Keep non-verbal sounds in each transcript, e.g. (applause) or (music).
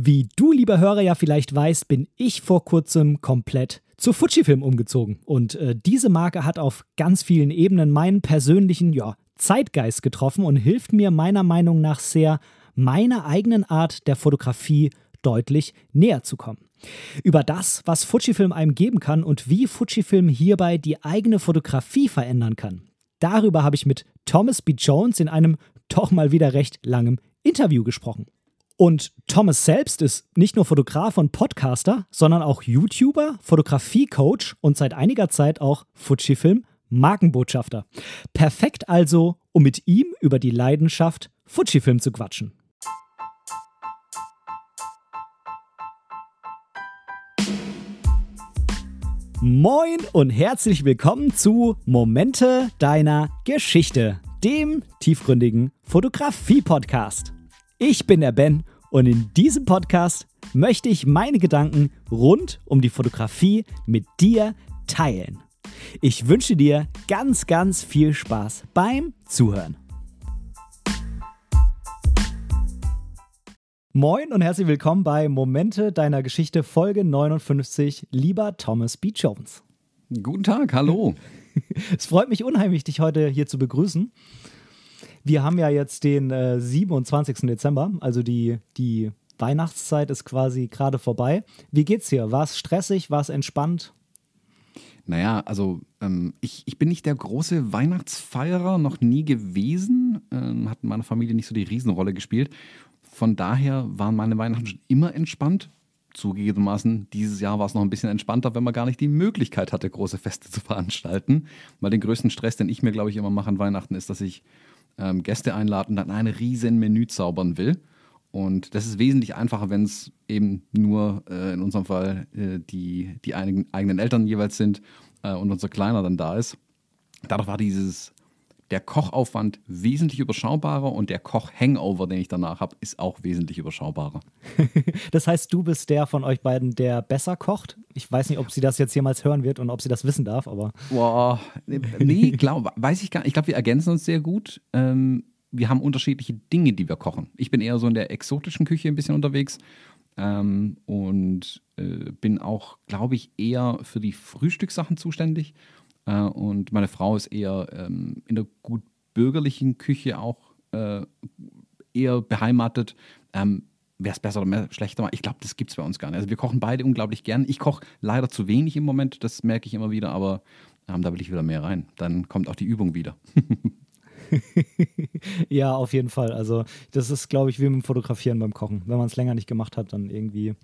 Wie du, lieber Hörer, ja vielleicht weißt, bin ich vor kurzem komplett zu Fujifilm umgezogen. Und äh, diese Marke hat auf ganz vielen Ebenen meinen persönlichen ja, Zeitgeist getroffen und hilft mir meiner Meinung nach sehr, meiner eigenen Art der Fotografie deutlich näher zu kommen. Über das, was Fujifilm einem geben kann und wie Fujifilm hierbei die eigene Fotografie verändern kann. Darüber habe ich mit Thomas B. Jones in einem doch mal wieder recht langem Interview gesprochen. Und Thomas selbst ist nicht nur Fotograf und Podcaster, sondern auch YouTuber, Fotografie-Coach und seit einiger Zeit auch Fujifilm Markenbotschafter. Perfekt also, um mit ihm über die Leidenschaft Fujifilm zu quatschen. Moin und herzlich willkommen zu Momente deiner Geschichte, dem tiefgründigen Fotografie-Podcast. Ich bin der Ben und in diesem Podcast möchte ich meine Gedanken rund um die Fotografie mit dir teilen. Ich wünsche dir ganz, ganz viel Spaß beim Zuhören. Moin und herzlich willkommen bei Momente deiner Geschichte Folge 59, lieber Thomas B. Jones. Guten Tag, hallo. (laughs) Es freut mich unheimlich, dich heute hier zu begrüßen. Wir haben ja jetzt den äh, 27. Dezember, also die, die Weihnachtszeit ist quasi gerade vorbei. Wie geht's dir? War es stressig? War es entspannt? Naja, also ähm, ich, ich bin nicht der große Weihnachtsfeierer, noch nie gewesen. Ähm, hat in meiner Familie nicht so die Riesenrolle gespielt. Von daher waren meine Weihnachten schon immer entspannt. Zugegebenermaßen, dieses Jahr war es noch ein bisschen entspannter, wenn man gar nicht die Möglichkeit hatte, große Feste zu veranstalten. Weil den größten Stress, den ich mir, glaube ich, immer mache an Weihnachten, ist, dass ich ähm, Gäste einladen und dann ein riesen Menü zaubern will. Und das ist wesentlich einfacher, wenn es eben nur äh, in unserem Fall äh, die, die einigen, eigenen Eltern jeweils sind äh, und unser Kleiner dann da ist. Dadurch war dieses der Kochaufwand wesentlich überschaubarer und der Koch-Hangover, den ich danach habe, ist auch wesentlich überschaubarer. (laughs) das heißt, du bist der von euch beiden, der besser kocht? Ich weiß nicht, ob sie das jetzt jemals hören wird und ob sie das wissen darf, aber. Boah, nee, (laughs) glaub, weiß ich gar nicht. Ich glaube, wir ergänzen uns sehr gut. Ähm, wir haben unterschiedliche Dinge, die wir kochen. Ich bin eher so in der exotischen Küche ein bisschen unterwegs ähm, und äh, bin auch, glaube ich, eher für die Frühstückssachen zuständig. Äh, und meine Frau ist eher ähm, in der gut bürgerlichen Küche auch äh, eher beheimatet. Ähm, Wäre es besser oder mehr, schlechter? Ich glaube, das gibt es bei uns gar nicht. Also wir kochen beide unglaublich gern. Ich koche leider zu wenig im Moment, das merke ich immer wieder, aber ähm, da will ich wieder mehr rein. Dann kommt auch die Übung wieder. (laughs) ja, auf jeden Fall. Also das ist, glaube ich, wie mit dem Fotografieren beim Kochen. Wenn man es länger nicht gemacht hat, dann irgendwie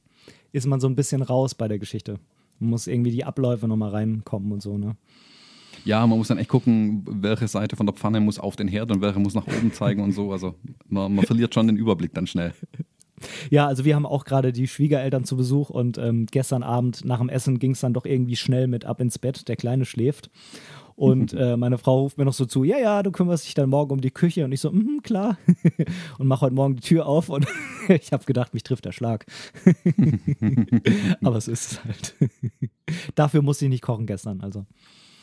ist man so ein bisschen raus bei der Geschichte. Man muss irgendwie die Abläufe nochmal reinkommen und so, ne? Ja, man muss dann echt gucken, welche Seite von der Pfanne muss auf den Herd und welche muss nach oben zeigen und so. Also man, man verliert schon den Überblick dann schnell. Ja, also wir haben auch gerade die Schwiegereltern zu Besuch und ähm, gestern Abend nach dem Essen ging es dann doch irgendwie schnell mit ab ins Bett. Der Kleine schläft. Und (laughs) äh, meine Frau ruft mir noch so zu, ja, ja, du kümmerst dich dann morgen um die Küche. Und ich so, mm, klar. (laughs) und mache heute Morgen die Tür auf und (laughs) ich habe gedacht, mich trifft der Schlag. Aber es ist halt. Dafür musste ich nicht kochen gestern, also.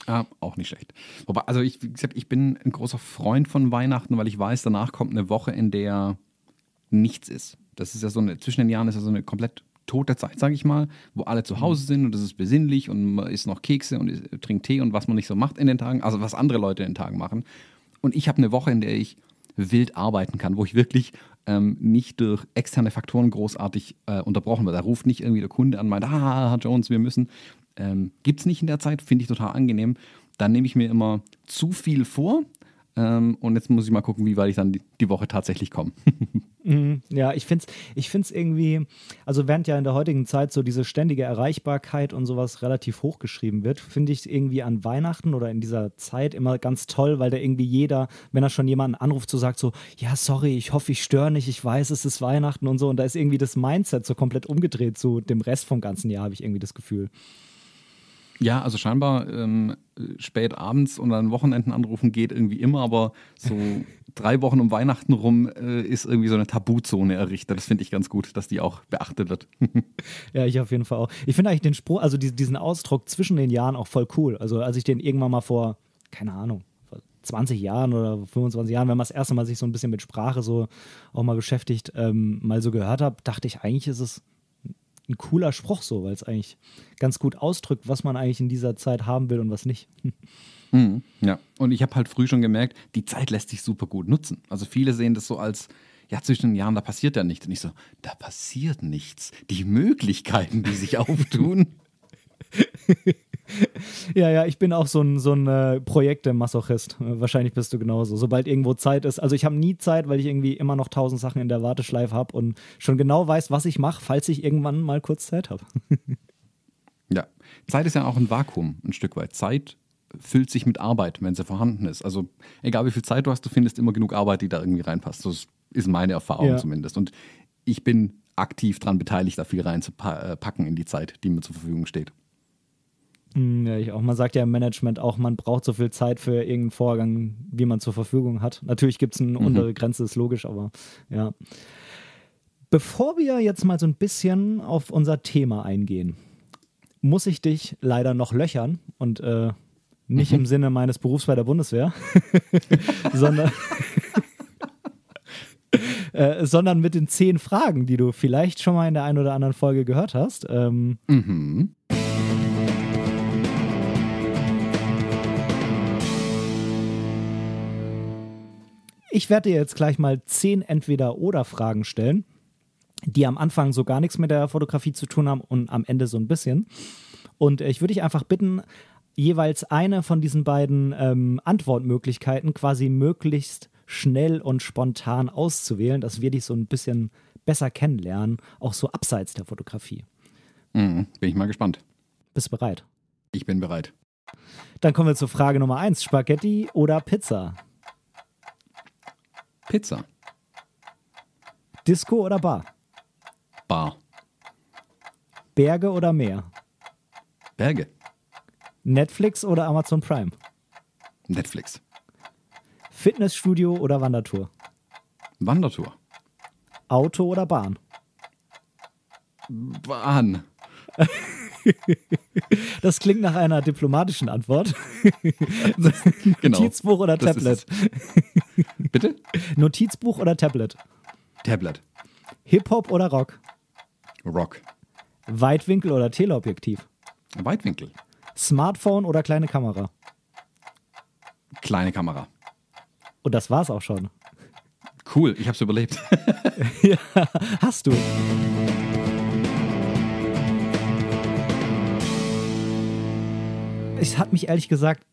Ah, auch nicht schlecht. Wobei, also ich, wie gesagt, ich bin ein großer Freund von Weihnachten, weil ich weiß, danach kommt eine Woche, in der nichts ist. Das ist ja so eine, zwischen den Jahren ist ja so eine komplett tote Zeit, sage ich mal, wo alle zu Hause sind und es ist besinnlich und man isst noch Kekse und isst, trinkt Tee und was man nicht so macht in den Tagen, also was andere Leute in den Tagen machen. Und ich habe eine Woche, in der ich wild arbeiten kann, wo ich wirklich ähm, nicht durch externe Faktoren großartig äh, unterbrochen werde. Da ruft nicht irgendwie der Kunde an meint, ah, Herr Jones, wir müssen, ähm, Gibt es nicht in der Zeit, finde ich total angenehm. Dann nehme ich mir immer zu viel vor. Ähm, und jetzt muss ich mal gucken, wie weit ich dann die, die Woche tatsächlich komme. (laughs) Mhm. ja, ich finde es ich find's irgendwie, also während ja in der heutigen Zeit so diese ständige Erreichbarkeit und sowas relativ hochgeschrieben wird, finde ich es irgendwie an Weihnachten oder in dieser Zeit immer ganz toll, weil da irgendwie jeder, wenn er schon jemanden anruft, so sagt so, ja, sorry, ich hoffe, ich störe nicht, ich weiß, es ist Weihnachten und so. Und da ist irgendwie das Mindset so komplett umgedreht zu dem Rest vom ganzen Jahr, habe ich irgendwie das Gefühl. Ja, also scheinbar ähm, spät abends und an Wochenenden anrufen geht irgendwie immer, aber so (laughs) drei Wochen um Weihnachten rum äh, ist irgendwie so eine Tabuzone errichtet. Das finde ich ganz gut, dass die auch beachtet wird. (laughs) ja, ich auf jeden Fall auch. Ich finde eigentlich den Spruch, also diesen Ausdruck zwischen den Jahren auch voll cool. Also als ich den irgendwann mal vor, keine Ahnung, 20 Jahren oder 25 Jahren, wenn man das erste Mal sich so ein bisschen mit Sprache so auch mal beschäftigt, ähm, mal so gehört habe, dachte ich, eigentlich ist es ein cooler Spruch so, weil es eigentlich ganz gut ausdrückt, was man eigentlich in dieser Zeit haben will und was nicht. Mhm, ja, und ich habe halt früh schon gemerkt, die Zeit lässt sich super gut nutzen. Also viele sehen das so als, ja, zwischen den Jahren, da passiert ja nichts. Und ich so, da passiert nichts. Die Möglichkeiten, die sich (laughs) auftun. (laughs) ja, ja, ich bin auch so ein, so ein äh, Projekte-Masochist. Wahrscheinlich bist du genauso. Sobald irgendwo Zeit ist. Also ich habe nie Zeit, weil ich irgendwie immer noch tausend Sachen in der Warteschleife habe und schon genau weiß, was ich mache, falls ich irgendwann mal kurz Zeit habe. (laughs) ja, Zeit ist ja auch ein Vakuum, ein Stück weit. Zeit füllt sich mit Arbeit, wenn sie vorhanden ist. Also egal wie viel Zeit du hast, du findest immer genug Arbeit, die da irgendwie reinpasst. Das ist meine Erfahrung ja. zumindest. Und ich bin aktiv daran beteiligt, da viel reinzupacken in die Zeit, die mir zur Verfügung steht. Hm, ja, ich auch. Man sagt ja im Management auch, man braucht so viel Zeit für irgendeinen Vorgang, wie man zur Verfügung hat. Natürlich gibt es eine mhm. untere Grenze, ist logisch, aber ja. Bevor wir jetzt mal so ein bisschen auf unser Thema eingehen, muss ich dich leider noch löchern und äh, nicht mhm. im Sinne meines Berufs bei der Bundeswehr, (laughs) sondern, (laughs) äh, sondern mit den zehn Fragen, die du vielleicht schon mal in der einen oder anderen Folge gehört hast. Ähm, mhm. Ich werde dir jetzt gleich mal zehn Entweder-Oder-Fragen stellen, die am Anfang so gar nichts mit der Fotografie zu tun haben und am Ende so ein bisschen. Und ich würde dich einfach bitten, jeweils eine von diesen beiden ähm, Antwortmöglichkeiten quasi möglichst schnell und spontan auszuwählen, dass wir dich so ein bisschen besser kennenlernen, auch so abseits der Fotografie. Mhm, bin ich mal gespannt. Bist du bereit? Ich bin bereit. Dann kommen wir zur Frage Nummer eins: Spaghetti oder Pizza? Pizza. Disco oder Bar? Bar. Berge oder Meer? Berge. Netflix oder Amazon Prime? Netflix. Fitnessstudio oder Wandertour? Wandertour. Auto oder Bahn? Bahn. (laughs) Das klingt nach einer diplomatischen Antwort. (laughs) genau. Notizbuch oder Tablet? Bitte? Notizbuch oder Tablet? Tablet. Hip-Hop oder Rock? Rock. Weitwinkel oder Teleobjektiv? Weitwinkel. Smartphone oder kleine Kamera? Kleine Kamera. Und das war's auch schon. Cool, ich hab's überlebt. (laughs) ja, hast du. Es hat mich ehrlich gesagt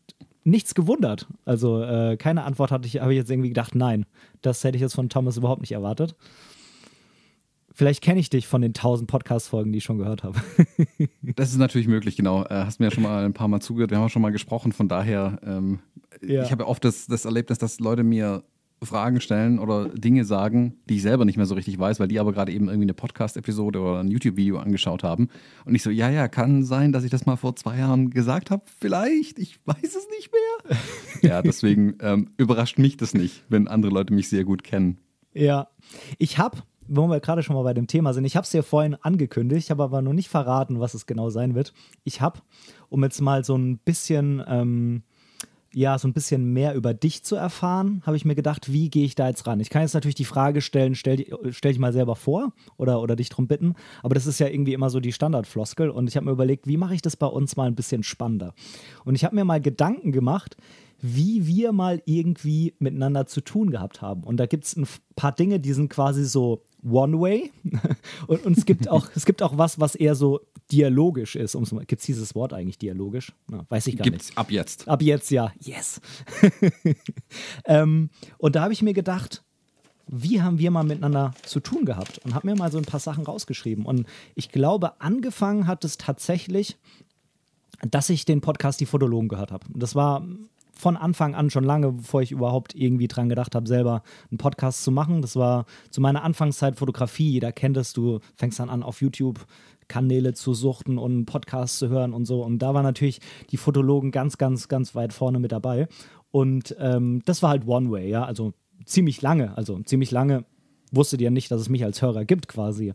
nichts gewundert. Also äh, keine Antwort hatte ich, habe ich jetzt irgendwie gedacht, nein, das hätte ich jetzt von Thomas überhaupt nicht erwartet. Vielleicht kenne ich dich von den tausend Podcast-Folgen, die ich schon gehört habe. (laughs) das ist natürlich möglich, genau. Äh, hast mir ja schon mal ein paar Mal zugehört. Wir haben auch schon mal gesprochen. Von daher, ähm, ja. ich habe ja oft das, das Erlebnis, dass Leute mir Fragen stellen oder Dinge sagen, die ich selber nicht mehr so richtig weiß, weil die aber gerade eben irgendwie eine Podcast-Episode oder ein YouTube-Video angeschaut haben. Und ich so, ja, ja, kann sein, dass ich das mal vor zwei Jahren gesagt habe. Vielleicht, ich weiß es nicht mehr. ja, (laughs) deswegen ähm, überrascht mich das nicht, wenn andere Leute mich sehr gut kennen. Ja, ich habe, wo wir gerade schon mal bei dem Thema sind, ich habe es dir vorhin angekündigt, habe aber noch nicht verraten, was es genau sein wird. Ich habe, um jetzt mal so ein bisschen ähm, ja, so ein bisschen mehr über dich zu erfahren, habe ich mir gedacht, wie gehe ich da jetzt ran? Ich kann jetzt natürlich die Frage stellen, stell, stell dich mal selber vor oder, oder dich drum bitten, aber das ist ja irgendwie immer so die Standardfloskel und ich habe mir überlegt, wie mache ich das bei uns mal ein bisschen spannender? Und ich habe mir mal Gedanken gemacht, wie wir mal irgendwie miteinander zu tun gehabt haben. Und da gibt es ein paar Dinge, die sind quasi so One-Way. (laughs) und, und es gibt auch, es gibt auch was, was eher so dialogisch ist. Gibt es dieses Wort eigentlich dialogisch? Na, weiß ich gar Gibt's nicht. ab jetzt. Ab jetzt, ja. Yes. (laughs) ähm, und da habe ich mir gedacht, wie haben wir mal miteinander zu tun gehabt? Und habe mir mal so ein paar Sachen rausgeschrieben. Und ich glaube, angefangen hat es tatsächlich, dass ich den Podcast Die Fotologen gehört habe. Das war von Anfang an schon lange, bevor ich überhaupt irgendwie dran gedacht habe, selber einen Podcast zu machen. Das war zu meiner Anfangszeit Fotografie. Jeder kennt es. Du fängst dann an, auf YouTube Kanäle zu suchten und Podcasts zu hören und so. Und da waren natürlich die Fotologen ganz, ganz, ganz weit vorne mit dabei. Und ähm, das war halt One Way, ja, also ziemlich lange, also ziemlich lange wusstet ihr nicht, dass es mich als Hörer gibt quasi.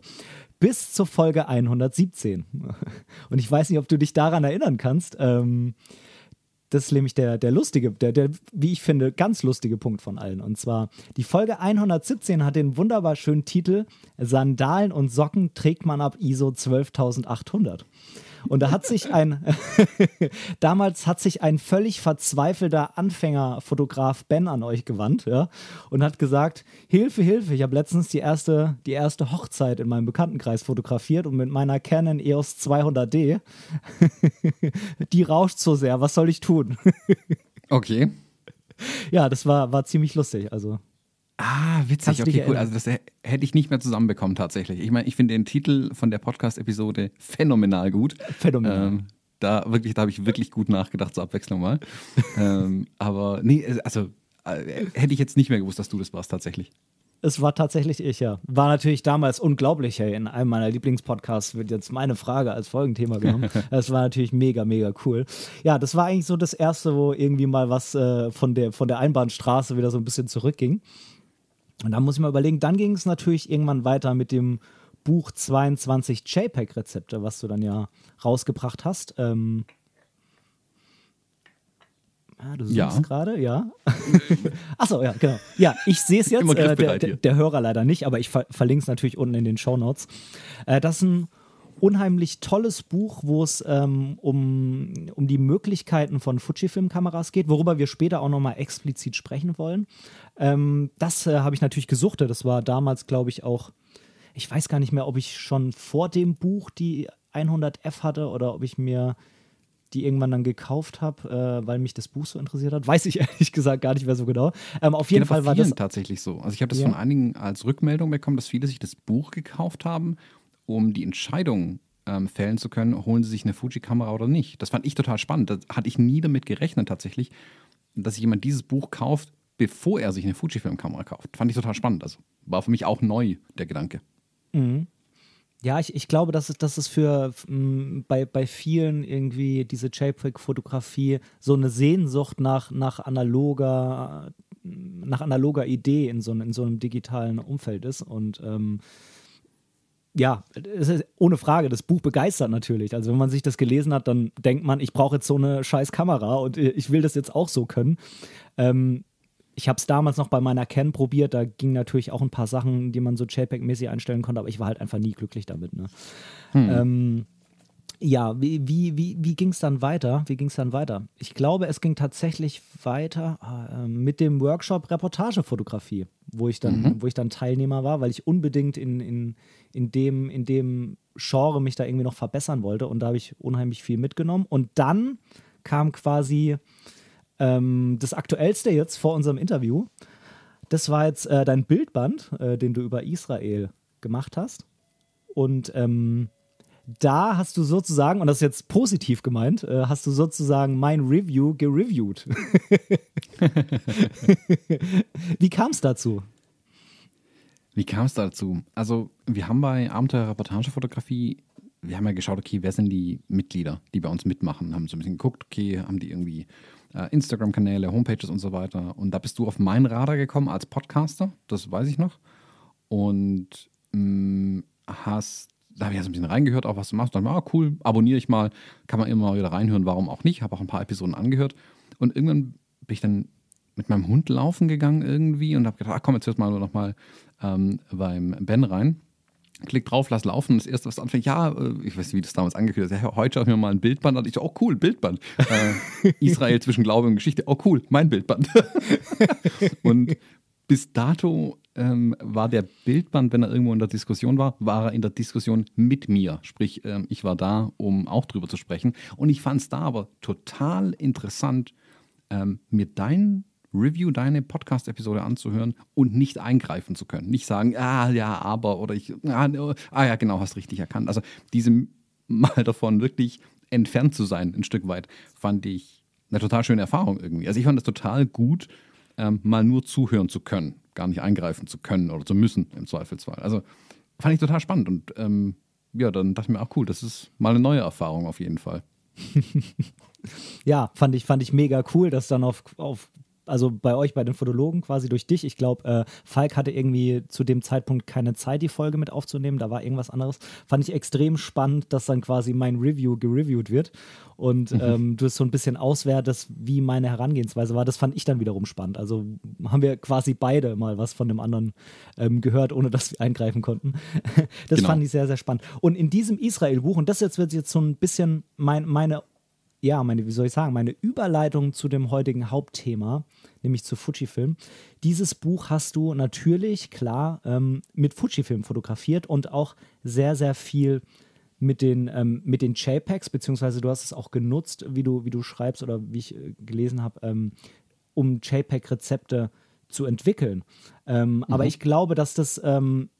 Bis zur Folge 117. (laughs) Und ich weiß nicht, ob du dich daran erinnern kannst. Ähm, das ist nämlich der, der lustige, der, der, wie ich finde, ganz lustige Punkt von allen. Und zwar, die Folge 117 hat den wunderbar schönen Titel Sandalen und Socken trägt man ab ISO 12800. Und da hat sich ein, (laughs) damals hat sich ein völlig verzweifelter Anfängerfotograf Ben an euch gewandt, ja, und hat gesagt, Hilfe, Hilfe, ich habe letztens die erste, die erste Hochzeit in meinem Bekanntenkreis fotografiert und mit meiner Canon EOS 200D, (laughs) die rauscht so sehr, was soll ich tun? (laughs) okay. Ja, das war, war ziemlich lustig, also. Ah, witzig, okay, cool. Also das hätte ich nicht mehr zusammenbekommen tatsächlich. Ich meine, ich finde den Titel von der Podcast-Episode phänomenal gut. Phänomenal. Ähm, da wirklich, da habe ich wirklich gut nachgedacht zur Abwechslung mal. ähm, (laughs) aber nee, also äh, hätte ich jetzt nicht mehr gewusst, dass du das warst tatsächlich. Es war tatsächlich ich, ja. War natürlich damals unglaublich, hey, in einem meiner Lieblingspodcasts wird jetzt meine Frage als Folgenthema genommen. (laughs) Das war natürlich mega, mega cool. Ja, das war eigentlich so das erste, wo irgendwie mal was äh, von, der, von der Einbahnstraße wieder so ein bisschen zurückging. Und da muss ich mal überlegen, dann ging es natürlich irgendwann weiter mit dem Buch 22 JPEG-Rezepte, was du dann ja rausgebracht hast. Ähm, Ah, du zoomst ja. gerade, ja. (laughs) Achso, ja, genau. Ja, ich sehe es jetzt. Äh, der, der, der, Hörer leider nicht, aber ich ver verlinke es natürlich unten in den Show Notes. Äh, das ist ein unheimlich tolles Buch, wo es ähm, um, um die Möglichkeiten von Fujifilm-Kameras geht, worüber wir später auch nochmal explizit sprechen wollen. Ähm, das äh, habe ich natürlich gesuchtet. Das war damals, glaube ich, auch, ich weiß gar nicht mehr, ob ich schon vor dem Buch die 100F hatte oder ob ich mir die irgendwann dann gekauft habe, äh, weil mich das Buch so interessiert hat. Weiß ich (laughs) ehrlich gesagt gar nicht mehr so genau. Ähm, auf jeden Fall war das tatsächlich so. Also ich habe das ja. von einigen als Rückmeldung bekommen, dass viele sich das Buch gekauft haben, um die Entscheidung ähm, fällen zu können, holen sie sich eine Fuji-Kamera oder nicht. Das fand ich total spannend. Da hatte ich nie damit gerechnet tatsächlich, dass jemand dieses Buch kauft, bevor er sich eine Fujifilm-Kamera kauft. Fand ich total spannend. Also war für mich auch neu der Gedanke. Mhm. Ja, ich, ich glaube, dass es, dass es für m, bei, bei vielen irgendwie diese JPEG-Fotografie so eine Sehnsucht nach, nach analoger, nach analoger Idee in so, in so einem digitalen Umfeld ist. Und ähm, ja, ohne Frage, das Buch begeistert natürlich. Also wenn man sich das gelesen hat, dann denkt man, ich brauche jetzt so eine scheiß Kamera und ich will das jetzt auch so können. Ähm, ich habe es damals noch bei meiner Ken probiert, da ging natürlich auch ein paar Sachen, die man so JPEG-mäßig einstellen konnte, aber ich war halt einfach nie glücklich damit. Ne? Hm. Ähm, ja, wie, wie, wie, wie ging es dann weiter? Wie ging es dann weiter? Ich glaube, es ging tatsächlich weiter äh, mit dem Workshop Reportagefotografie, wo ich dann, mhm. wo ich dann Teilnehmer war, weil ich unbedingt in, in, in, dem, in dem Genre mich da irgendwie noch verbessern wollte. Und da habe ich unheimlich viel mitgenommen. Und dann kam quasi ähm, das Aktuellste jetzt vor unserem Interview, das war jetzt äh, dein Bildband, äh, den du über Israel gemacht hast. Und ähm, da hast du sozusagen, und das ist jetzt positiv gemeint, äh, hast du sozusagen mein Review gereviewt. (laughs) Wie kam es dazu? Wie kam es dazu? Also, wir haben bei Abenteuer Reportagefotografie, wir haben ja geschaut, okay, wer sind die Mitglieder, die bei uns mitmachen, haben so ein bisschen geguckt, okay, haben die irgendwie äh, Instagram-Kanäle, Homepages und so weiter. Und da bist du auf mein Radar gekommen als Podcaster, das weiß ich noch. Und mh, mm, hast, da habe ich so ein bisschen reingehört, auch was du machst. Und dann, ah, cool, abonniere ich mal, kann man immer mal wieder reinhören, warum auch nicht. Habe auch ein paar Episoden angehört. Und irgendwann bin ich dann mit meinem Hund laufen gegangen irgendwie und habe gedacht, ach komm, jetzt hörst mal noch mal ähm, beim Ben rein. Klick drauf, lass laufen. Und das erste, was anfängt, ja, äh, ich weiß nicht, wie das damals angekündigt ist. Ja, heute schaue ich mir mal ein Bildband an. Ich so, oh cool, Bildband. (laughs) Äh, Israel zwischen Glaube und Geschichte. Oh cool, mein Bildband. (laughs) und bis dato ähm, war der Bildband, wenn er irgendwo in der Diskussion war, war er in der Diskussion mit mir. Sprich, ähm, ich war da, um auch drüber zu sprechen. Und ich fand es da aber total interessant, ähm, mir dein Review deine Podcast-Episode anzuhören und nicht eingreifen zu können. Nicht sagen, ah ja, aber oder ich, ah, ah ja, genau, hast richtig erkannt. Also diese mal davon wirklich entfernt zu sein, ein Stück weit, fand ich eine total schöne Erfahrung irgendwie. Also ich fand es total gut, ähm, mal nur zuhören zu können, gar nicht eingreifen zu können oder zu müssen im Zweifelsfall. Also fand ich total spannend und ähm, ja, dann dachte ich mir auch cool, das ist mal eine neue Erfahrung auf jeden Fall. (laughs) ja, fand ich, fand ich mega cool, dass dann auf, auf also bei euch, bei den Fotologen quasi durch dich. Ich glaube, äh, Falk hatte irgendwie zu dem Zeitpunkt keine Zeit, die Folge mit aufzunehmen. Da war irgendwas anderes. Fand ich extrem spannend, dass dann quasi mein Review gereviewt wird und mhm. ähm, du es so ein bisschen auswertest, wie meine Herangehensweise war. Das fand ich dann wiederum spannend. Also haben wir quasi beide mal was von dem anderen ähm, gehört, ohne dass wir eingreifen konnten. (laughs) das genau. fand ich sehr, sehr spannend. Und in diesem Israel-Buch, und das jetzt wird jetzt so ein bisschen mein, meine ja, meine, wie soll ich sagen, meine Überleitung zu dem heutigen Hauptthema, nämlich zu Fujifilm. Dieses Buch hast du natürlich, klar, ähm, mit Fujifilm fotografiert und auch sehr, sehr viel mit den, ähm, mit den JPEGs, beziehungsweise du hast es auch genutzt, wie du, wie du schreibst oder wie ich äh, gelesen habe, ähm, um JPEG-Rezepte zu entwickeln. Ähm, mhm. Aber ich glaube, dass das ähm,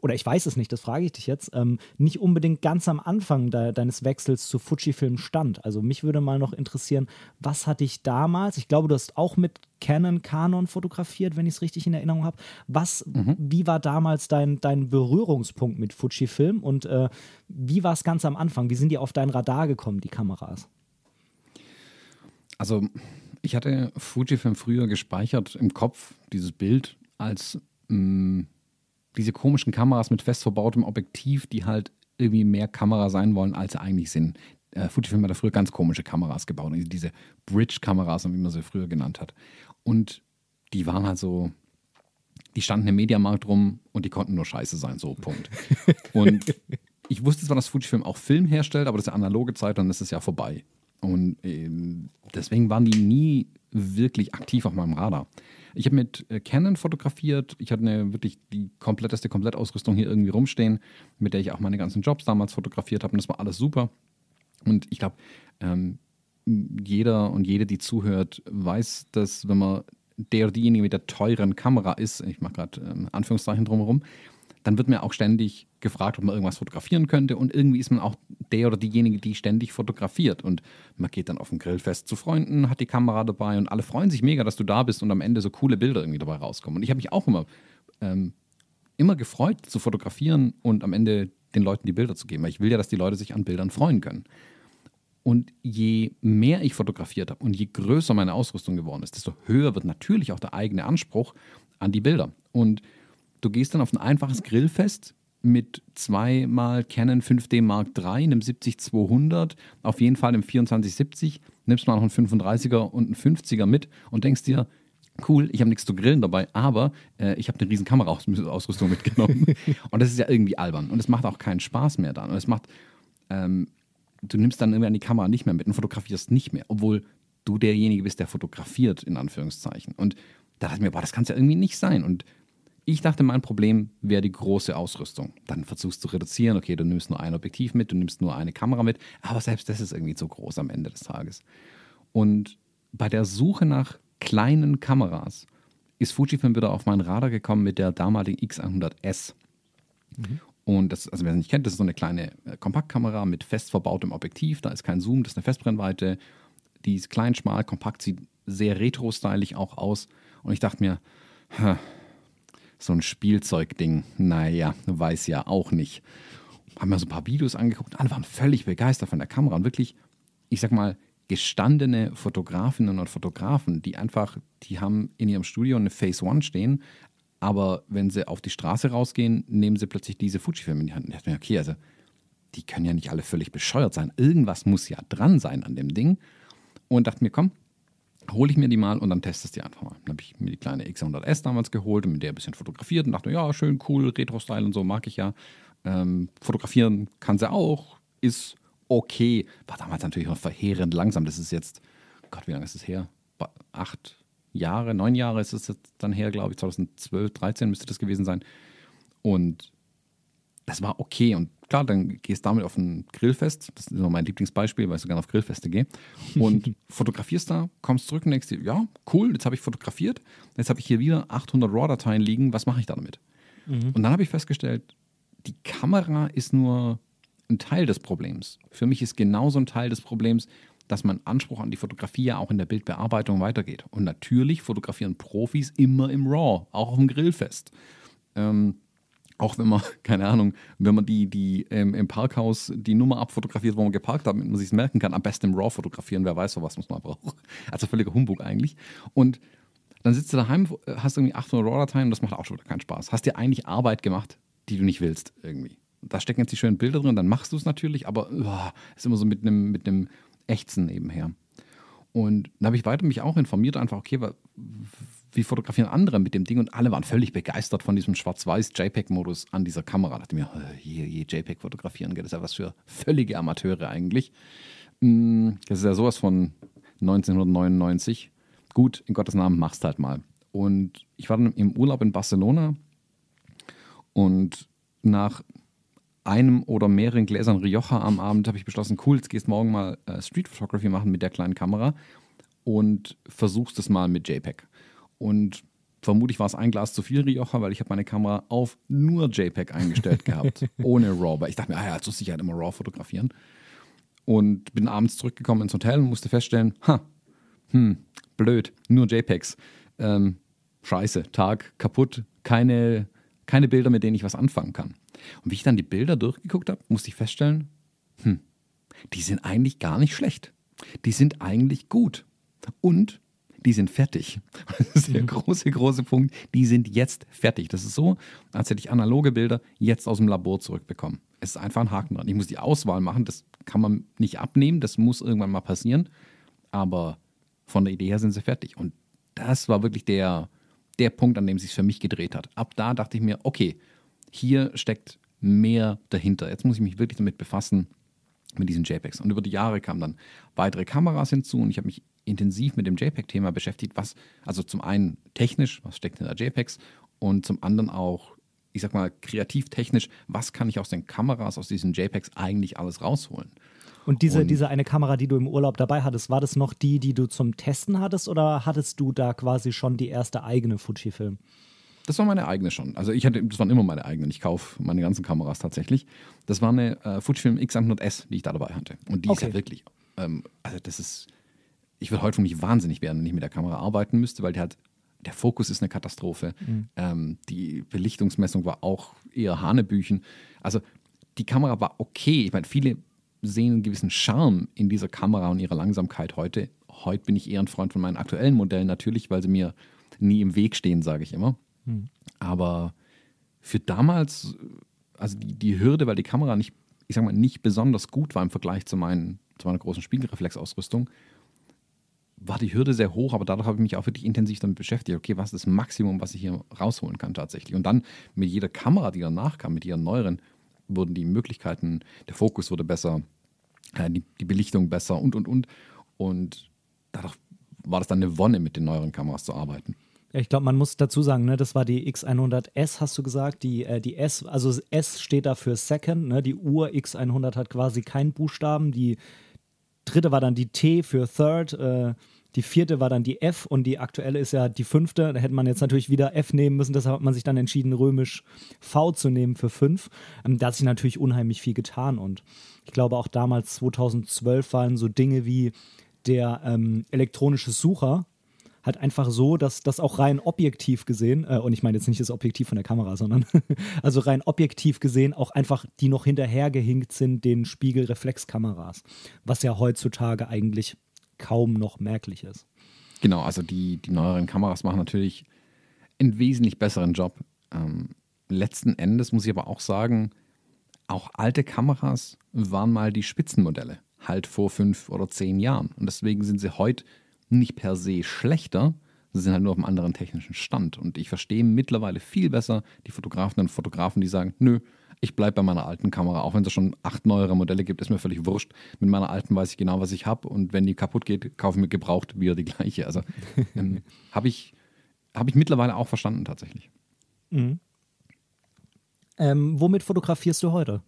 oder ich weiß es nicht, das frage ich dich jetzt, ähm, nicht unbedingt ganz am Anfang de deines Wechsels zu Fujifilm stand. Also mich würde mal noch interessieren, was hat dich damals, ich glaube, du hast auch mit Canon Canon fotografiert, wenn ich es richtig in Erinnerung habe. Was, mhm. wie war damals dein, dein Berührungspunkt mit Fujifilm und äh, wie war es ganz am Anfang? Wie sind die auf dein Radar gekommen, die Kameras? Also ich hatte Fujifilm früher gespeichert im Kopf, dieses Bild als mh, mm, diese komischen Kameras mit fest verbautem Objektiv, die halt irgendwie mehr Kamera sein wollen, als sie eigentlich sind. Äh, Fujifilm hat da früher ganz komische Kameras gebaut, diese Bridge-Kameras, wie man sie früher genannt hat. Und die waren halt so, die standen im Mediamarkt rum und die konnten nur scheiße sein, so Punkt. (laughs) und ich wusste zwar, dass Fujifilm auch Film herstellt, aber das ist ja analoge Zeit, dann ist es ja vorbei. Und äh, deswegen waren die nie wirklich aktiv auf meinem Radar. Ich habe mit äh, Canon fotografiert. Ich hatte eine wirklich die kompletteste Komplettausrüstung hier irgendwie rumstehen, mit der ich auch meine ganzen Jobs damals fotografiert habe. Und das war alles super. Und ich glaube, ähm, jeder und jede, die zuhört, weiß, dass wenn man der oder diejenige mit der teuren Kamera ist, ich mache gerade ähm, Anführungszeichen drumherum, dann wird mir auch ständig gefragt, ob man irgendwas fotografieren könnte. Und irgendwie ist man auch der oder diejenige, die ständig fotografiert. Und man geht dann auf ein Grillfest zu Freunden, hat die Kamera dabei und alle freuen sich mega, dass du da bist und am Ende so coole Bilder irgendwie dabei rauskommen. Und ich habe mich auch immer, ähm, immer gefreut zu fotografieren und am Ende den Leuten die Bilder zu geben, weil ich will ja, dass die Leute sich an Bildern freuen können. Und je mehr ich fotografiert habe und je größer meine Ausrüstung geworden ist, desto höher wird natürlich auch der eigene Anspruch an die Bilder. Und Du gehst dann auf ein einfaches Grillfest mit zweimal Canon 5D Mark III, einem 70-200, auf jeden Fall einem 2470, nimmst mal noch einen 35er und einen 50er mit und denkst dir, cool, ich habe nichts zu grillen dabei, aber äh, ich habe eine riesen Kameraausrüstung mitgenommen. (laughs) und das ist ja irgendwie albern und es macht auch keinen Spaß mehr dann. Und es macht, ähm, du nimmst dann irgendwann die Kamera nicht mehr mit und fotografierst nicht mehr, obwohl du derjenige bist, der fotografiert, in Anführungszeichen. Und da dachte ich mir, boah, das kann es ja irgendwie nicht sein. Und ich dachte, mein Problem wäre die große Ausrüstung. Dann versuchst du zu reduzieren, okay, du nimmst nur ein Objektiv mit, du nimmst nur eine Kamera mit, aber selbst das ist irgendwie zu groß am Ende des Tages. Und bei der Suche nach kleinen Kameras ist Fujifilm wieder auf meinen Radar gekommen mit der damaligen X100S. Mhm. Und das, also wer es nicht kennt, das ist so eine kleine äh, Kompaktkamera mit fest verbautem Objektiv. Da ist kein Zoom, das ist eine Festbrennweite. Die ist klein, schmal, kompakt, sieht sehr retro-stylig auch aus. Und ich dachte mir, so ein Spielzeugding, naja, weiß ja auch nicht. Haben mir so ein paar Videos angeguckt, alle waren völlig begeistert von der Kamera und wirklich, ich sag mal, gestandene Fotografinnen und Fotografen, die einfach, die haben in ihrem Studio eine Phase One stehen, aber wenn sie auf die Straße rausgehen, nehmen sie plötzlich diese Fujifilm in die Hand. Und ich dachte mir, okay, also die können ja nicht alle völlig bescheuert sein. Irgendwas muss ja dran sein an dem Ding. Und dachte mir, komm, hole ich mir die mal und dann testest die einfach mal. Dann habe ich mir die kleine X100S damals geholt und mit der ein bisschen fotografiert und dachte, ja, schön, cool, Retro-Style und so mag ich ja. Ähm, fotografieren kann sie auch, ist okay. War damals natürlich noch verheerend langsam. Das ist jetzt, Gott, wie lange ist es her? Acht Jahre, neun Jahre ist es jetzt dann her, glaube ich. 2012, 13 müsste das gewesen sein. Und das war okay. Und klar, dann gehst du damit auf ein Grillfest. Das ist immer mein Lieblingsbeispiel, weil ich so gerne auf Grillfeste gehe. Und (laughs) fotografierst da, kommst zurück und denkst dir, ja, cool, jetzt habe ich fotografiert. Jetzt habe ich hier wieder 800 RAW-Dateien liegen. Was mache ich da damit? Mhm. Und dann habe ich festgestellt, die Kamera ist nur ein Teil des Problems. Für mich ist genauso ein Teil des Problems, dass mein Anspruch an die Fotografie ja auch in der Bildbearbeitung weitergeht. Und natürlich fotografieren Profis immer im RAW, auch auf dem Grillfest. Ähm, auch wenn man, (laughs) keine Ahnung, wenn man die, die ähm, im Parkhaus die Nummer abfotografiert, wo man geparkt hat, damit man sich merken kann, am besten im RAW fotografieren, wer weiß, was man braucht. (laughs) Also völliger Humbug eigentlich. Und dann sitzt du daheim, hast irgendwie 800 RAW-Dateien und das macht auch schon wieder keinen Spaß. Hast dir eigentlich Arbeit gemacht, die du nicht willst irgendwie. Da stecken jetzt die schönen Bilder drin, dann machst du es natürlich, aber oh, ist immer so mit einem mit Ächzen nebenher. Und dann habe ich weiter mich auch informiert, einfach, okay, wie fotografieren andere mit dem Ding? Und alle waren völlig begeistert von diesem schwarz-weiß JPEG-Modus an dieser Kamera. Da dachte mir, je, je JPEG fotografieren das ist ja was für völlige Amateure eigentlich. Mm, das ist ja sowas von 1999. Gut, in Gottes Namen, machst halt mal. Und ich war dann im Urlaub in Barcelona und nach einem oder mehreren Gläsern Rioja am Abend habe ich beschlossen, cool, jetzt gehst morgen mal äh, Street Photography machen mit der kleinen Kamera und versuchst es mal mit JPEG. Und vermutlich war es ein Glas zu viel Rioja, weil ich habe meine Kamera auf nur JPEG eingestellt gehabt, (laughs) ohne RAW. Weil ich dachte mir, ah ja, zur Sicherheit immer RAW fotografieren. Und bin abends zurückgekommen ins Hotel und musste feststellen, ha, hm, blöd, nur JPEGs. Ähm, scheiße, Tag kaputt, keine, keine Bilder, mit denen ich was anfangen kann. Und wie ich dann die Bilder durchgeguckt habe, musste ich feststellen, hm, die sind eigentlich gar nicht schlecht. Die sind eigentlich gut. Und die sind fertig. (laughs) Das ist der mhm. große, große Punkt. Die sind jetzt fertig. Das ist so, als hätte ich analoge Bilder jetzt aus dem Labor zurückbekommen. Es ist einfach ein Haken dran. Ich muss die Auswahl machen. Das kann man nicht abnehmen. Das muss irgendwann mal passieren. Aber von der Idee her sind sie fertig. Und das war wirklich der, der Punkt, an dem es sich für mich gedreht hat. Ab da dachte ich mir, okay, hier steckt mehr dahinter. Jetzt muss ich mich wirklich damit befassen, mit diesen JPEGs. Und über die Jahre kamen dann weitere Kameras hinzu und ich habe mich intensiv mit dem JPEG-Thema beschäftigt, was, also zum einen technisch, was steckt hinter JPEGs und zum anderen auch, ich sag mal, kreativ-technisch, was kann ich aus den Kameras, aus diesen JPEGs eigentlich alles rausholen? Und diese, und diese eine Kamera, die du im Urlaub dabei hattest, war das noch die, die du zum Testen hattest oder hattest du da quasi schon die erste eigene Fujifilm? Das war meine eigene schon. Also ich hatte, das waren immer meine eigenen. Ich kaufe meine ganzen Kameras tatsächlich. Das war eine äh, Fujifilm X100S, die ich da dabei hatte. Und die okay. ist ja wirklich, ähm, also das ist, ich würde heute von mich wahnsinnig werden, wenn ich mit der Kamera arbeiten müsste, weil die hat, der Fokus ist eine Katastrophe. Mhm. Ähm, die Belichtungsmessung war auch eher Hanebüchen. Also die Kamera war okay. Ich meine, viele sehen einen gewissen Charme in dieser Kamera und ihrer Langsamkeit heute. Heute bin ich eher ein Freund von meinen aktuellen Modellen natürlich, weil sie mir nie im Weg stehen, sage ich immer. Hm. Aber für damals, also die, die Hürde, weil die Kamera nicht, ich sag mal, nicht besonders gut war im Vergleich zu, meinen, zu meiner großen Spiegelreflexausrüstung, war die Hürde sehr hoch, aber dadurch habe ich mich auch wirklich intensiv damit beschäftigt. Okay, was ist das Maximum, was ich hier rausholen kann tatsächlich? Und dann mit jeder Kamera, die danach kam, mit ihren neueren, wurden die Möglichkeiten, der Fokus wurde besser, äh, die, die Belichtung besser und, und, und. Und dadurch war das dann eine Wonne, mit den neueren Kameras zu arbeiten. Ja, ich glaube, man muss dazu sagen, ne, das war die X100S, hast du gesagt. Die, äh, die S, also S steht da für Second. Ne, die Uhr X100 hat quasi keinen Buchstaben. Die dritte war dann die T für Third. Äh, die vierte war dann die F und die aktuelle ist ja die fünfte. Da hätte man jetzt natürlich wieder F nehmen müssen. Deshalb hat man sich dann entschieden, römisch V zu nehmen für fünf. Ähm, da hat sich natürlich unheimlich viel getan. Und ich glaube, auch damals 2012 waren so Dinge wie der ähm, elektronische Sucher halt einfach so, dass das auch rein objektiv gesehen, äh, und ich meine jetzt nicht das Objektiv von der Kamera, sondern (laughs) also rein objektiv gesehen auch einfach die noch hinterhergehinkt sind den Spiegelreflexkameras, was ja heutzutage eigentlich kaum noch merklich ist. Genau, also die, die neueren Kameras machen natürlich einen wesentlich besseren Job. Ähm, letzten Endes muss ich aber auch sagen, auch alte Kameras waren mal die Spitzenmodelle, halt vor fünf oder zehn Jahren. Und deswegen sind sie heute nicht per se schlechter, sie sind halt nur auf einem anderen technischen Stand. Und ich verstehe mittlerweile viel besser die Fotografen und Fotografen, die sagen, nö, ich bleibe bei meiner alten Kamera, auch wenn es schon acht neuere Modelle gibt, ist mir völlig wurscht. Mit meiner alten weiß ich genau, was ich habe und wenn die kaputt geht, kaufe ich mir gebraucht wieder die gleiche. Also (laughs) ähm, habe ich, hab ich mittlerweile auch verstanden tatsächlich. Mhm. Ähm, womit fotografierst du heute?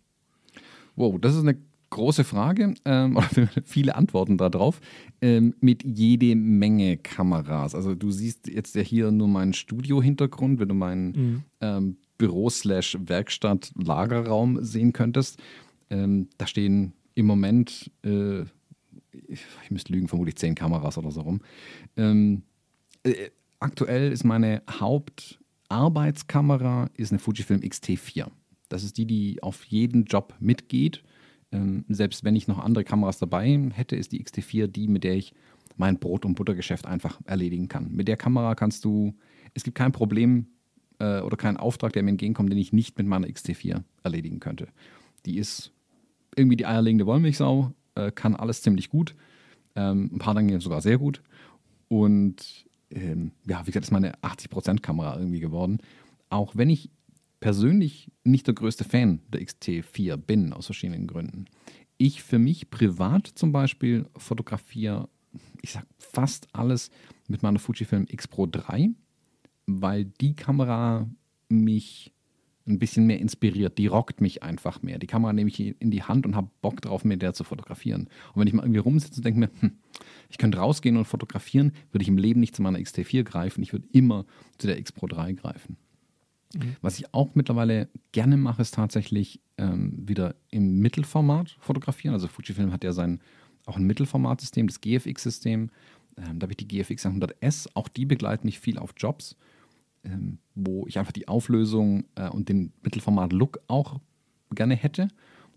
Wow, das ist eine große Frage ähm, (laughs) oder viele Antworten darauf ähm, mit jede Menge Kameras. Also du siehst jetzt ja hier nur meinen Studio-Hintergrund, wenn du meinen mhm. ähm, Büro-Werkstatt-Lagerraum sehen könntest. Ähm, da stehen im Moment, äh, ich müsste lügen, vermutlich zehn Kameras oder so rum. Ähm, äh, aktuell ist meine Hauptarbeitskamera ist eine Fujifilm X-T4. Das ist die, die auf jeden Job mitgeht. Ähm, selbst wenn ich noch andere Kameras dabei hätte, ist die X-T4 die, mit der ich mein Brot- und Buttergeschäft einfach erledigen kann. Mit der Kamera kannst du, es gibt kein Problem äh, oder keinen Auftrag, der mir entgegenkommt, den ich nicht mit meiner XT4 erledigen könnte. Die ist irgendwie die eierlegende Wollmilchsau, äh, kann alles ziemlich gut. Ähm, ein paar Dinge sogar sehr gut. Und ähm, ja, wie gesagt, ist meine 80%-Kamera irgendwie geworden. Auch wenn ich persönlich nicht der größte Fan der XT4 bin, aus verschiedenen Gründen. Ich für mich privat zum Beispiel fotografiere, ich sag fast alles mit meiner Fujifilm X Pro 3, weil die Kamera mich ein bisschen mehr inspiriert. Die rockt mich einfach mehr. Die Kamera nehme ich in die Hand und habe Bock drauf, mit der zu fotografieren. Und wenn ich mal irgendwie rumsitze und denke mir, hm, ich könnte rausgehen und fotografieren, würde ich im Leben nicht zu meiner XT4 greifen. Ich würde immer zu der X Pro 3 greifen. Mhm. Was ich auch mittlerweile gerne mache, ist tatsächlich ähm, wieder im Mittelformat fotografieren. Also Fujifilm hat ja sein auch ein Mittelformatsystem, das GFX-System. Ähm, da habe ich die GFX 100S. Auch die begleiten mich viel auf Jobs ähm, wo ich einfach die Auflösung äh, und den Mittelformat-Look auch gerne hätte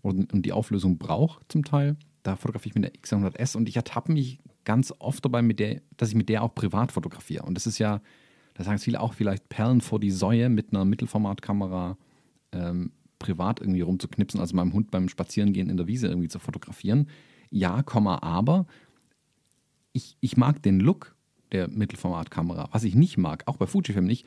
und, und die Auflösung brauche zum Teil. Da fotografiere ich mit der X100S und ich ertappe mich ganz oft dabei, mit der, dass ich mit der auch privat fotografiere. Und das ist ja, da sagen viele auch vielleicht Perlen vor die Säue mit einer Mittelformatkamera ähm, privat irgendwie rumzuknipsen, also meinem Hund beim Spazierengehen in der Wiese irgendwie zu fotografieren. Ja, Komma, aber ich, ich mag den Look der Mittelformatkamera. Was ich nicht mag, auch bei Fujifilm nicht,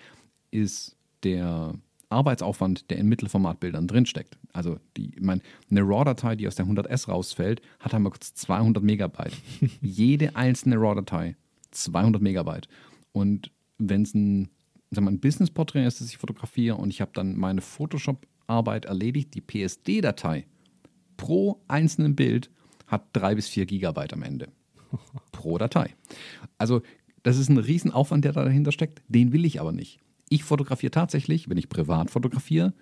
ist der Arbeitsaufwand, der in Mittelformatbildern drinsteckt. Also die, ich meine, eine RAW-Datei, die aus der 100S rausfällt, hat einmal kurz 200 Megabyte. (laughs) Jede einzelne RAW-Datei 200 Megabyte. Und wenn es ein, ein Business-Porträt ist, das ich fotografiere und ich habe dann meine Photoshop-Arbeit erledigt, die PSD-Datei pro einzelnen Bild hat drei bis vier Gigabyte am Ende. (laughs) Pro Datei. Also das ist ein Riesenaufwand, der da dahinter steckt. Den will ich aber nicht. Ich fotografiere tatsächlich, wenn ich privat fotografiere,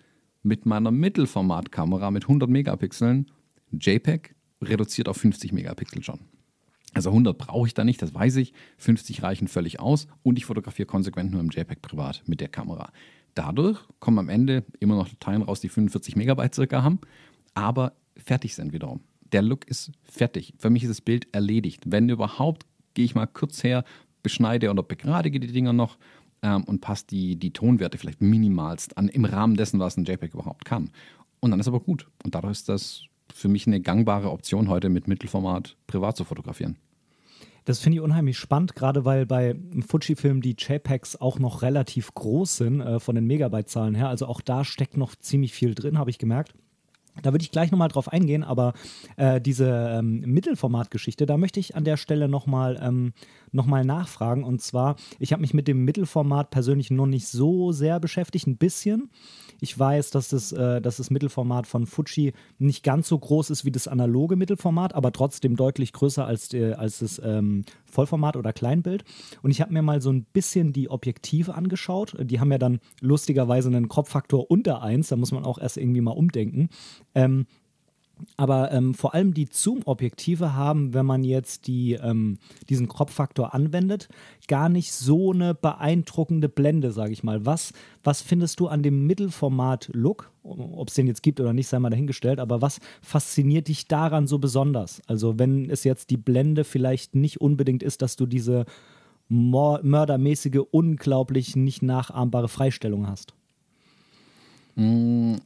mit meiner Mittelformatkamera mit 100 Megapixeln, JPEG reduziert auf 50 Megapixel schon. Also 100 brauche ich da nicht, das weiß ich. 50 reichen völlig aus und ich fotografiere konsequent nur im JPEG privat mit der Kamera. Dadurch kommen am Ende immer noch Dateien raus, die 45 Megabyte circa haben, aber fertig sind wiederum. Der Look ist fertig. Für mich ist das Bild erledigt. Wenn überhaupt, gehe ich mal kurz her, beschneide oder begradige die Dinger noch ähm, und passe die, die Tonwerte vielleicht minimalst an, im Rahmen dessen, was ein JPEG überhaupt kann. Und dann ist aber gut. Und dadurch ist das für mich eine gangbare Option, heute mit Mittelformat privat zu fotografieren. Das finde ich unheimlich spannend, gerade weil bei Fujifilm die JPEGs auch noch relativ groß sind äh, von den Megabyte-Zahlen her. Also auch da steckt noch ziemlich viel drin, habe ich gemerkt. Da würde ich gleich nochmal drauf eingehen, aber äh, diese ähm, Mittelformat-Geschichte, da möchte ich an der Stelle nochmal ähm, noch nachfragen. Und zwar, ich habe mich mit dem Mittelformat persönlich noch nicht so sehr beschäftigt, ein bisschen. Ich weiß, dass das, äh, dass das Mittelformat von Fuji nicht ganz so groß ist wie das analoge Mittelformat, aber trotzdem deutlich größer als, die, als das ähm, Vollformat oder Kleinbild. Und ich habe mir mal so ein bisschen die Objektive angeschaut. Die haben ja dann lustigerweise einen Kropffaktor unter 1, da muss man auch erst irgendwie mal umdenken. Ähm, aber ähm, vor allem die Zoom-Objektive haben, wenn man jetzt die, ähm, diesen Kropffaktor anwendet, gar nicht so eine beeindruckende Blende, sage ich mal. Was, was findest du an dem Mittelformat-Look? Ob es den jetzt gibt oder nicht, sei mal dahingestellt. Aber was fasziniert dich daran so besonders? Also wenn es jetzt die Blende vielleicht nicht unbedingt ist, dass du diese mördermäßige, unglaublich nicht nachahmbare Freistellung hast. Mm,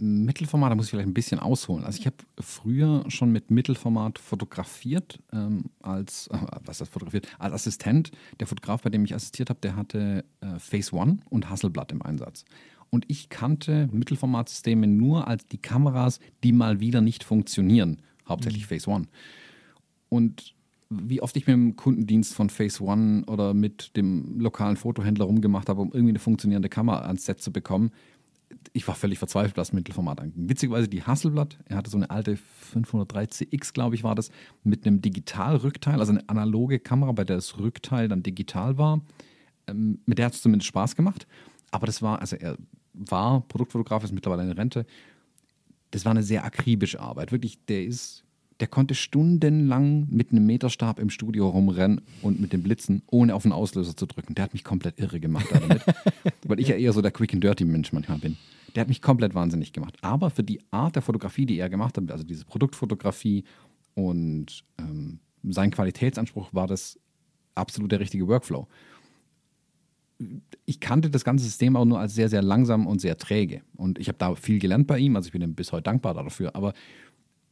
Mittelformat, da muss ich vielleicht ein bisschen ausholen. Also ich habe früher schon mit Mittelformat fotografiert, ähm, als, äh, was heißt fotografiert, als Assistent. Der Fotograf, bei dem ich assistiert habe, der hatte äh, Phase One und Hasselblatt im Einsatz. Und ich kannte Mittelformatsysteme nur als die Kameras, die mal wieder nicht funktionieren. Hauptsächlich mhm. Phase One. Und wie oft ich mit dem Kundendienst von Phase One oder mit dem lokalen Fotohändler rumgemacht habe, um irgendwie eine funktionierende Kamera ans Set zu bekommen, ich war völlig verzweifelt, was Mittelformat anging. Witzigerweise die Hasselblatt, er hatte so eine alte 503 CX, glaube ich, war das, mit einem Digitalrückteil, also eine analoge Kamera, bei der das Rückteil dann digital war. Ähm, mit der hat es zumindest Spaß gemacht. Aber das war, also er war Produktfotograf, ist mittlerweile in Rente. Das war eine sehr akribische Arbeit. Wirklich, der ist der konnte stundenlang mit einem Meterstab im Studio rumrennen und mit den Blitzen, ohne auf den Auslöser zu drücken. Der hat mich komplett irre gemacht damit, (laughs) weil ich ja eher so der Quick and Dirty Mensch manchmal bin. Der hat mich komplett wahnsinnig gemacht. Aber für die Art der Fotografie, die er gemacht hat, also diese Produktfotografie und ähm, sein Qualitätsanspruch, war das absolut der richtige Workflow. Ich kannte das ganze System auch nur als sehr, sehr langsam und sehr träge. Und ich habe da viel gelernt bei ihm, also ich bin ihm bis heute dankbar dafür. Aber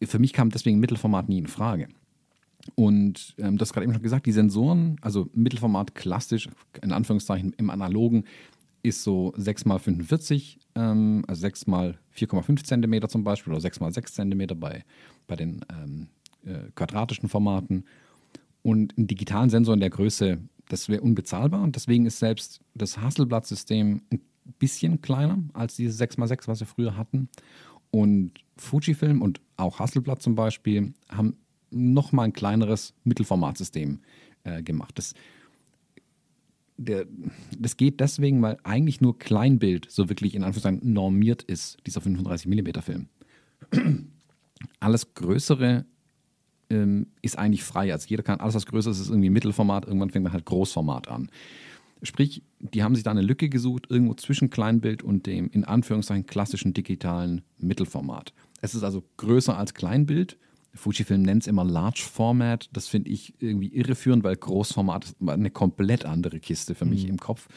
für mich kam deswegen Mittelformat nie in Frage. Und ähm, das gerade eben schon gesagt, die Sensoren, also Mittelformat klassisch, in Anführungszeichen im Analogen, ist so 6x45, ähm, also 6x4,5 cm zum Beispiel oder 6x6 cm bei, bei den ähm, äh, quadratischen Formaten. Und einen digitalen Sensor in der Größe, das wäre unbezahlbar. Und deswegen ist selbst das Hasselblad-System ein bisschen kleiner als dieses 6x6, was wir früher hatten. Und Fujifilm und auch Hasselblad zum Beispiel haben nochmal ein kleineres Mittelformatsystem äh, gemacht. Das, der, das geht deswegen, weil eigentlich nur Kleinbild so wirklich in Anführungszeichen normiert ist, dieser 35mm Film. (clears throat) Alles Größere ähm, ist eigentlich frei. Also jeder kann, alles was größer ist, ist irgendwie Mittelformat, irgendwann fängt man halt Großformat an. Sprich, die haben sich da eine Lücke gesucht, irgendwo zwischen Kleinbild und dem in Anführungszeichen klassischen digitalen Mittelformat. Es ist also größer als Kleinbild, Fujifilm nennt es immer Large Format. Das finde ich irgendwie irreführend, weil Großformat ist eine komplett andere Kiste für mich mhm. im Kopf.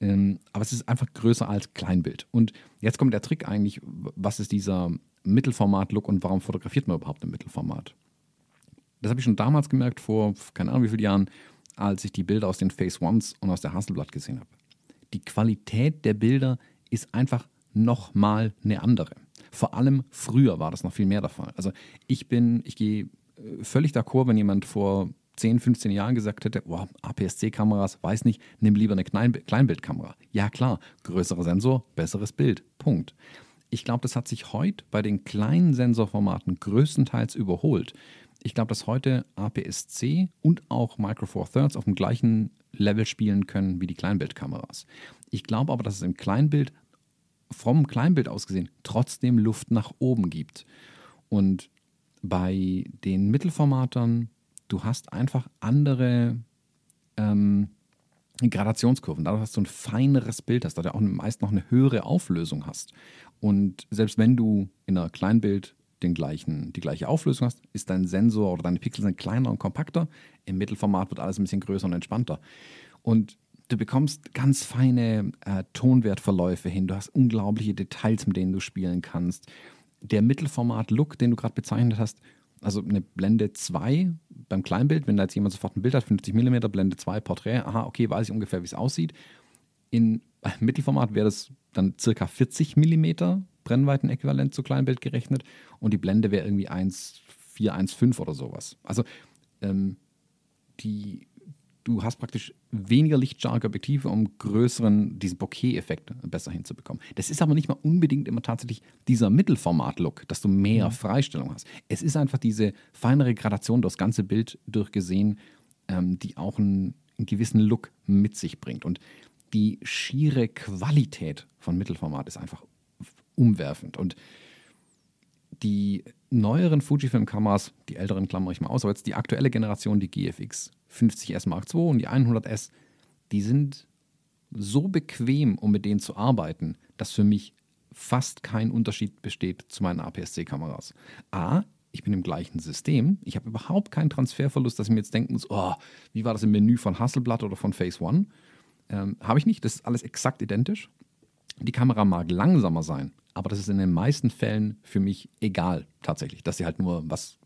Ähm, aber es ist einfach größer als Kleinbild. Und jetzt kommt der Trick eigentlich, was ist dieser Mittelformat-Look und warum fotografiert man überhaupt im Mittelformat? Das habe ich schon damals gemerkt, vor keine Ahnung wie vielen Jahren, als ich die Bilder aus den Phase Ones und aus der Hasselblatt gesehen habe. Die Qualität der Bilder ist einfach nochmal eine andere. Vor allem früher war das noch viel mehr der Fall. Also ich bin, ich gehe äh, völlig d'accord, wenn jemand vor 10, 15 Jahren gesagt hätte, oh, APS-C-Kameras, weiß nicht, nimm lieber eine Kleinbildkamera. Ja klar, größerer Sensor, besseres Bild. Punkt. Ich glaube, das hat sich heute bei den kleinen Sensorformaten größtenteils überholt. Ich glaube, dass heute APS-C und auch Micro Four Thirds auf dem gleichen Level spielen können wie die Kleinbildkameras. Ich glaube aber, dass es im Kleinbild vom Kleinbild aus gesehen trotzdem Luft nach oben gibt. Und bei den Mittelformatern, du hast einfach andere ähm, Gradationskurven. Dadurch, dass du ein feineres Bild hast, da du auch meist noch eine höhere Auflösung hast. Und selbst wenn du in einer Kleinbild den gleichen, die gleiche Auflösung hast, ist dein Sensor oder deine Pixel sind kleiner und kompakter. Im Mittelformat wird alles ein bisschen größer und entspannter. Und Du bekommst ganz feine äh, Tonwertverläufe hin. Du hast unglaubliche Details, mit denen du spielen kannst. Der Mittelformat-Look, den du gerade bezeichnet hast, also eine Blende 2 beim Kleinbild, wenn da jetzt jemand sofort ein Bild hat, 50 mm, Blende 2, Porträt, aha, okay, weiß ich ungefähr, wie es aussieht. In Mittelformat wäre das dann circa 40 mm Brennweiten-Äquivalent zu Kleinbild gerechnet und die Blende wäre irgendwie 1,4, 1,5 oder sowas. Also ähm, die du hast praktisch weniger lichtstarke Objektive, um größeren, diesen Bokeh-Effekt besser hinzubekommen. Das ist aber nicht mal unbedingt immer tatsächlich dieser Mittelformat-Look, dass du mehr mhm. Freistellung hast. Es ist einfach diese feinere Gradation das ganze Bild durchgesehen, ähm, die auch einen, einen gewissen Look mit sich bringt. Und die schiere Qualität von Mittelformat ist einfach umwerfend. Und die neueren Fujifilm-Kameras, die älteren klammere ich mal aus, aber jetzt die aktuelle Generation, die GFX 50S Mark II und die 100S, die sind so bequem, um mit denen zu arbeiten, dass für mich fast kein Unterschied besteht zu meinen APS-C-Kameras. A, ich bin im gleichen System. Ich habe überhaupt keinen Transferverlust, dass ich mir jetzt denken muss, oh, wie war das im Menü von Hasselblatt oder von Phase One? Ähm, habe ich nicht. Das ist alles exakt identisch. Die Kamera mag langsamer sein, aber das ist in den meisten Fällen für mich egal tatsächlich, dass sie halt nur was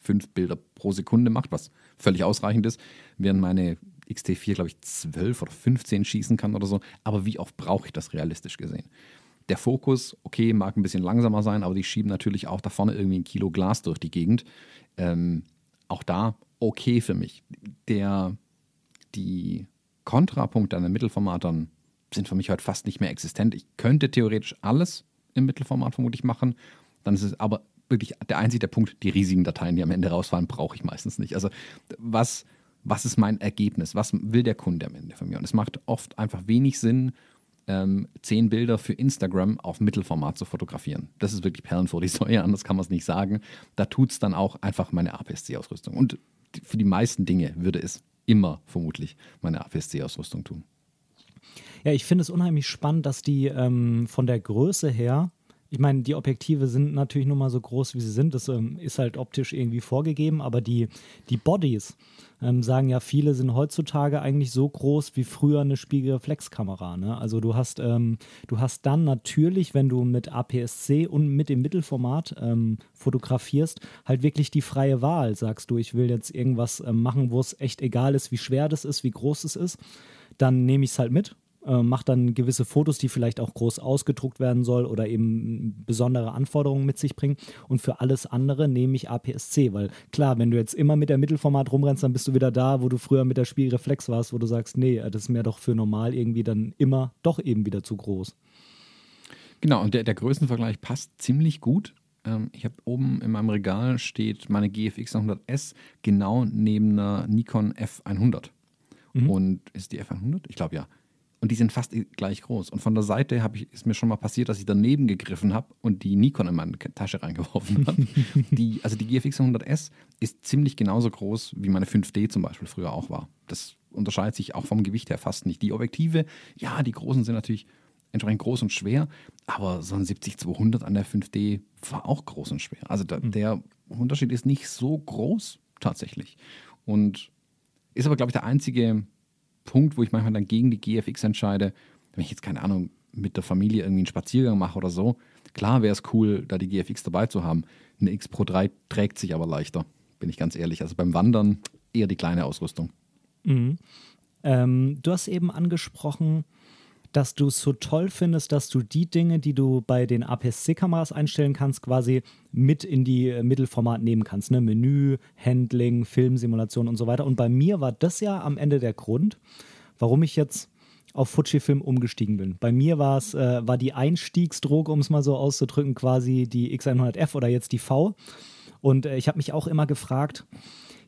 fünf Bilder pro Sekunde macht, was völlig ausreichend ist, während meine XT4, glaube ich, 12 oder 15 schießen kann oder so. Aber wie oft brauche ich das realistisch gesehen? Der Fokus, okay, mag ein bisschen langsamer sein, aber die schieben natürlich auch da vorne irgendwie ein Kilo Glas durch die Gegend. Ähm, auch da okay für mich. Der, die Kontrapunkte an den Mittelformatern sind für mich heute fast nicht mehr existent. Ich könnte theoretisch alles im Mittelformat vermutlich machen. Dann ist es aber wirklich der einzige Punkt, die riesigen Dateien, die am Ende rausfallen, brauche ich meistens nicht. Also was, was ist mein Ergebnis? Was will der Kunde am Ende von mir? Und es macht oft einfach wenig Sinn, ähm, zehn Bilder für Instagram auf Mittelformat zu fotografieren. Das ist wirklich Perlen vor die Säue, anders kann man es nicht sagen. Da tut es dann auch einfach meine APS-C-Ausrüstung. Und für die meisten Dinge würde es immer vermutlich meine APS-C-Ausrüstung tun. Ja, ich finde es unheimlich spannend, dass die ähm, von der Größe her ich meine, die Objektive sind natürlich nur mal so groß, wie sie sind. Das ähm, ist halt optisch irgendwie vorgegeben, aber die, die Bodies, ähm, sagen ja viele, sind heutzutage eigentlich so groß wie früher eine Spiegelreflexkamera. Ne? Also du hast, ähm, du hast dann natürlich, wenn du mit APS-C und mit dem Mittelformat ähm, fotografierst, halt wirklich die freie Wahl. Sagst du, ich will jetzt irgendwas ähm, machen, wo es echt egal ist, wie schwer das ist, wie groß es ist, dann nehme ich es halt mit äh, macht dann gewisse Fotos, die vielleicht auch groß ausgedruckt werden soll oder eben besondere Anforderungen mit sich bringen. Und für alles andere nehme ich APS-C, weil klar, wenn du jetzt immer mit der Mittelformat rumrennst, dann bist du wieder da, wo du früher mit der Spielreflex warst, wo du sagst, nee, das ist mir doch für normal irgendwie dann immer doch eben wieder zu groß. Genau, und der, der Größenvergleich passt ziemlich gut. Ähm, ich habe oben in meinem Regal steht meine GFX 100S genau neben einer Nikon F100. Mhm. Und ist die F100? Ich glaube ja. Und die sind fast gleich groß. Und von der Seite ich, ist mir schon mal passiert, dass ich daneben gegriffen habe und die Nikon in meine Tasche reingeworfen habe. (laughs) die, also die GFX 100S ist ziemlich genauso groß, wie meine 5D zum Beispiel früher auch war. Das unterscheidet sich auch vom Gewicht her fast nicht. Die Objektive, ja, die großen sind natürlich entsprechend groß und schwer, aber so ein 70-200 an der 5D war auch groß und schwer. Also da, mhm. der Unterschied ist nicht so groß tatsächlich. Und ist aber, glaube ich, der einzige Punkt, wo ich manchmal dann gegen die GFX entscheide, wenn ich jetzt keine Ahnung mit der Familie irgendwie einen Spaziergang mache oder so. Klar wäre es cool, da die GFX dabei zu haben. Eine X Pro 3 trägt sich aber leichter, bin ich ganz ehrlich. Also beim Wandern eher die kleine Ausrüstung. Mhm. Ähm, du hast eben angesprochen, dass du es so toll findest, dass du die Dinge, die du bei den APS-C-Kameras einstellen kannst, quasi mit in die äh, Mittelformat nehmen kannst. Ne? Menü, Handling, Filmsimulation und so weiter. Und bei mir war das ja am Ende der Grund, warum ich jetzt auf Fujifilm umgestiegen bin. Bei mir war es, äh, war die Einstiegsdroge, um es mal so auszudrücken, quasi die X100F oder jetzt die V. Und äh, ich habe mich auch immer gefragt,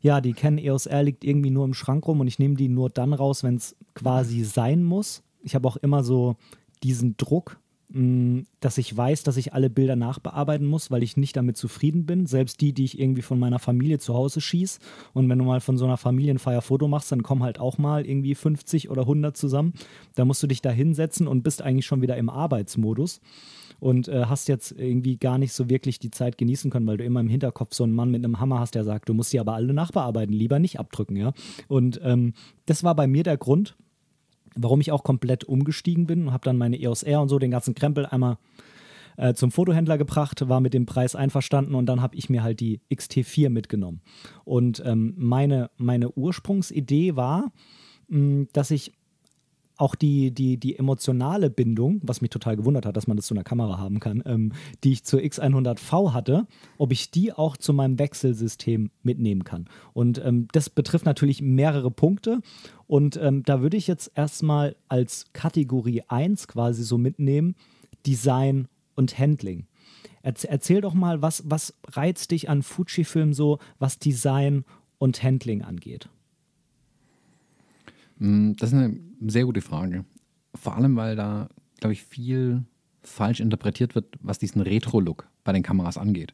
ja, die Canon EOS R liegt irgendwie nur im Schrank rum und ich nehme die nur dann raus, wenn es quasi sein muss ich habe auch immer so diesen Druck, mm, dass ich weiß, dass ich alle Bilder nachbearbeiten muss, weil ich nicht damit zufrieden bin. Selbst die, die ich irgendwie von meiner Familie zu Hause schieße. Und wenn du mal von so einer Familienfeier Foto machst, dann kommen halt auch mal irgendwie 50 oder 100 zusammen. Da musst du dich da hinsetzen und bist eigentlich schon wieder im Arbeitsmodus. Und äh, hast jetzt irgendwie gar nicht so wirklich die Zeit genießen können, weil du immer im Hinterkopf so einen Mann mit einem Hammer hast, der sagt, du musst sie aber alle nachbearbeiten, lieber nicht abdrücken, ja. Und ähm, das war bei mir der Grund, warum ich auch komplett umgestiegen bin und habe dann meine EOS R und so den ganzen Krempel einmal äh, zum Fotohändler gebracht, war mit dem Preis einverstanden und dann habe ich mir halt die XT4 mitgenommen. Und ähm, meine, meine Ursprungsidee war, mh, dass ich auch die, die, die emotionale Bindung, was mich total gewundert hat, dass man das zu einer Kamera haben kann, ähm, die ich zur X100V hatte, ob ich die auch zu meinem Wechselsystem mitnehmen kann. Und ähm, das betrifft natürlich mehrere Punkte. Und ähm, da würde ich jetzt erstmal als Kategorie 1 quasi so mitnehmen, Design und Handling. Erzähl doch mal, was, was reizt dich an Fujifilm so, was Design und Handling angeht? Mm, das ist eine sehr gute Frage. Vor allem, weil da, glaube ich, viel falsch interpretiert wird, was diesen Retro-Look bei den Kameras angeht.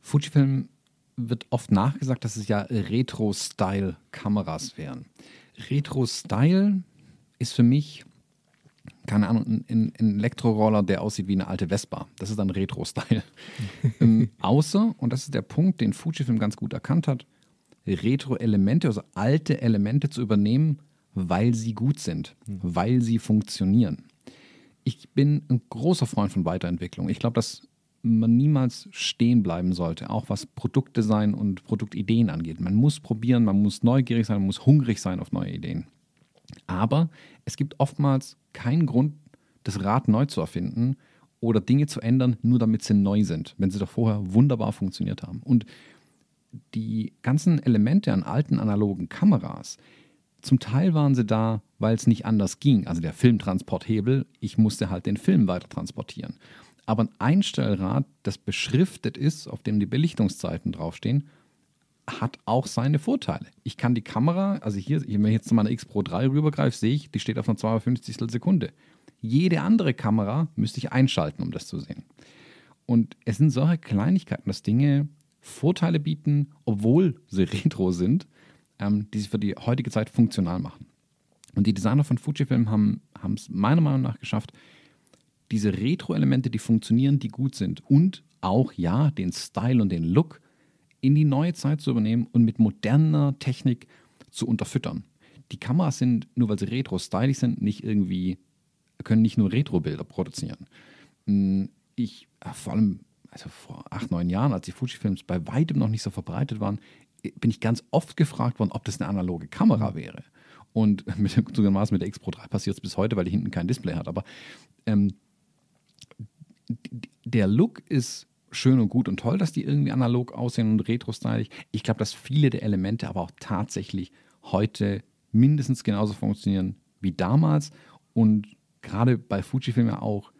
Fujifilm wird oft nachgesagt, dass es ja Retro-Style-Kameras wären. Retro-Style ist für mich, keine Ahnung, ein, ein Elektroroller, der aussieht wie eine alte Vespa. Das ist dann Retro-Style. (laughs) ähm, außer, und das ist der Punkt, den Fujifilm ganz gut erkannt hat, Retro-Elemente, also alte Elemente zu übernehmen weil sie gut sind, mhm. weil sie funktionieren. Ich bin ein großer Freund von Weiterentwicklung. Ich glaube, dass man niemals stehen bleiben sollte, auch was Produktdesign und Produktideen angeht. Man muss probieren, man muss neugierig sein, man muss hungrig sein auf neue Ideen. Aber es gibt oftmals keinen Grund, das Rad neu zu erfinden oder Dinge zu ändern, nur damit sie neu sind, wenn sie doch vorher wunderbar funktioniert haben. Und die ganzen Elemente an alten analogen Kameras, zum Teil waren sie da, weil es nicht anders ging. Also der Filmtransporthebel, ich musste halt den Film weiter transportieren. Aber ein Einstellrad, das beschriftet ist, auf dem die Belichtungszeiten draufstehen, hat auch seine Vorteile. Ich kann die Kamera, also hier, wenn ich jetzt zu meiner X Pro 3 rübergreife, sehe ich, die steht auf einer 250 Sekunde. Jede andere Kamera müsste ich einschalten, um das zu sehen. Und es sind solche Kleinigkeiten, dass Dinge Vorteile bieten, obwohl sie (laughs) retro sind ähm, die sie für die heutige Zeit funktional machen. Und die Designer von Fujifilm haben es meiner Meinung nach geschafft, diese Retro-Elemente, die funktionieren, die gut sind und auch, ja, den Style und den Look in die neue Zeit zu übernehmen und mit moderner Technik zu unterfüttern. Die Kameras sind, nur weil sie retro-stylig sind, nicht irgendwie, können nicht nur Retro-Bilder produzieren. Hm, ich, äh, vor allem, also vor acht, neun Jahren, als die Fujifilms bei weitem noch nicht so verbreitet waren, bin ich ganz oft gefragt worden, ob das eine analoge Kamera wäre. Und (laughs) mit, zugegebenermaßen mit der X Pro 3 passiert es bis heute, weil die hinten kein Display hat. Aber ähm, der Look ist schön und gut und toll, dass die irgendwie analog aussehen und retro-stylig. Ich glaube, dass viele der Elemente aber auch tatsächlich heute mindestens genauso funktionieren wie damals und gerade bei Fujifilm ja auch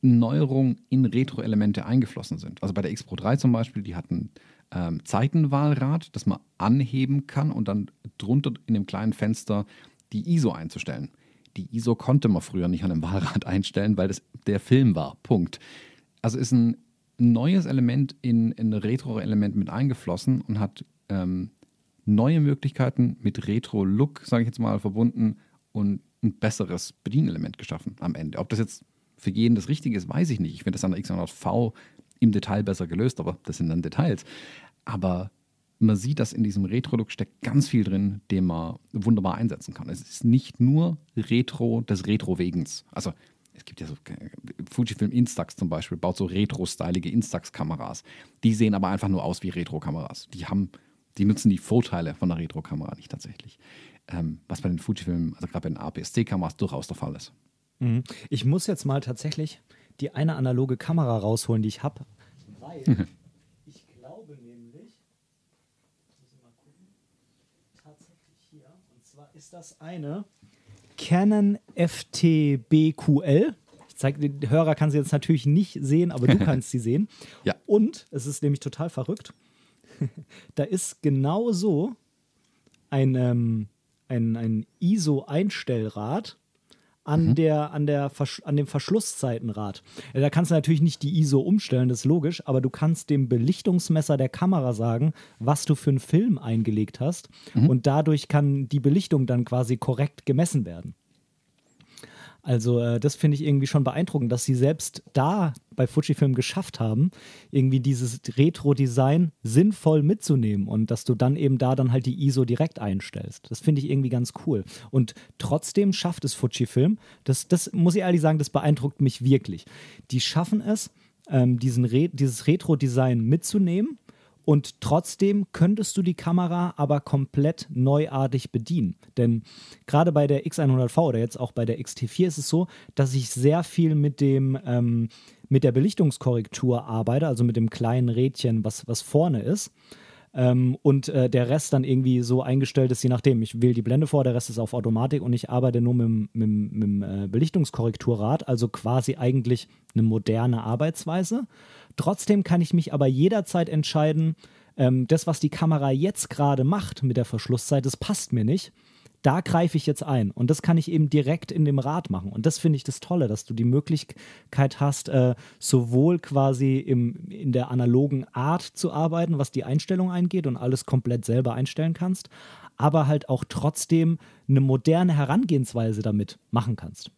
Neuerungen in Retro-Elemente eingeflossen sind. Also bei der X Pro 3 zum Beispiel, die hatten ähm, Zeitenwahlrad, das man anheben kann und dann drunter in dem kleinen Fenster die ISO einzustellen. Die ISO konnte man früher nicht an einem (laughs) Wahlrad einstellen, weil das der Film war. Punkt. Also ist ein neues Element in, in ein Retro-Element mit eingeflossen und hat ähm, neue Möglichkeiten mit Retro-Look, sage ich jetzt mal, verbunden und ein besseres Bedienelement geschaffen am Ende. Ob das jetzt für jeden das Richtige ist, weiß ich nicht. Ich finde das an der X100V im Detail besser gelöst, aber das sind dann Details. Aber man sieht, dass in diesem Retro-Look steckt ganz viel drin, den man wunderbar einsetzen kann. Es ist nicht nur Retro des Retro-Wegens. Also es gibt ja so äh, Fujifilm Instax zum Beispiel, baut so retro-stylige Instax-Kameras. Die sehen aber einfach nur aus wie Retro-Kameras. Die haben, die nutzen die Vorteile von der Retro-Kamera nicht tatsächlich. Ähm, was bei den Fujifilm, also gerade bei den APS-C-Kameras durchaus der Fall ist. Mhm. Ich muss jetzt mal tatsächlich die eine analoge Kamera rausholen, die ich habe, weil (laughs) ich glaube nämlich, muss ich mal gucken, tatsächlich hier, und zwar ist das eine Canon FTBQL. Ich zeige, den Hörer kann sie jetzt natürlich nicht sehen, aber du (laughs) kannst sie sehen. Ja. Und es ist nämlich total verrückt. (laughs) da ist genau so ein, ähm, ein, ein ISO-Einstellrad an, mhm. der, an, der an dem Verschlusszeitenrad. Ja, da kannst du natürlich nicht die ISO umstellen, das ist logisch, aber du kannst dem Belichtungsmesser der Kamera sagen, was du für einen Film eingelegt hast. Mhm. Und dadurch kann die Belichtung dann quasi korrekt gemessen werden. Also äh, das finde ich irgendwie schon beeindruckend, dass sie selbst da bei Fujifilm geschafft haben, irgendwie dieses Retro-Design sinnvoll mitzunehmen und dass du dann eben da dann halt die ISO direkt einstellst. Das finde ich irgendwie ganz cool. Und trotzdem schafft es Fujifilm, das, das muss ich ehrlich sagen, das beeindruckt mich wirklich. Die schaffen es, ähm, diesen Re dieses Retro-Design mitzunehmen und trotzdem könntest du die Kamera aber komplett neuartig bedienen. Denn gerade bei der X100V oder jetzt auch bei der XT4 ist es so, dass ich sehr viel mit dem ähm, mit der Belichtungskorrektur arbeite, also mit dem kleinen Rädchen, was, was vorne ist. Ähm, und äh, der Rest dann irgendwie so eingestellt ist, je nachdem. Ich wähle die Blende vor, der Rest ist auf Automatik und ich arbeite nur mit, dem äh, Belichtungskorrekturrad, also quasi eigentlich eine moderne Arbeitsweise. Trotzdem kann ich mich aber jederzeit entscheiden, ähm, das, was die Kamera jetzt gerade macht mit der Verschlusszeit, das passt mir nicht. Da greife ich jetzt ein. Und das kann ich eben direkt in dem Rad machen. Und das finde ich das Tolle, dass du die Möglichkeit hast, äh, sowohl quasi im, in der analogen Art zu arbeiten, was die Einstellung eingeht und alles komplett selber einstellen kannst, aber halt auch trotzdem eine moderne Herangehensweise damit machen kannst.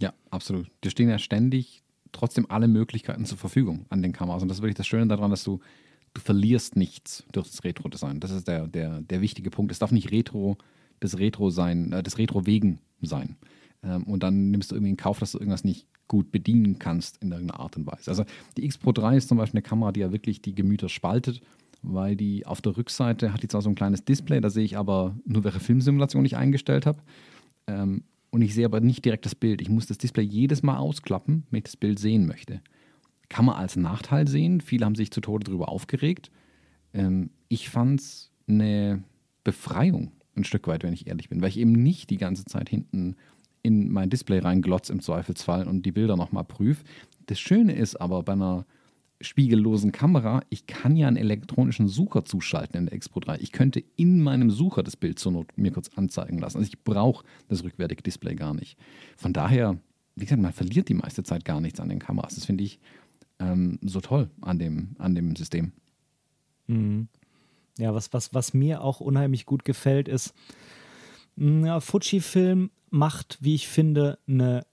Ja, absolut. Wir stehen ja ständig trotzdem alle Möglichkeiten zur Verfügung an den Kameras. Und das ist wirklich das Schöne daran, dass du, du verlierst nichts durch das Retro-Design. Das ist der, der, der wichtige Punkt. Es darf nicht Retro des Retro sein, äh, des Retro wegen sein. Ähm, und dann nimmst du irgendwie in Kauf, dass du irgendwas nicht gut bedienen kannst in irgendeiner Art und Weise. Also die X Pro 3 ist zum Beispiel eine Kamera, die ja wirklich die Gemüter spaltet, weil die auf der Rückseite hat jetzt auch so ein kleines Display, da sehe ich aber nur, welche Filmsimulation ich eingestellt habe. Ähm, und ich sehe aber nicht direkt das Bild. Ich muss das Display jedes Mal ausklappen, wenn ich das Bild sehen möchte. Kann man als Nachteil sehen. Viele haben sich zu Tode darüber aufgeregt. Ähm, ich fand es eine Befreiung, ein Stück weit, wenn ich ehrlich bin, weil ich eben nicht die ganze Zeit hinten in mein Display reinglotz im Zweifelsfall und die Bilder nochmal prüfe. Das Schöne ist aber bei einer spiegellosen Kamera, ich kann ja einen elektronischen Sucher zuschalten in der Expo 3. Ich könnte in meinem Sucher das Bild zur Not mir kurz anzeigen lassen. Also ich brauche das rückwärtige Display gar nicht. Von daher, wie gesagt, man verliert die meiste Zeit gar nichts an den Kameras. Das finde ich ähm, so toll an dem, an dem System. Mhm. Ja, was, was, was mir auch unheimlich gut gefällt, ist, ja, Fujifilm macht, wie ich finde, eine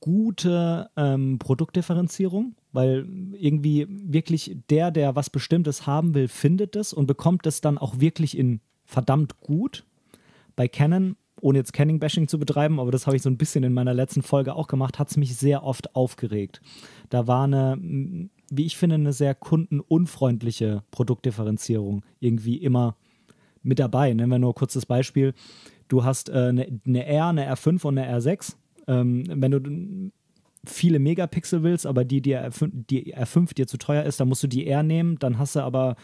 gute ähm, Produktdifferenzierung, weil irgendwie wirklich der, der was Bestimmtes haben will, findet es und bekommt es dann auch wirklich in verdammt gut. Bei Canon, ohne jetzt Canning-Bashing zu betreiben, aber das habe ich so ein bisschen in meiner letzten Folge auch gemacht, hat es mich sehr oft aufgeregt. Da war eine, wie ich finde, eine sehr kundenunfreundliche Produktdifferenzierung irgendwie immer mit dabei. Nehmen wir nur kurz das Beispiel. Du hast äh, eine, eine R, eine R5 und eine R6 ähm, wenn du viele Megapixel willst, aber die, die, R5, die R5 dir zu teuer ist, dann musst du die R nehmen, dann hast du aber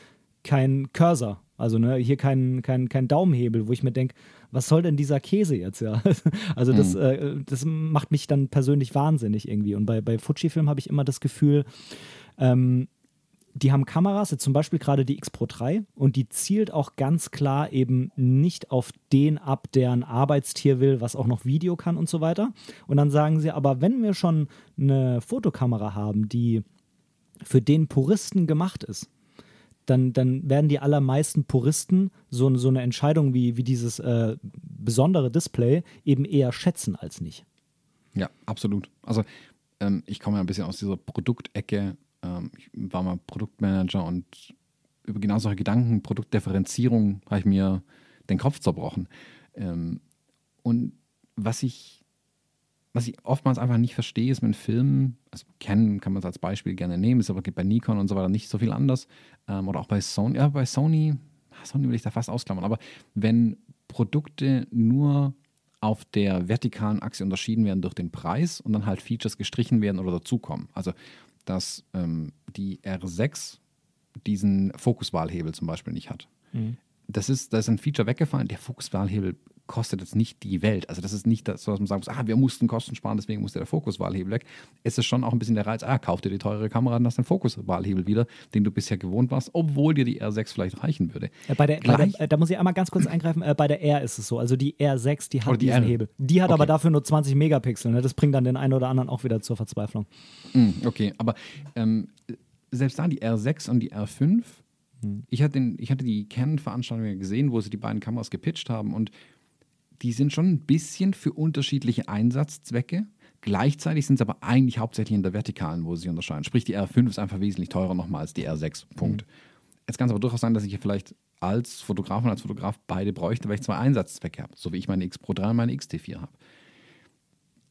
keinen Cursor. Also ne, hier kein, kein, kein Daumenhebel, wo ich mir denke, was soll denn dieser Käse jetzt, ja? (laughs) Also das, mhm. äh, das macht mich dann persönlich wahnsinnig irgendwie. Und bei, bei Fujifilm habe ich immer das Gefühl, ähm, die haben Kameras, jetzt zum Beispiel gerade die X Pro 3, und die zielt auch ganz klar eben nicht auf den ab, der ein Arbeitstier will, was auch noch Video kann und so weiter. Und dann sagen sie, aber wenn wir schon eine Fotokamera haben, die für den Puristen gemacht ist, dann, dann werden die allermeisten Puristen so, so eine Entscheidung wie, wie dieses äh, besondere Display eben eher schätzen als nicht. Ja, absolut. Also ähm, ich komme ja ein bisschen aus dieser Produktecke ähm, ich war mal Produktmanager und über genau solche Gedanken, Produktdifferenzierung, habe ich mir den Kopf zerbrochen. Ähm, und was ich, was ich oftmals einfach nicht verstehe, ist mit Filmen, also Canon kann man es als Beispiel gerne nehmen, ist aber bei Nikon und so weiter nicht so viel anders. Ähm, oder auch bei Sony, ja, bei Sony, Sony will ich da fast ausklammern, aber wenn Produkte nur auf der vertikalen Achse unterschieden werden durch den Preis und dann halt Features gestrichen werden oder dazukommen. Also dass ähm, die R6 diesen Fokuswahlhebel zum Beispiel nicht hat. Mhm. Das ist, da ist ein Feature weggefallen. Der Fokuswahlhebel kostet jetzt nicht die Welt. Also das ist nicht so, dass man sagt, ah, wir mussten Kosten sparen, deswegen musste der Fokuswahlhebel weg. Es ist schon auch ein bisschen der Reiz, ah, kauf dir die teure Kamera, dann hast du den Fokuswahlhebel wieder, den du bisher gewohnt warst, obwohl dir die R6 vielleicht reichen würde. Äh, bei der, bei der, äh, da muss ich einmal ganz kurz eingreifen, äh, bei der R ist es so, also die R6, die hat die diesen R. Hebel. Die hat okay. aber dafür nur 20 Megapixel, ne? das bringt dann den einen oder anderen auch wieder zur Verzweiflung. Mm, okay, aber ähm, selbst da die R6 und die R5, hm. ich, hatte den, ich hatte die Canon-Veranstaltung gesehen, wo sie die beiden Kameras gepitcht haben und die sind schon ein bisschen für unterschiedliche Einsatzzwecke. Gleichzeitig sind sie aber eigentlich hauptsächlich in der Vertikalen, wo sie sich unterscheiden. Sprich, die R5 ist einfach wesentlich teurer nochmal als die R6. Punkt. Mhm. Jetzt kann es aber durchaus sein, dass ich hier vielleicht als Fotograf und als Fotograf beide bräuchte, weil ich zwei Einsatzzwecke habe, so wie ich meine X Pro 3 und meine XT4 habe.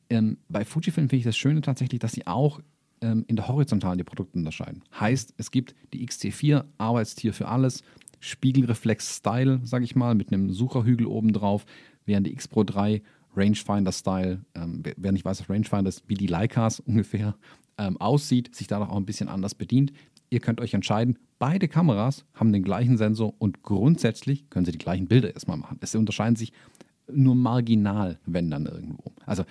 Ähm, bei Fujifilm finde ich das Schöne tatsächlich, dass sie auch ähm, in der Horizontalen die Produkte unterscheiden. Heißt, es gibt die XT4, Arbeitstier für alles, Spiegelreflex-Style, sage ich mal, mit einem Sucherhügel oben drauf, während die X Pro 3 Rangefinder-Style, ähm, wer nicht weiß, was Rangefinder ist, wie die Leicas (laughs) ungefähr ähm, aussieht, sich dadurch auch ein bisschen anders bedient. Ihr könnt euch entscheiden, beide Kameras haben den gleichen Sensor und grundsätzlich können sie die gleichen Bilder erstmal machen. Es unterscheiden sich nur marginal, wenn dann irgendwo. Also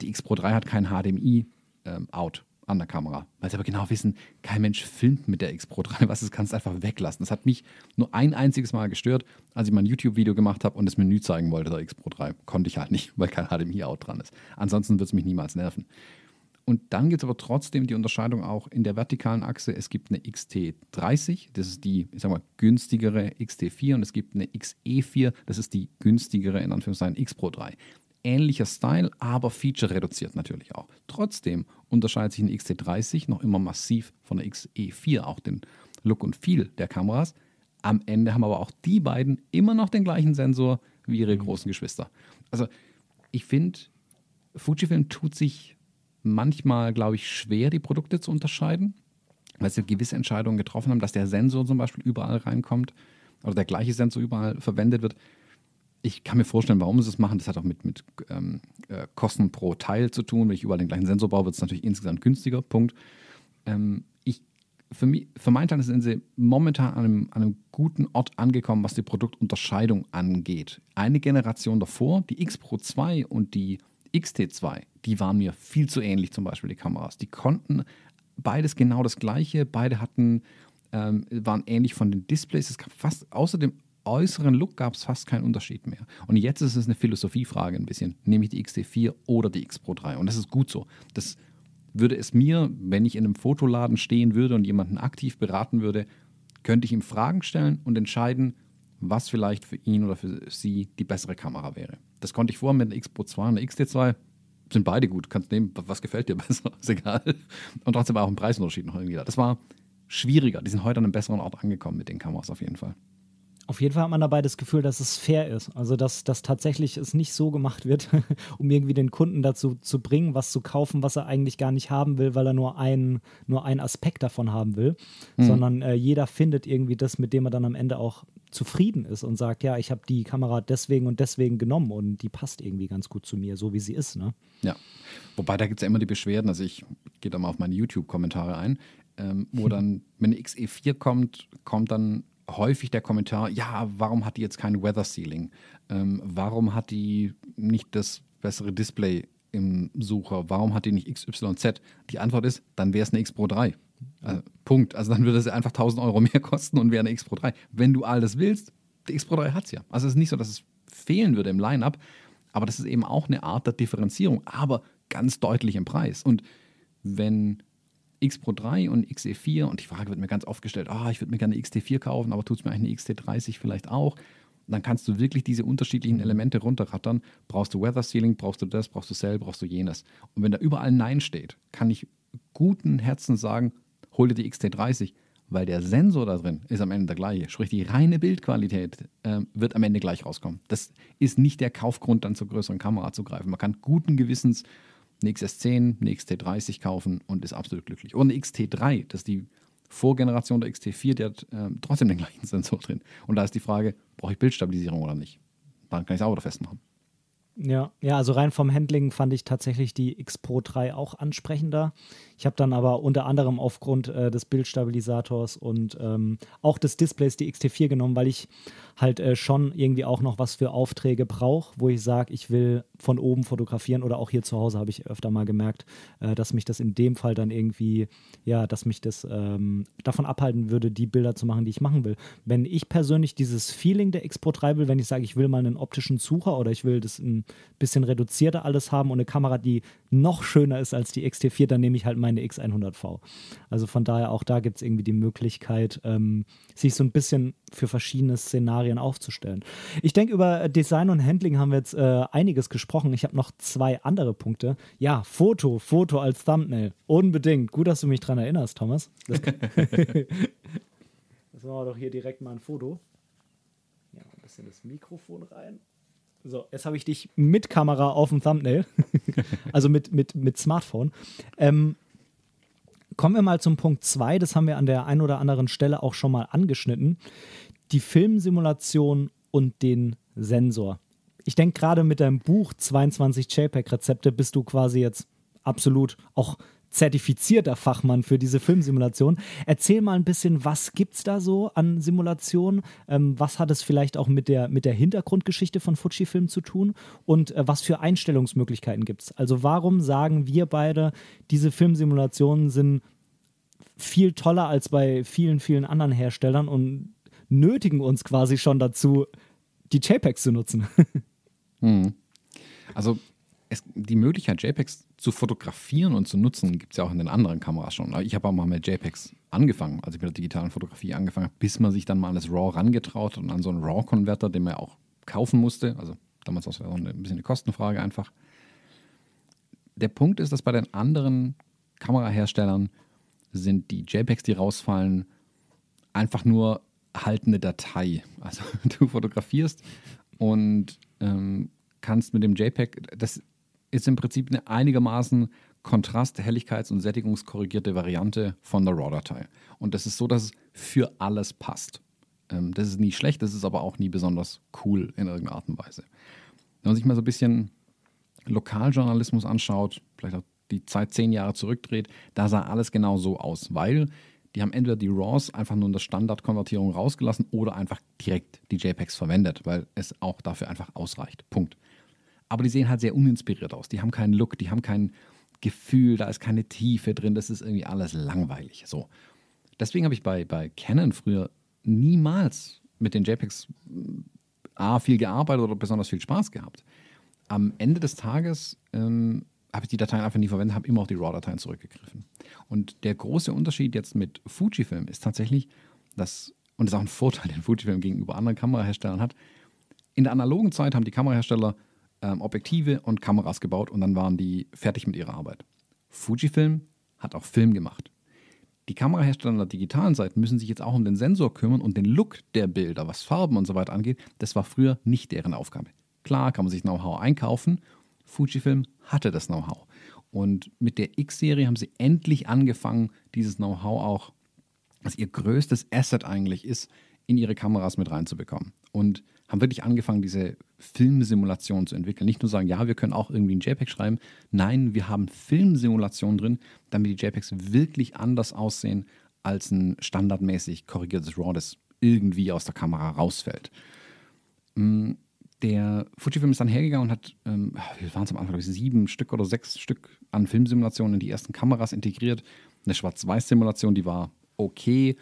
die X Pro 3 hat kein HDMI-Out. Ähm, an der Kamera, weil sie aber genau wissen, kein Mensch filmt mit der X Pro 3, was es kannst einfach weglassen. Das hat mich nur ein einziges Mal gestört, als ich mein YouTube-Video gemacht habe und das Menü zeigen wollte, der X Pro 3. Konnte ich halt nicht, (laughs) weil kein HDMI-Out dran ist. Ansonsten wird es mich niemals nerven. Und dann gibt es aber trotzdem die Unterscheidung auch in der vertikalen Achse. Es gibt eine XT30, das ist die, ich sag mal, günstigere XT4 und es gibt eine XE4, das ist die günstigere, in Anführungszeichen, X Pro 3 ähnlicher Style, aber feature reduziert natürlich auch. Trotzdem unterscheidet sich ein XT30 noch immer massiv von der XE4, auch den Look und Feel der Kameras. Am Ende haben aber auch die beiden immer noch den gleichen Sensor wie ihre mhm. großen Geschwister. Also ich finde, Fujifilm tut sich manchmal, glaube ich, schwer, die Produkte zu unterscheiden, weil sie gewisse Entscheidungen getroffen haben, dass der Sensor zum Beispiel überall reinkommt oder der gleiche Sensor überall verwendet wird ich kann mir vorstellen, warum sie es machen. Das hat auch mit, mit ähm, äh, Kosten pro Teil zu tun. Wenn ich überall den gleichen Sensor baue, wird es natürlich insgesamt günstiger. Punkt. Ähm, ich, für, mich, für meinen Teil sind sie momentan an einem, an einem guten Ort angekommen, was die Produktunterscheidung angeht. Eine Generation davor, die X Pro 2 und die XT2, die waren mir viel zu ähnlich, zum Beispiel die Kameras. Die konnten beides genau das Gleiche. Beide hatten, ähm, waren ähnlich von den Displays. Es gab fast außer dem äußeren Look gab es fast keinen Unterschied mehr. Und jetzt ist es eine Philosophiefrage ein bisschen. Nehme ich die XT4 oder die X Pro 3? Und das ist gut so. Das würde es mir, wenn ich in einem Fotoladen stehen würde und jemanden aktiv beraten würde, könnte ich ihm Fragen stellen und entscheiden, was vielleicht für ihn oder für sie die bessere Kamera wäre. Das konnte ich vorher mit der X Pro 2 und der XT2 sind beide gut. Kannst nehmen, was gefällt dir besser, (laughs) ist egal. Und trotzdem war auch ein Preisunterschied noch irgendwie da. Das war schwieriger. Die sind heute an einem besseren Ort angekommen mit den Kameras auf jeden Fall. Auf jeden Fall hat man dabei das Gefühl, dass es fair ist. Also, dass, dass tatsächlich es nicht so gemacht wird, (laughs) um irgendwie den Kunden dazu zu bringen, was zu kaufen, was er eigentlich gar nicht haben will, weil er nur einen, nur einen Aspekt davon haben will. Mhm. Sondern äh, jeder findet irgendwie das, mit dem er dann am Ende auch zufrieden ist und sagt, ja, ich habe die Kamera deswegen und deswegen genommen und die passt irgendwie ganz gut zu mir, so wie sie ist. Ne? Ja, wobei da gibt es ja immer die Beschwerden, also ich gehe da mal auf meine YouTube-Kommentare ein, ähm, wo (laughs) dann, wenn eine XE4 kommt, kommt dann häufig der Kommentar, ja, warum hat die jetzt kein Weather Sealing? Ähm, warum hat die nicht das bessere Display im Sucher? Warum hat die nicht XYZ? Die Antwort ist, dann wäre es eine X Pro 3. Also, Punkt. Also dann würde es einfach 1000 Euro mehr (laughs) kosten und wäre eine X Pro 3. Wenn du alles willst, die X Pro 3 hat es ja. Also es ist nicht so, dass es fehlen würde im Line-Up, aber das ist eben auch eine Art der Differenzierung, aber ganz deutlich im Preis. Und wenn X Pro 3 und XE4 und die Frage wird mir ganz oft gestellt, ah, ich würde mir gerne eine XT4 kaufen, aber tut es mir eigentlich eine XT30 vielleicht auch? dann kannst du wirklich diese unterschiedlichen mhm. Elemente runterrattern. Brauchst du Weather Sealing, brauchst du das, brauchst du Cell, brauchst du jenes. Und wenn da überall Nein steht, kann ich guten Herzens sagen, hol dir die XT30, weil der Sensor da drin ist am Ende der gleiche. Sprich, die reine Bildqualität äh, wird am Ende gleich rauskommen. Das ist nicht der Kaufgrund, dann zur größeren Kamera zu greifen. Man kann guten Gewissens eine XS10, eine XT30 kaufen und ist absolut glücklich. Oder eine XT3, das ist die Vorgeneration der XT4, die hat äh, trotzdem den (laughs) gleichen Sensor drin. Und da ist die Frage, brauche ich Bildstabilisierung oder nicht? Dann kann ich es auch wieder festmachen. Ja, ja, also rein vom Handling fand ich tatsächlich die X Pro 3 auch ansprechender. Ich habe dann aber unter anderem aufgrund äh, des Bildstabilisators und ähm, auch des Displays die XT4 genommen, weil ich halt äh, schon irgendwie auch noch was für Aufträge brauche, wo ich sage, ich will von oben fotografieren oder auch hier zu Hause habe ich öfter mal gemerkt, äh, dass mich das in dem Fall dann irgendwie, ja, dass mich das ähm, davon abhalten würde, die Bilder zu machen, die ich machen will. Wenn ich persönlich dieses Feeling der X Pro 3 will, wenn ich sage, ich will mal einen optischen Sucher oder ich will das ein bisschen reduzierter alles haben und eine Kamera, die noch schöner ist als die XT4, dann nehme ich halt meine X100V. Also von daher auch da gibt es irgendwie die Möglichkeit, ähm, sich so ein bisschen für verschiedene Szenarien aufzustellen. Ich denke, über Design und Handling haben wir jetzt äh, einiges gesprochen. Ich habe noch zwei andere Punkte. Ja, Foto, Foto als Thumbnail. Unbedingt. Gut, dass du mich daran erinnerst, Thomas. Das, (laughs) das machen wir doch hier direkt mal ein Foto. Ja, ein bisschen das Mikrofon rein. So, jetzt habe ich dich mit Kamera auf dem Thumbnail, (laughs) also mit, mit, mit Smartphone. Ähm, kommen wir mal zum Punkt 2, das haben wir an der einen oder anderen Stelle auch schon mal angeschnitten. Die Filmsimulation und den Sensor. Ich denke, gerade mit deinem Buch 22 JPEG-Rezepte bist du quasi jetzt absolut auch zertifizierter Fachmann für diese Filmsimulation. Erzähl mal ein bisschen, was gibt es da so an Simulationen? Ähm, was hat es vielleicht auch mit der, mit der Hintergrundgeschichte von Fujifilm zu tun? Und äh, was für Einstellungsmöglichkeiten gibt es? Also warum sagen wir beide, diese Filmsimulationen sind viel toller als bei vielen, vielen anderen Herstellern und nötigen uns quasi schon dazu, die JPEGs zu nutzen? hm. Also es, die Möglichkeit, JPEGs zu fotografieren und zu nutzen, gibt es ja auch in den anderen Kameras schon. Ich habe auch mal mit JPEGs angefangen, als ich mit der digitalen Fotografie angefangen habe, bis man sich dann mal an das RAW rangetraut und an so einen RAW-Konverter, den man ja auch kaufen musste. Also damals war es auch ein bisschen eine Kostenfrage einfach. Der Punkt ist, dass bei den anderen Kameraherstellern sind die JPEGs, die rausfallen, einfach nur haltende Datei. Also (laughs) du fotografierst und ähm, kannst mit dem JPEG, das ist im Prinzip eine einigermaßen kontrast-, helligkeits- und sättigungskorrigierte Variante von der RAW-Datei. Und das ist so, dass es für alles passt. Ähm, das ist nie schlecht, das ist aber auch nie besonders cool in irgendeiner Art und Weise. Wenn man sich mal so ein bisschen Lokaljournalismus anschaut, vielleicht auch die Zeit zehn Jahre zurückdreht, da sah alles genau so aus, weil die haben entweder die RAWs einfach nur in der Standardkonvertierung rausgelassen oder einfach direkt die JPEGs verwendet, weil es auch dafür einfach ausreicht. Punkt aber die sehen halt sehr uninspiriert aus. Die haben keinen Look, die haben kein Gefühl, da ist keine Tiefe drin, das ist irgendwie alles langweilig. So. Deswegen habe ich bei, bei Canon früher niemals mit den JPEGs A viel gearbeitet oder besonders viel Spaß gehabt. Am Ende des Tages ähm, habe ich die Dateien einfach nie verwendet, habe immer auf die RAW-Dateien zurückgegriffen. Und der große Unterschied jetzt mit Fujifilm ist tatsächlich, dass, und das ist auch ein Vorteil, den Fujifilm gegenüber anderen Kameraherstellern hat, in der analogen Zeit haben die Kamerahersteller ähm, Objektive und Kameras gebaut und dann waren die fertig mit ihrer Arbeit. Fujifilm hat auch Film gemacht. Die Kamerahersteller der digitalen Seite müssen sich jetzt auch um den Sensor kümmern und den Look der Bilder, was Farben und so weiter angeht. Das war früher nicht deren Aufgabe. Klar kann man sich Know-how einkaufen. Fujifilm hatte das Know-how. Und mit der X-Serie haben sie endlich angefangen, dieses Know-how auch, was ihr größtes Asset eigentlich ist, in ihre Kameras mit reinzubekommen. Und haben wirklich angefangen, diese Filmsimulation zu entwickeln. Nicht nur sagen, ja, wir können auch irgendwie ein JPEG schreiben. Nein, wir haben Filmsimulationen drin, damit die JPEGs wirklich anders aussehen als ein standardmäßig korrigiertes RAW, das irgendwie aus der Kamera rausfällt. Mm, der Fujifilm ist dann hergegangen und hat, ähm, wie waren es am Anfang, glaube ich, sieben Stück oder sechs Stück an Filmsimulationen in die ersten Kameras integriert. Eine Schwarz-Weiß-Simulation, die war okay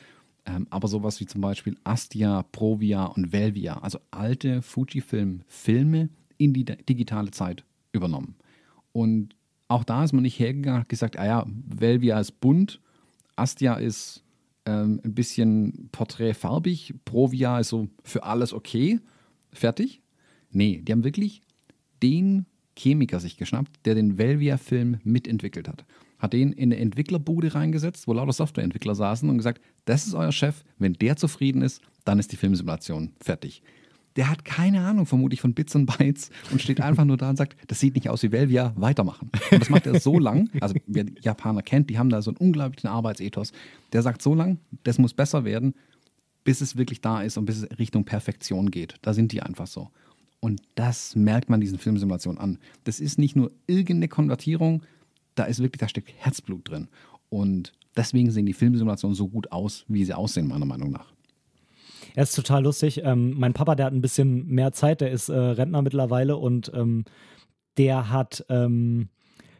ähm, aber sowas wie zum Beispiel Astia, Provia und Velvia, also alte Fujifilm-Filme in die digitale Zeit übernommen. Und auch da ist man nicht hergegangen und gesagt, ah ja, Velvia ist bunt, Astia ist ähm, ein bisschen porträtfarbig, Provia ist so für alles okay, fertig. Nee, die haben wirklich den Chemiker sich geschnappt, der den Velvia-Film mitentwickelt hat hat den in eine Entwicklerbude reingesetzt, wo lauter Softwareentwickler saßen und gesagt, das ist euer Chef, wenn der zufrieden ist, dann ist die Filmsimulation fertig. Der hat keine Ahnung, vermutlich von Bits und Bytes und steht einfach nur da und sagt, das sieht nicht aus wie Velvia, weitermachen. Und das macht er so lang, also wer Japaner kennt, die haben da so einen unglaublichen Arbeitsethos. Der sagt so lang, das muss besser werden, bis es wirklich da ist und bis es Richtung Perfektion geht. Da sind die einfach so. Und das merkt man diesen Filmsimulationen an. Das ist nicht nur irgendeine Konvertierung, da ist wirklich, da steckt Herzblut drin. Und deswegen sehen die Filmsimulationen so gut aus, wie sie aussehen, meiner Meinung nach. Er ist total lustig. Ähm, mein Papa, der hat ein bisschen mehr Zeit, der ist äh, Rentner mittlerweile und ähm, der hat ähm,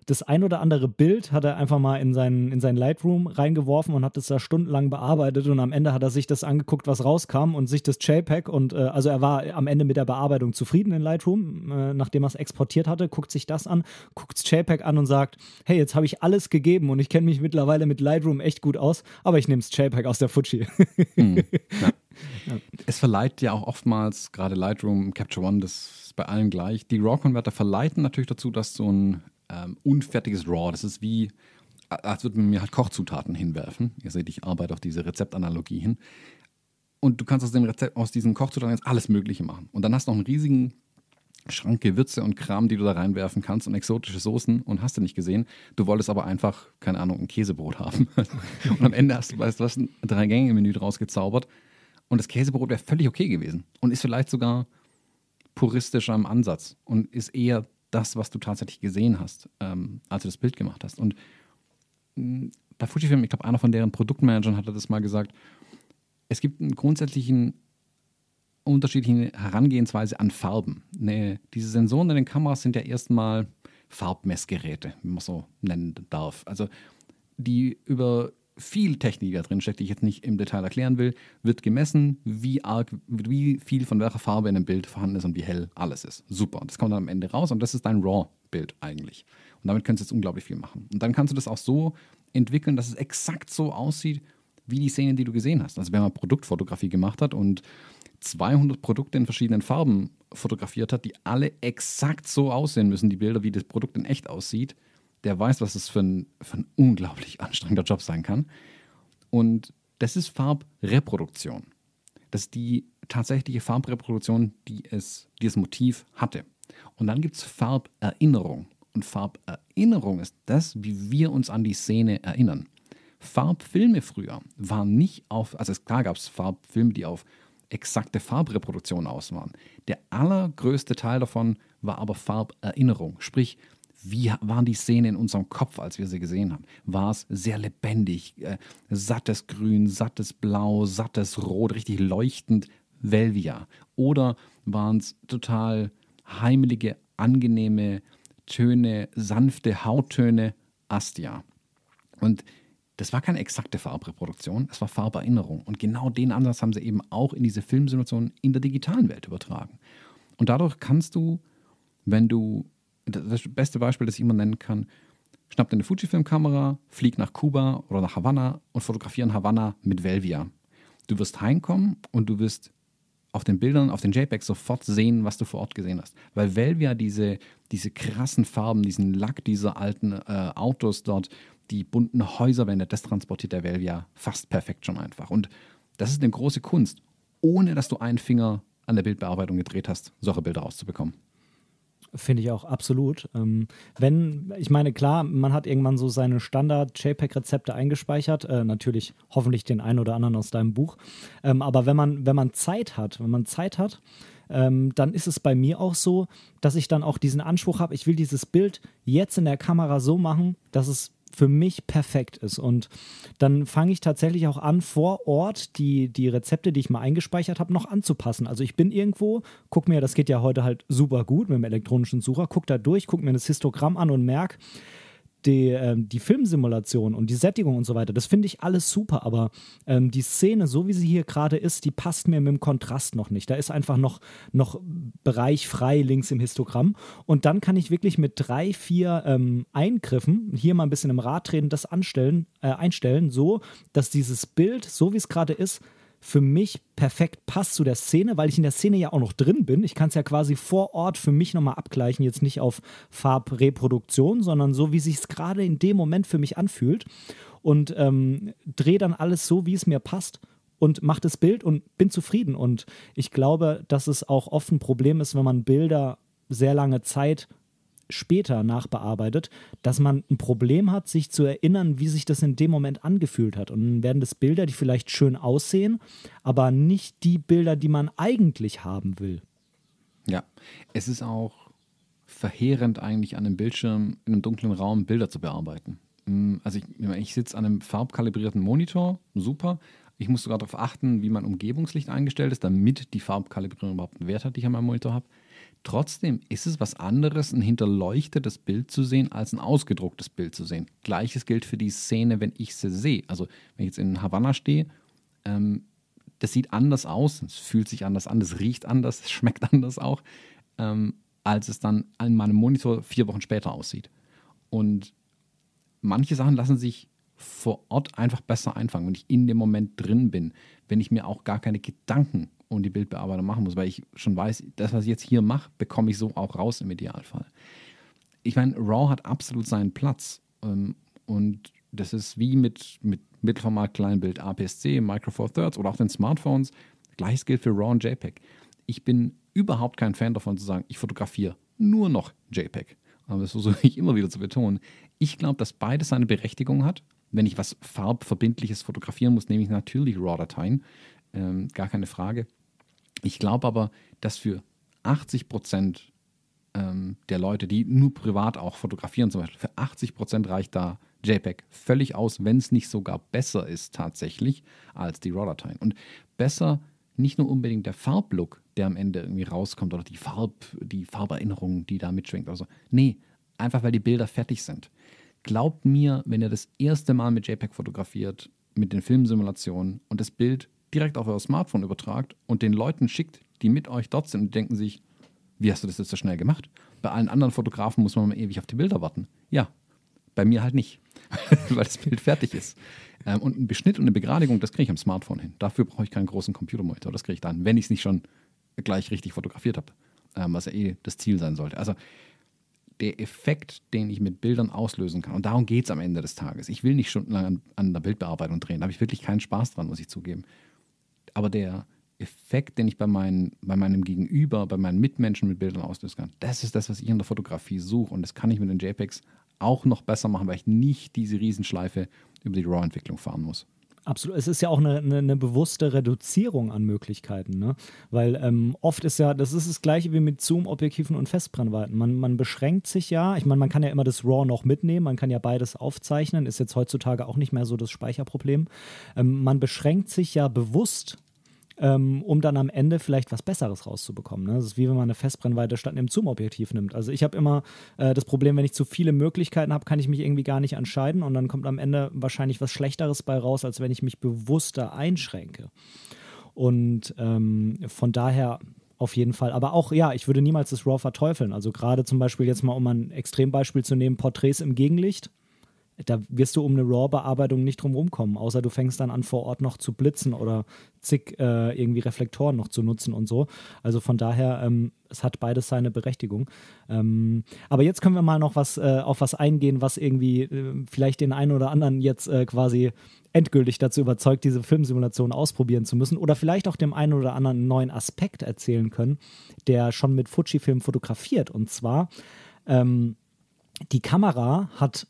das ein oder andere Bild hat er einfach mal in seinen, in seinen Lightroom reingeworfen und hat das da stundenlang bearbeitet und am Ende hat er sich das angeguckt, was rauskam und sich das JPEG und äh, also er war am Ende mit der Bearbeitung zufrieden in Lightroom, äh, nachdem er es exportiert hatte, guckt sich das an, guckt das JPEG an und sagt, hey, jetzt habe ich alles gegeben und ich kenne mich mittlerweile mit Lightroom echt gut aus, aber ich nehme das JPEG aus der Fuji. hm. ja. (laughs) Ja. Es verleiht ja auch oftmals, gerade Lightroom, Capture One, das ist bei allen gleich. Die RAW-Converter verleiten natürlich dazu, dass so ein ähm, unfertiges Raw. Das ist wie, als würde man mir halt Kochzutaten hinwerfen. Ihr seht, ich arbeite auf diese Rezeptanalogie hin. Und du kannst aus, dem Rezept, aus diesen Kochzutaten jetzt alles Mögliche machen. Und dann hast du noch einen riesigen Schrank Gewürze und Kram, die du da reinwerfen kannst und exotische Soßen und hast du nicht gesehen. Du wolltest aber einfach, keine Ahnung, ein Käsebrot haben. (laughs) und am Ende hast du, weißt du was, ein Drei-Gänge-Menü draus gezaubert. Und das Käsebrot wäre völlig okay gewesen und ist vielleicht sogar puristischer im Ansatz und ist eher das, was du tatsächlich gesehen hast, ähm, als du das Bild gemacht hast. Und mh, mm, bei Fujifilm, ich glaube, einer von deren Produktmanagern hatte das mal gesagt, es gibt einen grundsätzlichen unterschiedlichen Herangehensweise an Farben. Nee, diese Sensoren in den Kameras sind ja erstmal Farbmessgeräte, wie man so nennen darf. Also die über viel Technik da drin steckt, die ich jetzt nicht im Detail erklären will, wird gemessen, wie arg, wie viel von welcher Farbe in einem Bild vorhanden ist und wie hell alles ist. Super. Das kommt dann am Ende raus und das ist dein RAW-Bild eigentlich. Und damit kannst du jetzt unglaublich viel machen. Und dann kannst du das auch so entwickeln, dass es exakt so aussieht, wie die Szene, die du gesehen hast. Also wenn man Produktfotografie gemacht hat und 200 Produkte in verschiedenen Farben fotografiert hat, die alle exakt so aussehen müssen, die Bilder, wie das Produkt in echt aussieht, der weiß, was es für ein, für ein unglaublich anstrengender Job sein kann. Und das ist Farbreproduktion. Das ist die tatsächliche Farbreproduktion, die, es, die das Motiv hatte. Und dann gibt es Farberinnerung. Und Farberinnerung ist das, wie wir uns an die Szene erinnern. Farbfilme früher waren nicht auf, also klar gab es Farbfilme, die auf exakte Farbreproduktion aus waren. Der allergrößte Teil davon war aber Farberinnerung. Sprich, wie waren die Szenen in unserem Kopf, als wir sie gesehen haben? War es sehr lebendig, äh, sattes Grün, sattes Blau, sattes Rot, richtig leuchtend Velvia? Oder waren es total heimelige, angenehme Töne, sanfte Hauttöne Astia? Und das war keine exakte Farbreproduktion, es war Farberinnerung. Und genau den Ansatz haben sie eben auch in diese Filmsimulation in der digitalen Welt übertragen. Und dadurch kannst du, wenn du das beste Beispiel, das ich immer nennen kann, schnapp dir eine Fujifilm-Kamera, flieg nach Kuba oder nach Havanna und fotografiere in Havanna mit Velvia. Du wirst heimkommen und du wirst auf den Bildern, auf den JPEGs sofort sehen, was du vor Ort gesehen hast. Weil Velvia diese, diese krassen Farben, diesen Lack dieser alten äh, Autos dort, die bunten Häuserwände, das transportiert der Velvia fast perfekt schon einfach. Und das ist eine große Kunst, ohne dass du einen Finger an der Bildbearbeitung gedreht hast, solche Bilder rauszubekommen. Finde ich auch absolut. Ähm, wenn, ich meine, klar, man hat irgendwann so seine Standard-JPEG-Rezepte eingespeichert, äh, natürlich hoffentlich den einen oder anderen aus deinem Buch. Ähm, aber wenn man, wenn man Zeit hat, wenn man Zeit hat, ähm, dann ist es bei mir auch so, dass ich dann auch diesen Anspruch habe, ich will dieses Bild jetzt in der Kamera so machen, dass es für mich perfekt ist. Und dann fange ich tatsächlich auch an, vor Ort die, die Rezepte, die ich mal eingespeichert habe, noch anzupassen. Also ich bin irgendwo, guck mir, das geht ja heute halt super gut mit dem elektronischen Sucher, guck da durch, guck mir das Histogramm an und merke, die, ähm, die Filmsimulation und die Sättigung und so weiter, das finde ich alles super, aber ähm, die Szene, so wie sie hier gerade ist, die passt mir mit dem Kontrast noch nicht. Da ist einfach noch, noch Bereich frei links im Histogramm. Und dann kann ich wirklich mit drei, vier ähm, Eingriffen, hier mal ein bisschen im Rad drehen, das anstellen, äh, einstellen, so, dass dieses Bild, so wie es gerade ist, für mich perfekt passt zu der Szene, weil ich in der Szene ja auch noch drin bin. Ich kann es ja quasi vor Ort für mich nochmal abgleichen, jetzt nicht auf Farbreproduktion, sondern so, wie sich es gerade in dem Moment für mich anfühlt. Und ähm, drehe dann alles so, wie es mir passt und mache das Bild und bin zufrieden. Und ich glaube, dass es auch oft ein Problem ist, wenn man Bilder sehr lange Zeit später nachbearbeitet, dass man ein Problem hat, sich zu erinnern, wie sich das in dem Moment angefühlt hat. Und dann werden das Bilder, die vielleicht schön aussehen, aber nicht die Bilder, die man eigentlich haben will. Ja, es ist auch verheerend eigentlich an einem Bildschirm in einem dunklen Raum Bilder zu bearbeiten. Mm, also ich, ich sitze an einem farbkalibrierten Monitor, super. Ich muss sogar darauf achten, wie mein Umgebungslicht eingestellt ist, damit die Farbkalibrierung überhaupt einen Wert hat, die ich an meinem Monitor habe. Trotzdem ist es was anderes, ein hinterleuchtetes Bild zu sehen, als ein ausgedrucktes Bild zu sehen. Gleiches gilt für die Szene, wenn ich sie sehe. Also, wenn ich jetzt in Havanna stehe, ähm, das sieht anders aus, es fühlt sich anders an, es riecht anders, es schmeckt (laughs) anders auch, ähm, als es dann an meinem Monitor vier Wochen später aussieht. Und manche Sachen lassen sich vor Ort einfach besser einfangen, wenn ich in dem Moment drin bin, wenn ich mir auch gar keine Gedanken um die Bildbearbeitung machen muss, weil ich schon weiß, das, was ich jetzt hier mache, bekomme ich so auch raus im Idealfall. Ich meine, RAW hat absolut seinen Platz. Ähm, und das ist wie mit, mit Mittelformat Kleinbild APS-C, Micro Four Thirds oder auch den Smartphones. Gleiches gilt für RAW und JPEG. Ich bin überhaupt kein Fan davon zu sagen, ich fotografiere nur noch JPEG. Aber das versuche ich immer wieder zu betonen. Ich glaube, dass beides seine Berechtigung hat. Wenn ich was Farbverbindliches fotografieren muss, nehme ich natürlich RAW-Dateien. Ähm, gar keine Frage. Ich glaube aber, dass für 80 Prozent ähm, der Leute, die nur privat auch fotografieren, zum Beispiel, für 80 Prozent reicht da JPEG völlig aus, wenn es nicht sogar besser ist tatsächlich als die RAW-Dateien. Und besser nicht nur unbedingt der Farblook, der am Ende irgendwie rauskommt oder die, Farb, die Farberinnerung, die da mitschwingt. Also, nee, einfach weil die Bilder fertig sind. Glaubt mir, wenn ihr das erste Mal mit JPEG fotografiert, mit den Filmsimulationen und das Bild direkt auf euer Smartphone übertragt und den Leuten schickt, die mit euch dort sind und denken sich, wie hast du das jetzt so schnell gemacht? Bei allen anderen Fotografen muss man mal ewig auf die Bilder warten. Ja, bei mir halt nicht, (laughs) weil das Bild fertig ist. Ähm, und ein Beschnitt und eine Begradigung, das kriege ich am Smartphone hin. Dafür brauche ich keinen großen Computermonitor. Das kriege ich dann, wenn ich es nicht schon gleich richtig fotografiert habe, ähm, was ja eh das Ziel sein sollte. Also der Effekt, den ich mit Bildern auslösen kann, und darum geht es am Ende des Tages. Ich will nicht stundenlang an, an der Bildbearbeitung drehen, da habe ich wirklich keinen Spaß dran, muss ich zugeben aber der Effekt, den ich bei, meinen, bei meinem Gegenüber, bei meinen Mitmenschen mit Bildern auslösen kann, das ist das, was ich in der Fotografie suche. Und das kann ich mit den JPEGs auch noch besser machen, weil ich nicht diese Riesenschleife über die RAW-Entwicklung fahren muss. Absolut. Es ist ja auch eine, eine, eine bewusste Reduzierung an Möglichkeiten, ne? Weil ähm, oft ist ja, das ist das gleiche wie mit Zoom-Objektiven und Festbrennweiten. Man, man beschränkt sich ja, ich meine, man kann ja immer das RAW noch mitnehmen, man kann ja beides aufzeichnen, ist jetzt heutzutage auch nicht mehr so das Speicherproblem. Ähm, man beschränkt sich ja bewusst ähm, um dann am Ende vielleicht was Besseres rauszubekommen. Ne? Das ist wie wenn man eine Festbrennweite statt einem Zoom-Objektiv nimmt. Also ich habe immer äh, das Problem, wenn ich zu viele Möglichkeiten habe, kann ich mich irgendwie gar nicht entscheiden und dann kommt am Ende wahrscheinlich was Schlechteres bei raus, als wenn ich mich bewusster einschränke. Und ähm, von daher auf jeden Fall. Aber auch, ja, ich würde niemals das RAW verteufeln. Also gerade zum Beispiel jetzt mal, um ein Extrembeispiel zu nehmen, Porträts im Gegenlicht da wirst du um eine RAW-Bearbeitung nicht drum rumkommen, außer du fängst dann an, vor Ort noch zu blitzen oder zig äh, irgendwie Reflektoren noch zu nutzen und so. Also von daher, ähm, es hat beides seine Berechtigung. Ähm, aber jetzt können wir mal noch was äh, auf was eingehen, was irgendwie äh, vielleicht den einen oder anderen jetzt äh, quasi endgültig dazu überzeugt, diese Filmsimulation ausprobieren zu müssen oder vielleicht auch dem einen oder anderen neuen Aspekt erzählen können, der schon mit Fujifilm fotografiert. Und zwar, ähm, die Kamera hat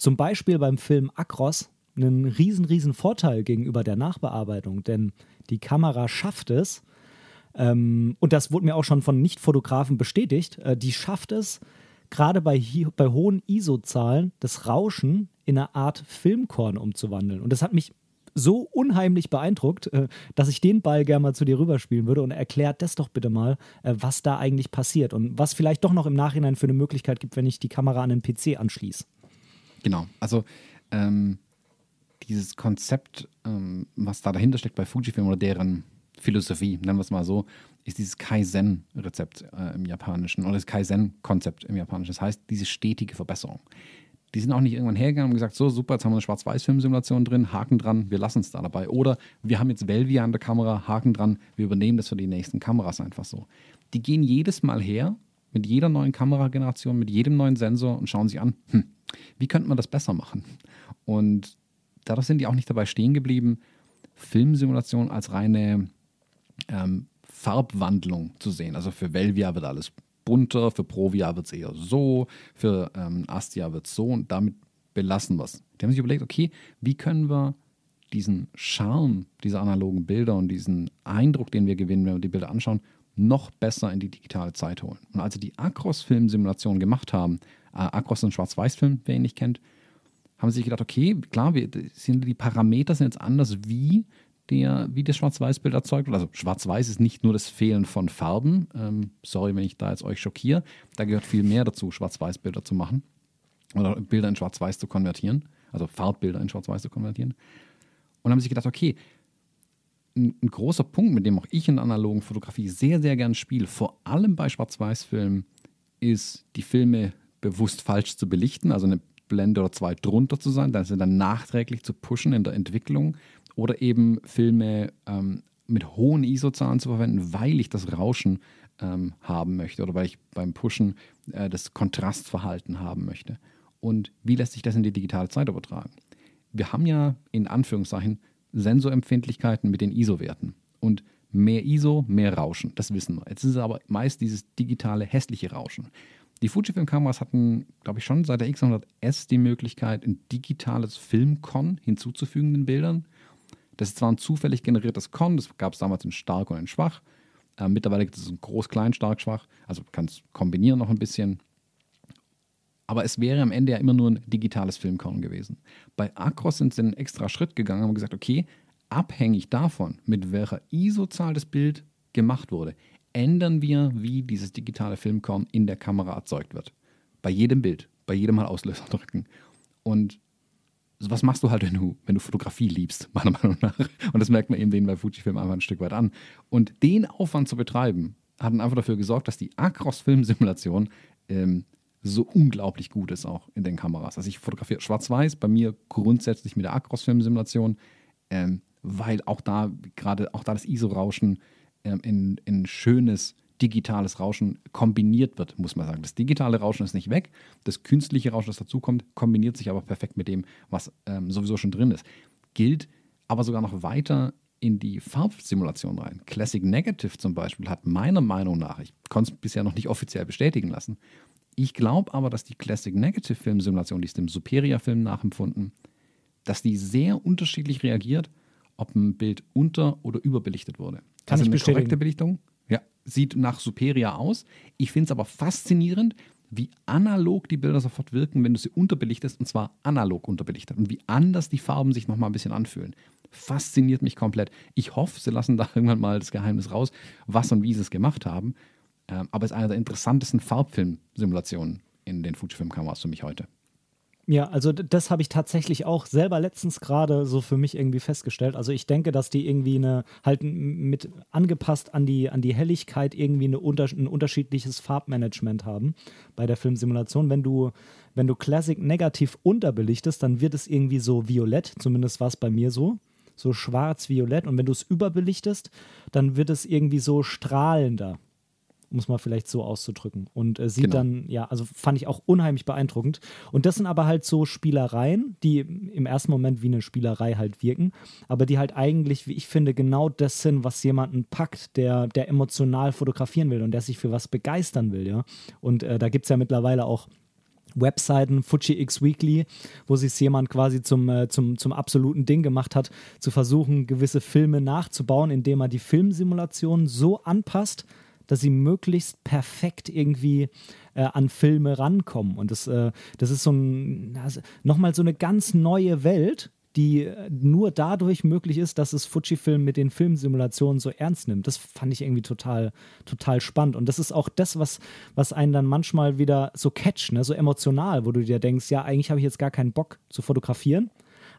zum Beispiel beim Film Akros einen riesen, riesen Vorteil gegenüber der Nachbearbeitung, denn die Kamera schafft es, ähm, und das wurde mir auch schon von Nicht-Fotografen bestätigt, äh, die schafft es, gerade bei, bei hohen ISO-Zahlen, das Rauschen in eine Art Filmkorn umzuwandeln. Und das hat mich so unheimlich beeindruckt, äh, dass ich den Ball gerne mal zu dir rüberspielen würde und erklärt das doch bitte mal, äh, was da eigentlich passiert und was vielleicht doch noch im Nachhinein für eine Möglichkeit gibt, wenn ich die Kamera an den PC anschließe. Genau, also ähm, dieses Konzept, ähm, was da dahinter steckt bei Fujifilm oder deren Philosophie, nennen wir es mal so, ist dieses Kaizen-Rezept äh, im Japanischen oder das Kaizen-Konzept im Japanischen. Das heißt, diese stetige Verbesserung. Die sind auch nicht irgendwann hergegangen und gesagt, so super, jetzt haben wir eine Schwarz-Weiß-Film-Simulation drin, Haken dran, wir lassen es da dabei. Oder wir haben jetzt Velvia an der Kamera, Haken dran, wir übernehmen das für die nächsten Kameras einfach so. Die gehen jedes Mal her mit jeder neuen Kamerageneration, mit jedem neuen Sensor und schauen sich an, hm, wie könnte man das besser machen? Und dadurch sind die auch nicht dabei stehen geblieben, Filmsimulation als reine ähm, Farbwandlung zu sehen. Also für Velvia wird alles bunter, für Provia wird es eher so, für ähm, Astia wird es so und damit belassen wir es. Die haben sich überlegt, okay, wie können wir diesen Charme dieser analogen Bilder und diesen Eindruck, den wir gewinnen, wenn wir die Bilder anschauen, noch besser in die digitale Zeit holen. Und als sie die Acros-Filmsimulation gemacht haben, äh, Acros ist ein Schwarz-Weiß-Film, wer ihn nicht kennt, haben sie sich gedacht, okay, klar, wir, sind die Parameter sind jetzt anders, wie, der, wie das Schwarz-Weiß-Bild erzeugt wird. Also Schwarz-Weiß ist nicht nur das Fehlen von Farben. Ähm, sorry, wenn ich da jetzt euch schockiere. Da gehört viel mehr dazu, Schwarz-Weiß-Bilder zu machen oder Bilder in Schwarz-Weiß zu konvertieren, also Farbbilder in Schwarz-Weiß zu konvertieren. Und haben sich gedacht, okay, ein, ein, großer Punkt, mit dem auch ich in der analogen Fotografie sehr, sehr gern spiele, vor allem bei Schwarz-Weiß-Filmen, ist, die Filme bewusst falsch zu belichten, also eine Blende oder zwei drunter zu sein, dann sind dann nachträglich zu pushen in der Entwicklung oder eben Filme ähm, mit hohen ISO-Zahlen zu verwenden, weil ich das Rauschen ähm, haben möchte oder weil ich beim Pushen äh, das Kontrastverhalten haben möchte. Und wie lässt sich das in die digitale Zeit übertragen? Wir haben ja in Anführungszeichen Sensorempfindlichkeiten mit den ISO-Werten. Und mehr ISO, mehr Rauschen, das wissen wir. Jetzt ist es aber meist dieses digitale hässliche Rauschen. Die Fujifilm-Kameras hatten, glaube ich, schon seit der X100S die Möglichkeit, ein digitales Filmkon hinzuzufügen den Bildern. Das ist zwar ein zufällig generiertes Con, das gab es damals in stark und in schwach. Äh, mittlerweile gibt es ein groß, klein, stark, schwach. Also kann es kombinieren noch ein bisschen. Aber es wäre am Ende ja immer nur ein digitales Filmkorn gewesen. Bei Acros sind sie einen extra Schritt gegangen und haben gesagt, okay, abhängig davon, mit welcher ISO-Zahl das Bild gemacht wurde, ändern wir, wie dieses digitale Filmkorn in der Kamera erzeugt wird. Bei jedem Bild, bei jedem Mal Auslöser (laughs) drücken. Und was machst du halt, wenn du, wenn du Fotografie liebst, (laughs) meiner Meinung nach. Und das merkt man eben denen bei Fujifilm einfach ein Stück weit an. Und den Aufwand zu betreiben, hat einfach dafür gesorgt, dass die Acros-Filmsimulation ähm, so unglaublich gut ist auch in den Kameras. Also ich fotografiere schwarz-weiß, bei mir grundsätzlich mit der Acros-Filmsimulation, ähm, weil auch da gerade auch da das ISO-Rauschen ähm, in, in schönes digitales Rauschen kombiniert wird, muss man sagen. Das digitale Rauschen ist nicht weg, das künstliche Rauschen, das dazukommt, kombiniert sich aber perfekt mit dem, was ähm, sowieso schon drin ist. Gilt aber sogar noch weiter in die Farbsimulation rein. Classic Negative zum Beispiel hat meiner Meinung nach, ich konnte es bisher noch nicht offiziell bestätigen lassen, ich glaube aber, dass die Classic Negative Filmsimulation, die ist dem Superior-Film nachempfunden, dass die sehr unterschiedlich reagiert, ob ein Bild unter- oder überbelichtet wurde. Kann also ich eine bestätigen. korrekte Belichtung ja, sieht nach Superior aus. Ich finde es aber faszinierend, wie analog die Bilder sofort wirken, wenn du sie unterbelichtest, und zwar analog unterbelichtet. Und wie anders die Farben sich nochmal ein bisschen anfühlen. Fasziniert mich komplett. Ich hoffe, sie lassen da (laughs) irgendwann mal das Geheimnis raus, was und wie sie es gemacht haben. Ähm, aber es ist eine der interessantesten Farbfilmsimulationen in den Fujifilm-Kameras für mich heute. Ja, also das habe ich tatsächlich auch selber letztens gerade so für mich irgendwie festgestellt. Also ich denke, dass die irgendwie eine, halt mit angepasst an die, an die Helligkeit irgendwie eine unter, ein unterschiedliches Farbmanagement haben bei der Filmsimulation. Wenn du, wenn du Classic negativ unterbelichtest, dann wird es irgendwie so violett, zumindest war es bei mir so. So schwarz-violett. Und wenn du es überbelichtest, dann wird es irgendwie so strahlender um es mal vielleicht so auszudrücken. Und äh, sieht genau. dann, ja, also fand ich auch unheimlich beeindruckend. Und das sind aber halt so Spielereien, die im ersten Moment wie eine Spielerei halt wirken, aber die halt eigentlich, wie ich finde, genau das sind, was jemanden packt, der, der emotional fotografieren will und der sich für was begeistern will, ja. Und äh, da gibt es ja mittlerweile auch Webseiten, Fuji X Weekly, wo sich jemand quasi zum, äh, zum, zum absoluten Ding gemacht hat, zu versuchen, gewisse Filme nachzubauen, indem er die Filmsimulation so anpasst, dass sie möglichst perfekt irgendwie äh, an Filme rankommen. Und das, äh, das ist so ein, also nochmal so eine ganz neue Welt, die äh, nur dadurch möglich ist, dass es Fujifilm mit den Filmsimulationen so ernst nimmt. Das fand ich irgendwie total, total spannend. Und das ist auch das, was, was einen dann manchmal wieder so catcht, ne? so emotional, wo du dir denkst, ja, eigentlich habe ich jetzt gar keinen Bock zu fotografieren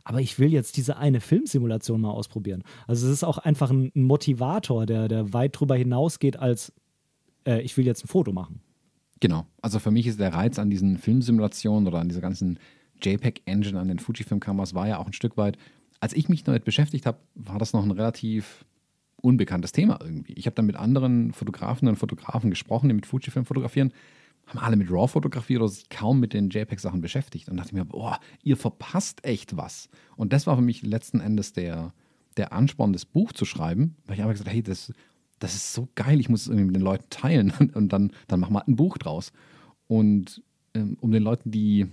aber ich will jetzt diese eine Filmsimulation mal ausprobieren. Also es ist auch einfach ein, Motivator, der, der weit drüber hinausgeht als äh, ich will jetzt ein Foto machen. Genau. Also für mich ist der Reiz an diesen Filmsimulationen oder an dieser ganzen JPEG-Engine, an den Fujifilm-Kameras war ja auch ein Stück weit, als ich mich damit beschäftigt habe, war das noch ein relativ unbekanntes Thema irgendwie. Ich habe dann mit anderen Fotografen und Fotografen gesprochen, die mit Fujifilm fotografieren, haben alle mit RAW fotografiert oder sich kaum mit den JPEG-Sachen beschäftigt. Und dachte ich mir, boah, ihr verpasst echt was. Und das war für mich letzten Endes der, der Ansporn, das Buch zu schreiben, weil ich habe gesagt, hey, das das ist so geil, ich muss es irgendwie mit den Leuten teilen (laughs) und dann, dann machen wir ein Buch draus. Und ähm, um den Leuten, die,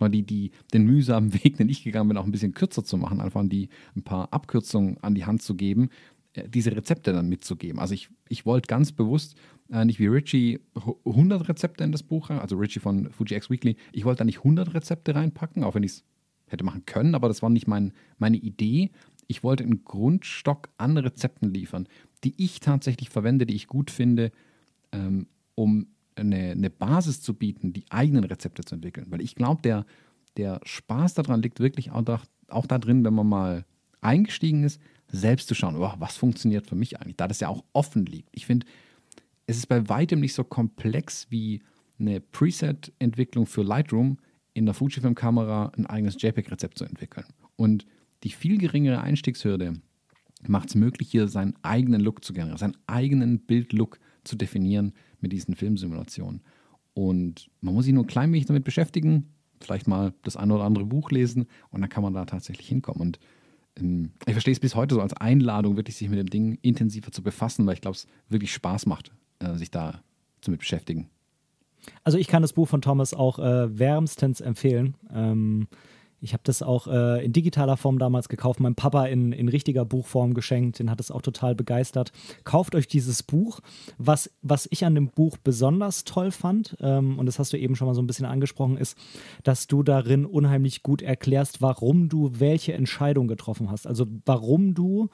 die, die den mühsamen (laughs) Weg, den ich gegangen bin, auch ein bisschen kürzer zu machen, einfach die ein paar Abkürzungen an die Hand zu geben, äh, diese Rezepte dann mitzugeben. Also ich, ich wollte ganz bewusst äh, nicht wie Richie 100 Rezepte in das Buch, also Richie von Fuji X Weekly, ich wollte da nicht 100 Rezepte reinpacken, auch wenn ich es hätte machen können, aber das war nicht mein, meine Idee. Ich wollte einen Grundstock an Rezepten liefern, die ich tatsächlich verwende, die ich gut finde, ähm, um eine, eine, Basis zu bieten, die eigenen Rezepte zu entwickeln. Weil ich glaube, der, der Spaß daran liegt wirklich auch, da, auch da drin, wenn man mal eingestiegen ist, selbst zu schauen, oh, was funktioniert für mich eigentlich, da das ja auch offen liegt. Ich finde, es ist bei weitem nicht so komplex wie eine Preset-Entwicklung für Lightroom in der Fujifilm-Kamera ein eigenes JPEG-Rezept zu entwickeln. Und die viel geringere Einstiegshürde macht es möglich, hier seinen eigenen Look zu generieren, seinen eigenen Bildlook zu definieren mit diesen Filmsimulationen. Und man muss sich nur ein klein wenig damit beschäftigen, vielleicht mal das eine oder andere Buch lesen und dann kann man da tatsächlich hinkommen. Und ähm, ich verstehe es bis heute so als Einladung, wirklich sich mit dem Ding intensiver zu befassen, weil ich glaube, es wirklich Spaß macht, äh, sich da zu beschäftigen. Also ich kann das Buch von Thomas auch äh, wärmstens empfehlen. Ähm, ich habe das auch äh, in digitaler Form damals gekauft, meinem Papa in, in richtiger Buchform geschenkt, den hat es auch total begeistert. Kauft euch dieses Buch. Was, was ich an dem Buch besonders toll fand, ähm, und das hast du eben schon mal so ein bisschen angesprochen, ist, dass du darin unheimlich gut erklärst, warum du welche Entscheidung getroffen hast. Also warum du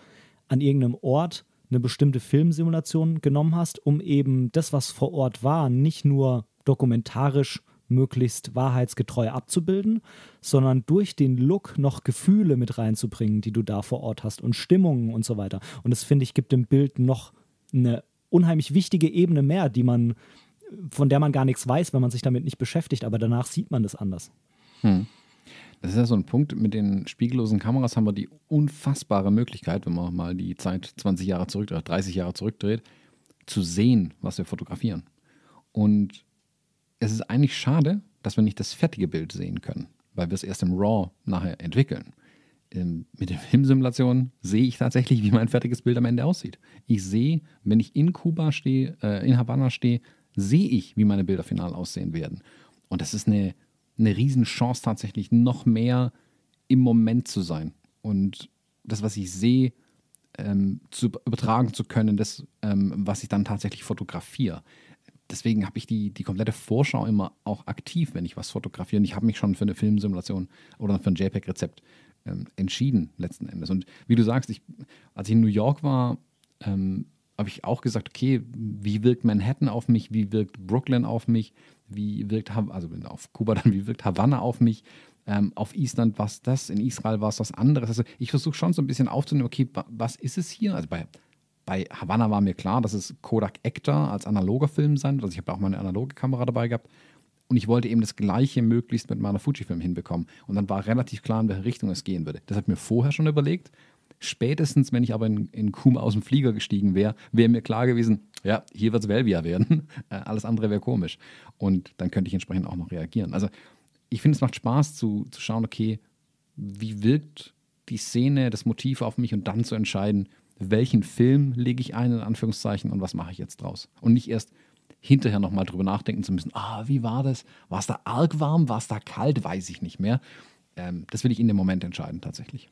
an irgendeinem Ort eine bestimmte Filmsimulation genommen hast, um eben das, was vor Ort war, nicht nur dokumentarisch zu möglichst wahrheitsgetreu abzubilden, sondern durch den Look noch Gefühle mit reinzubringen, die du da vor Ort hast und Stimmungen und so weiter. Und das finde ich gibt dem Bild noch eine unheimlich wichtige Ebene mehr, die man von der man gar nichts weiß, wenn man sich damit nicht beschäftigt, aber danach sieht man das anders. Hm. Das ist ja so ein Punkt, mit den spiegellosen Kameras haben wir die unfassbare Möglichkeit, wenn man mal die Zeit 20 Jahre zurück oder 30 Jahre zurückdreht, zu sehen, was wir fotografieren. Und es ist eigentlich schade, dass wir nicht das fertige Bild sehen können, weil wir es erst im RAW nachher entwickeln. Ähm, mit den (laughs) Filmsimulationen sehe ich tatsächlich, wie mein fertiges Bild am Ende aussieht. Ich sehe, wenn ich in Kuba stehe, äh, in Havanna stehe, sehe ich, wie meine Bilder final aussehen werden. Und das ist eine, eine Riesenchance tatsächlich, noch mehr im Moment zu sein. Und das, was ich sehe, ähm, zu übertragen zu können, das, ähm, was ich dann tatsächlich fotografiere deswegen habe ich die, die komplette Vorschau immer auch aktiv, wenn ich was fotografiere. Und ich habe mich schon für eine Filmsimulation oder für ein JPEG-Rezept ähm, entschieden, letzten Endes. Und wie du sagst, ich, als ich in New York war, ähm, habe ich auch gesagt, okay, wie wirkt Manhattan auf mich, wie wirkt Brooklyn auf mich, wie wirkt, also auf Kuba (laughs) dann, wie wirkt Havanna auf mich, ähm, auf Island war es das, in Israel war es was anderes. Also ich versuche schon so ein bisschen aufzunehmen, okay, was ist es hier? Also bei, bei Havanna war mir klar, dass es Kodak Ektar als analoger Film sein wird. Also ich habe auch meine analoge Kamera dabei gehabt. Und ich wollte eben das Gleiche möglichst mit meiner Fujifilm hinbekommen. Und dann war relativ klar, in welche Richtung es gehen würde. Das hat mir vorher schon überlegt. Spätestens, wenn ich aber in, in Kuma aus dem Flieger gestiegen wäre, wäre mir klar gewesen, ja, hier wird es Velvia werden. (laughs) Äh, alles andere wäre komisch. Und dann könnte ich entsprechend auch noch reagieren. Also ich finde, es macht Spaß zu, zu schauen, okay, wie wirkt die Szene, das Motiv auf mich und dann zu entscheiden, welchen Film lege ich ein, in Anführungszeichen, und was mache ich jetzt draus. Und nicht erst hinterher nochmal drüber nachdenken zu müssen, ah, wie war das? War es da arg warm? War es da kalt? Weiß ich nicht mehr. Ähm, das will ich in dem Moment entscheiden tatsächlich.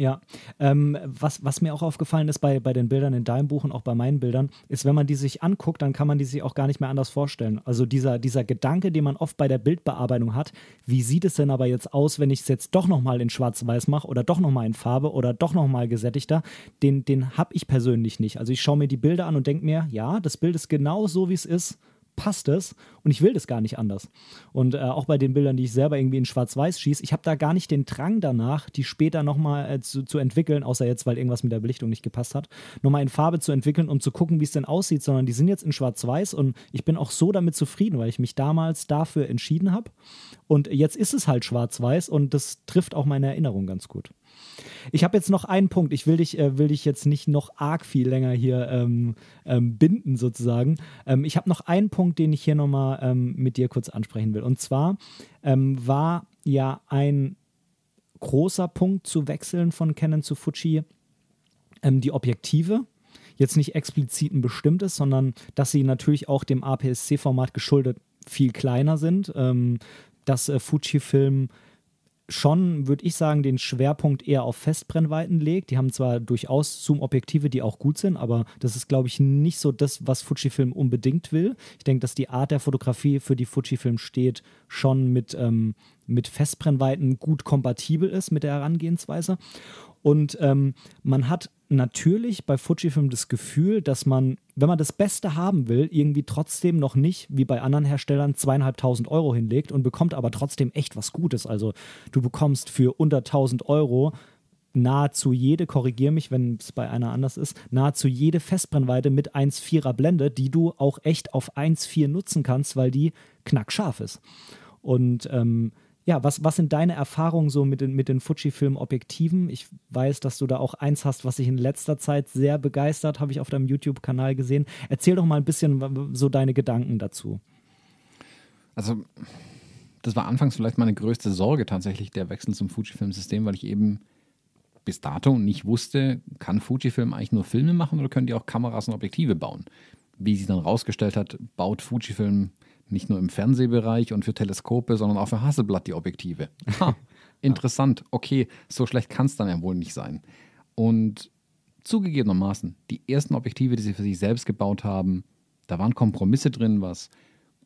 Ja, ähm, was, was mir auch aufgefallen ist bei, bei den Bildern in deinem Buch und auch bei meinen Bildern, ist, wenn man die sich anguckt, dann kann man die sich auch gar nicht mehr anders vorstellen. Also dieser, dieser Gedanke, den man oft bei der Bildbearbeitung hat, wie sieht es denn aber jetzt aus, wenn ich es jetzt doch nochmal in Schwarz-Weiß mache oder doch nochmal in Farbe oder doch nochmal gesättigter, den, den habe ich persönlich nicht. Also ich schaue mir die Bilder an und denke mir, ja, das Bild ist genau so, wie es ist passt es und ich will das gar nicht anders. Und äh, auch bei den Bildern, die ich selber irgendwie in Schwarz-Weiß schieße, ich habe da gar nicht den Drang danach, die später nochmal äh, zu, zu entwickeln, außer jetzt, weil irgendwas mit der Belichtung nicht gepasst hat, nochmal in Farbe zu entwickeln, um zu gucken, wie es denn aussieht, sondern die sind jetzt in Schwarz-Weiß und ich bin auch so damit zufrieden, weil ich mich damals dafür entschieden habe. Und jetzt ist es halt Schwarz-Weiß und das trifft auch meine Erinnerung ganz gut. Ich habe jetzt noch einen Punkt. Ich will dich, äh, will dich jetzt nicht noch arg viel länger hier ähm, ähm, binden, sozusagen. Ähm, ich habe noch einen Punkt, den ich hier nochmal ähm, mit dir kurz ansprechen will. Und zwar ähm, war ja ein großer Punkt zu wechseln von Canon zu Fuji ähm, die Objektive. Jetzt nicht explizit ein bestimmtes, sondern dass sie natürlich auch dem APS-C-Format geschuldet viel kleiner sind. dass äh, Fujifilm schon, würde ich sagen, den Schwerpunkt eher auf Festbrennweiten legt. Die haben zwar durchaus Zoom-Objektive, die auch gut sind, aber das ist, glaube ich, nicht so das, was Fujifilm unbedingt will. Ich denke, dass die Art der Fotografie, für die Fujifilm steht, schon mit, ähm, mit Festbrennweiten gut kompatibel ist mit der Herangehensweise. Und ähm, man hat natürlich bei Fujifilm das Gefühl, dass man, wenn man das Beste haben will, irgendwie trotzdem noch nicht, wie bei anderen Herstellern, zweieinhalbtausend Euro hinlegt und bekommt aber trotzdem echt was Gutes. Also du bekommst für unter 1000 Euro nahezu jede, korrigiere mich, wenn es bei einer anders ist, nahezu jede Festbrennweite mit 1,4er Blende, die du auch echt auf 1,4 nutzen kannst, weil die knackscharf ist. Und ähm, ja, was, was sind deine Erfahrungen so mit den, mit den Fujifilm-Objektiven? Ich weiß, dass du da auch eins hast, was sich in letzter Zeit sehr begeistert, habe ich auf deinem YouTube-Kanal gesehen. Erzähl doch mal ein bisschen so deine Gedanken dazu. Also, das war anfangs vielleicht meine größte Sorge tatsächlich, der Wechsel zum Fujifilm-System, weil ich eben bis dato nicht wusste, kann Fujifilm eigentlich nur Filme machen oder können die auch Kameras und Objektive bauen? Wie sich dann rausgestellt hat, baut Fujifilm nicht nur im Fernsehbereich und für Teleskope, sondern auch für Hasselblatt die Objektive. Ha, (laughs) interessant. Okay, so schlecht kann es dann ja wohl nicht sein. Und zugegebenermaßen, die ersten Objektive, die sie für sich selbst gebaut haben, da waren Kompromisse drin, was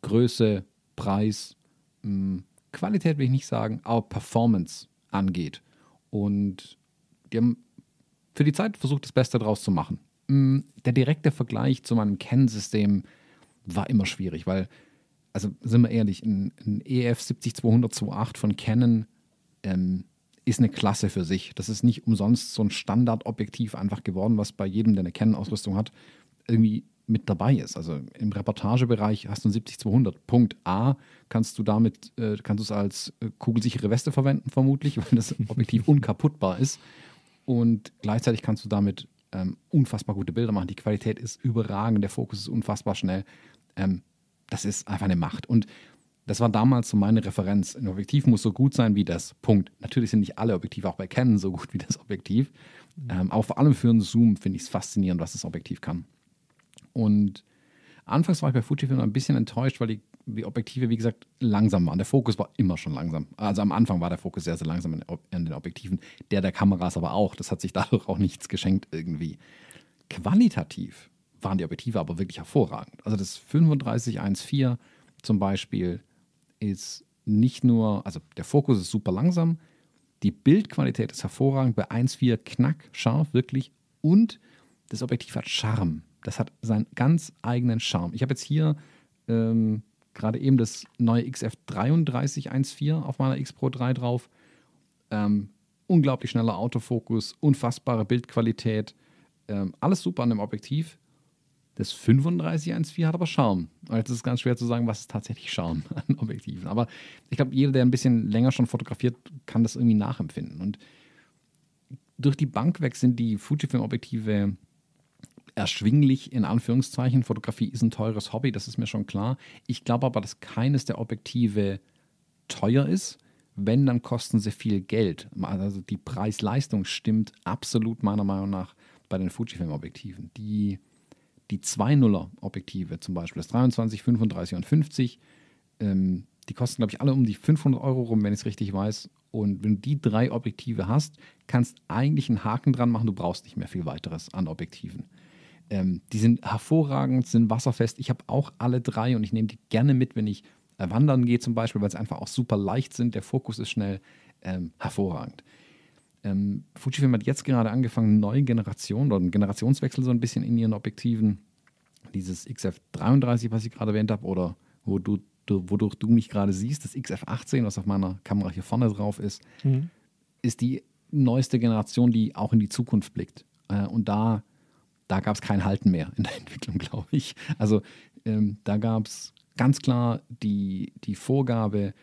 Größe, Preis, mh, hm, Qualität will ich nicht sagen, aber Performance angeht. Und die haben für die Zeit versucht, das Beste draus zu machen. Hm, der direkte Vergleich zu meinem Kennsystem war immer schwierig, weil also sind wir ehrlich, ein, ein EF 70200 von Canon ähm, ist eine Klasse für sich. Das ist nicht umsonst so ein Standardobjektiv einfach geworden, was bei jedem, der eine Canon-Ausrüstung hat, irgendwie mit dabei ist. Also im Reportagebereich hast du ein 70200. Punkt A kannst du damit, äh, kannst du es als äh, kugelsichere Weste verwenden, vermutlich, (laughs) weil das Objektiv (laughs) unkaputtbar ist. Und gleichzeitig kannst du damit ähm, unfassbar gute Bilder machen. Die Qualität ist überragend, der Fokus ist unfassbar schnell. Ähm, das ist einfach eine Macht. Und das war damals so meine Referenz. Ein Objektiv muss so gut sein wie das. Punkt. Natürlich sind nicht alle Objektive auch bei Canon so gut wie das Objektiv. Mhm. Ähm, aber vor allem für einen Zoom finde ich es faszinierend, was das Objektiv kann. Und anfangs war ich bei Fujifilm ein bisschen enttäuscht, weil die, die, Objektive, wie gesagt, langsam waren. Der Fokus war immer schon langsam. Also am Anfang war der Fokus sehr, sehr langsam an den Objektiven. Der der Kameras aber auch. Das hat sich (laughs) dadurch auch nichts geschenkt irgendwie. Qualitativ waren die Objektive aber wirklich hervorragend. Also das 3514 zum Beispiel ist nicht nur, also der Fokus ist super langsam, die Bildqualität ist hervorragend, bei 1.4 knack, scharf, wirklich. Und das Objektiv hat Charme. Das hat seinen ganz eigenen Charme. Ich habe jetzt hier ähm, gerade eben das neue XF 3314 auf meiner X Pro 3 drauf. Ähm, unglaublich schneller Autofokus, unfassbare Bildqualität, ähm, alles super an dem Objektiv. Das 3514 hat aber Charme. Und jetzt ist es ganz schwer zu sagen, was ist tatsächlich Charme (laughs) an Objektiven. Aber ich glaube, jeder, der ein bisschen länger schon fotografiert, kann das irgendwie nachempfinden. Und durch die Bank weg sind die Fujifilm-Objektive erschwinglich, in Anführungszeichen. Fotografie ist ein teures Hobby, das ist mir schon klar. Ich glaube aber, dass keines der Objektive teuer ist. Wenn, dann kosten sie viel Geld. Also die Preis-Leistung stimmt absolut meiner Meinung nach bei den Fujifilm-Objektiven. Die, die 2.0er-Objektive zum Beispiel, das 23, 35 und 50, ähm, die kosten, glaube ich, alle um die 500 Euro rum, wenn ich es richtig weiß. Und wenn du die drei Objektive hast, kannst eigentlich einen Haken dran machen. Du brauchst nicht mehr viel weiteres an Objektiven. Ähm, die sind hervorragend, sind wasserfest. Ich habe auch alle drei und ich nehme die gerne mit, wenn ich äh, wandern gehe zum Beispiel, weil sie einfach auch super leicht sind. Der Fokus ist schnell ähm, hervorragend. Ähm, Fujifilm hat jetzt gerade angefangen, eine neue Generation oder einen Generationswechsel so ein bisschen in ihren Objektiven. Dieses XF33, was ich gerade erwähnt habe, oder wo du, du, wodurch du mich gerade siehst, das XF18, was auf meiner Kamera hier vorne drauf ist, mhm. ist die neueste Generation, die auch in die Zukunft blickt. Äh, und da da gab es kein Halten mehr in der (laughs) Entwicklung, glaube ich. Also ähm, da gab es ganz klar die, die Vorgabe,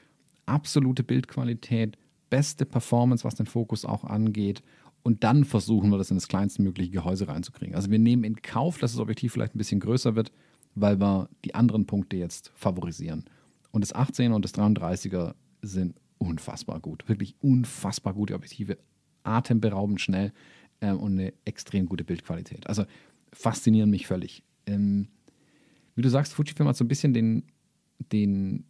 absolute Bildqualität, beste Performance, was den Fokus auch angeht. Und dann versuchen wir das in das kleinste mögliche Gehäuse reinzukriegen. Also wir nehmen in Kauf, dass das Objektiv vielleicht ein bisschen größer wird, weil wir die anderen Punkte jetzt favorisieren. Und das 18er und das 33er sind unfassbar gut. Wirklich unfassbar gute Objektive. Atemberaubend schnell ähm, und eine extrem gute Bildqualität. Also faszinieren mich völlig. Ähm, wie du sagst, Fujifilm hat so ein bisschen den, den,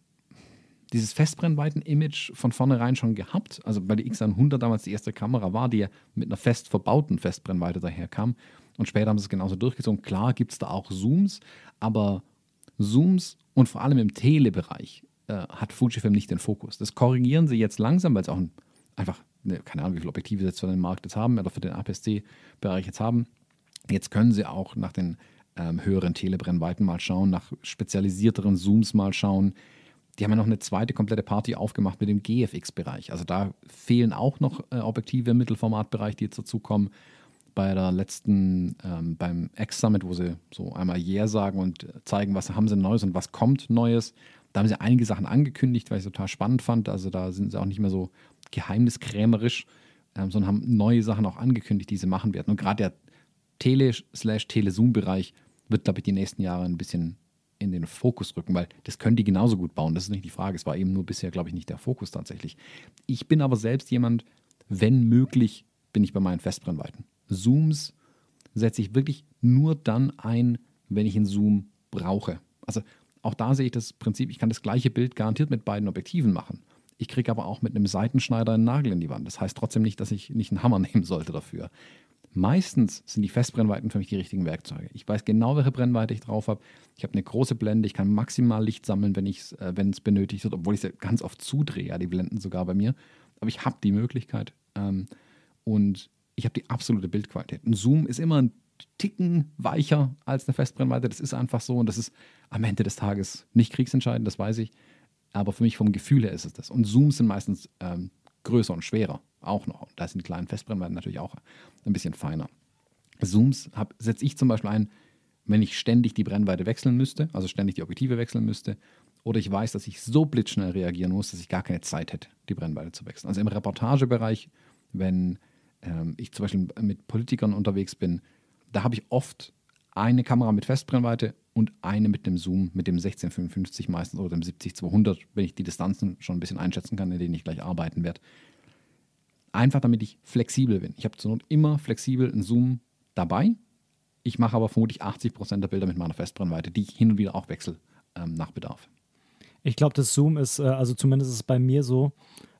dieses Festbrennweiten-Image von vornherein schon gehabt. Also bei der X100 damals die erste Kamera war, die ja mit einer fest verbauten Festbrennweite daherkam. Und später haben sie es genauso durchgezogen. Klar gibt es da auch Zooms, aber Zooms und vor allem im Telebereich äh, hat Fujifilm nicht den Fokus. Das korrigieren sie jetzt langsam, weil es auch ein, einfach Ne, keine Ahnung, wie viele Objektive sie jetzt für den Markt jetzt haben oder für den APS-C-Bereich jetzt haben. Jetzt können sie auch nach den ähm, höheren Telebrennweiten mal schauen, nach spezialisierteren Zooms mal schauen. Die haben ja noch eine zweite komplette Party aufgemacht mit dem GFX-Bereich. Also da fehlen auch noch äh, Objektive im Mittelformatbereich, die jetzt dazukommen. Bei der letzten, ähm, beim X-Summit, wo sie so einmal Yeah sagen und zeigen, was haben sie Neues und was kommt Neues. Da haben sie einige Sachen angekündigt, weil ich es total spannend fand. Also da sind sie auch nicht mehr so geheimniskrämerisch, ähm, sondern haben neue Sachen auch angekündigt, die sie machen werden. Und gerade der Tele-Telezoom-Bereich wird, glaube ich, die nächsten Jahre ein bisschen in den Fokus rücken, weil das können die genauso gut bauen. Das ist nicht die Frage. Es war eben nur bisher, glaube ich, nicht der Fokus tatsächlich. Ich bin aber selbst jemand, wenn möglich, bin ich bei meinen Festbrennweiten. Zooms setze ich wirklich nur dann ein, wenn ich einen Zoom brauche. Also auch da sehe ich das Prinzip, ich kann das gleiche Bild garantiert mit beiden Objektiven machen. Ich kriege aber auch mit einem Seitenschneider einen Nagel in die Wand. Das heißt trotzdem nicht, dass ich nicht einen Hammer (laughs) nehmen sollte dafür. Meistens sind die Festbrennweiten für mich die richtigen Werkzeuge. Ich weiß genau, welche Brennweite ich drauf habe. Ich habe eine große Blende, ich kann maximal Licht sammeln, wenn äh, es benötigt wird, obwohl ich sie ganz oft zudrehe, ja, die Blenden sogar bei mir. Aber ich habe die Möglichkeit ähm, und ich habe die absolute Bildqualität. Ein Zoom ist immer ein Ticken weicher als eine Festbrennweite. Das ist einfach so und das ist am Ende des Tages nicht kriegsentscheidend, das weiß ich. Aber für mich vom Gefühl her ist es das. Und Zooms sind meistens ähm, größer und schwerer auch noch. Und da sind die kleinen Festbrennweiten natürlich auch ein bisschen feiner. Zooms setze ich zum Beispiel ein, wenn ich ständig die Brennweite wechseln müsste, also ständig die Objektive wechseln müsste, oder ich weiß, dass ich so blitzschnell reagieren muss, dass ich gar keine Zeit hätte, die Brennweite zu wechseln. Also im Reportagebereich, wenn ähm, ich zum Beispiel mit Politikern unterwegs bin, da habe ich oft eine Kamera mit Festbrennweite und eine mit dem Zoom, mit dem 1655 meistens oder dem 70-200, wenn ich die Distanzen schon ein bisschen einschätzen kann, in denen ich gleich arbeiten werde. Einfach damit ich flexibel bin. Ich habe zur Not immer flexibel einen Zoom dabei. Ich mache aber vermutlich 80 Prozent der Bilder mit meiner Festbrennweite, die ich hin und wieder auch wechsle ähm, nach Bedarf. Ich glaube, das Zoom ist, äh, also zumindest ist es bei mir so,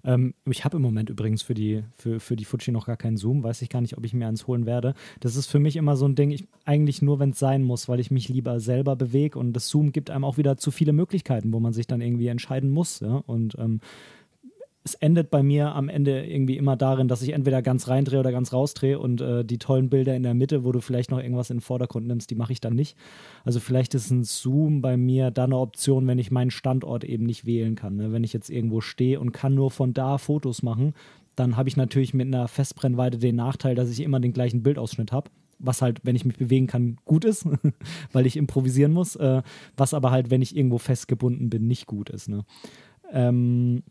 ähm, ich habe im Moment übrigens für die, für, für die Fuji noch gar keinen Zoom, weiß ich gar nicht, ob ich mir eins holen werde. Das ist für mich immer so ein Ding, ich, eigentlich nur, wenn es sein muss, weil ich mich lieber selber bewege und das Zoom gibt einem auch wieder zu viele Möglichkeiten, wo man sich dann irgendwie entscheiden muss. Ja? Und ähm, es endet bei mir am Ende irgendwie immer darin, dass ich entweder ganz reindrehe oder ganz rausdrehe und äh, die tollen Bilder in der Mitte, wo du vielleicht noch irgendwas in den Vordergrund nimmst, die mache ich dann nicht. Also vielleicht ist ein Zoom bei mir da eine Option, wenn ich meinen Standort eben nicht wählen kann. Ne? Wenn ich jetzt irgendwo stehe und kann nur von da Fotos machen, dann habe ich natürlich mit einer Festbrennweite den Nachteil, dass ich immer den gleichen Bildausschnitt habe was halt, wenn ich mich bewegen kann, gut ist, (laughs) weil ich improvisieren muss, äh, was aber halt, wenn ich irgendwo festgebunden bin, nicht gut ist. Ne? Ähm,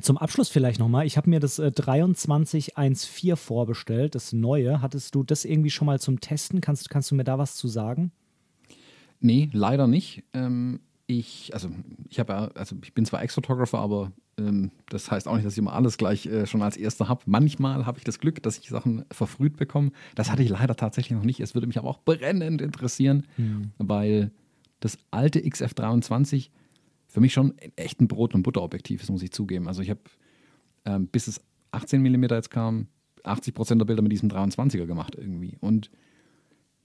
zum Abschluss vielleicht nochmal, ich habe mir das äh, 2314 vorbestellt, das neue. Hattest du das irgendwie schon mal zum Testen? Kannst, kannst du mir da was zu sagen? Nee, leider nicht. Ähm, ich, also ich habe also ich bin zwar Ex-Photographer, aber ähm, das heißt auch nicht, dass ich immer alles gleich äh, schon als erster habe. Manchmal habe ich das Glück, dass ich Sachen verfrüht bekomme. Das hatte ich leider tatsächlich noch nicht. Es würde mich aber auch brennend interessieren, mhm. weil das alte XF23 für mich schon echt ein Brot- und Butterobjektiv ist, muss ich zugeben. Also ich habe, ähm, bis es 18 mm jetzt kam, 80 Prozent der Bilder mit diesem 23er gemacht irgendwie. Und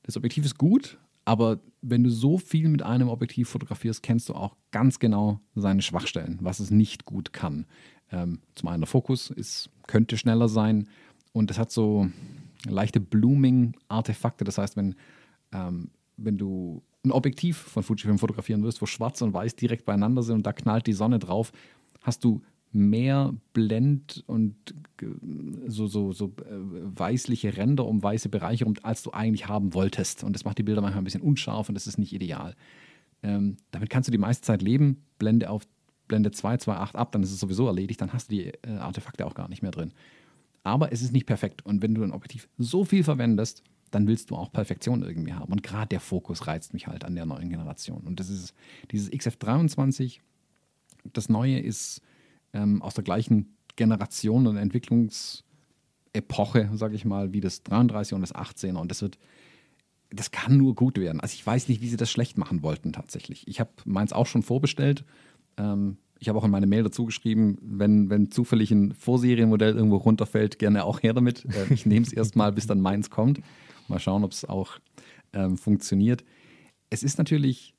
das Objektiv ist gut, aber wenn du so viel mit einem Objektiv fotografierst, kennst du auch ganz genau seine Schwachstellen, was es nicht gut kann. Ähm, zum einen der Fokus ist, könnte schneller sein und es hat so leichte Blooming-Artefakte. Das heißt, wenn, ähm, wenn du ein Objektiv von Fujifilm fotografieren wirst, wo schwarz und weiß direkt beieinander sind und da knallt die Sonne drauf, hast du mehr Blend- und so, so, so äh, weißliche Ränder um weiße Bereiche rum, als du eigentlich haben wolltest. Und das macht die Bilder manchmal ein bisschen unscharf und das ist nicht ideal. Ähm, damit kannst du die meiste Zeit leben. Blende auf Blende 2, 2.8 ab, dann ist es sowieso erledigt, dann hast du die äh, Artefakte auch gar nicht mehr drin. Aber es ist nicht perfekt. Und wenn du ein Objektiv so viel verwendest, dann willst du auch Perfektion irgendwie haben. Und gerade der Fokus reizt mich halt an der neuen Generation. Und das ist dieses XF23, das neue ist ähm, aus der gleichen Generation und Entwicklungsepoche, sage ich mal, wie das 33er und das 18er. Und das wird, das kann nur gut werden. Also ich weiß nicht, wie sie das schlecht machen wollten tatsächlich. Ich habe meins auch schon vorbestellt. Ähm, ich habe auch in meine Mail dazu geschrieben, wenn, wenn zufällig ein Vorserienmodell irgendwo runterfällt, gerne auch her damit. Äh, ich nehme es erstmal, bis dann meins kommt. Mal schauen, ob es auch ähm, funktioniert. Es ist natürlich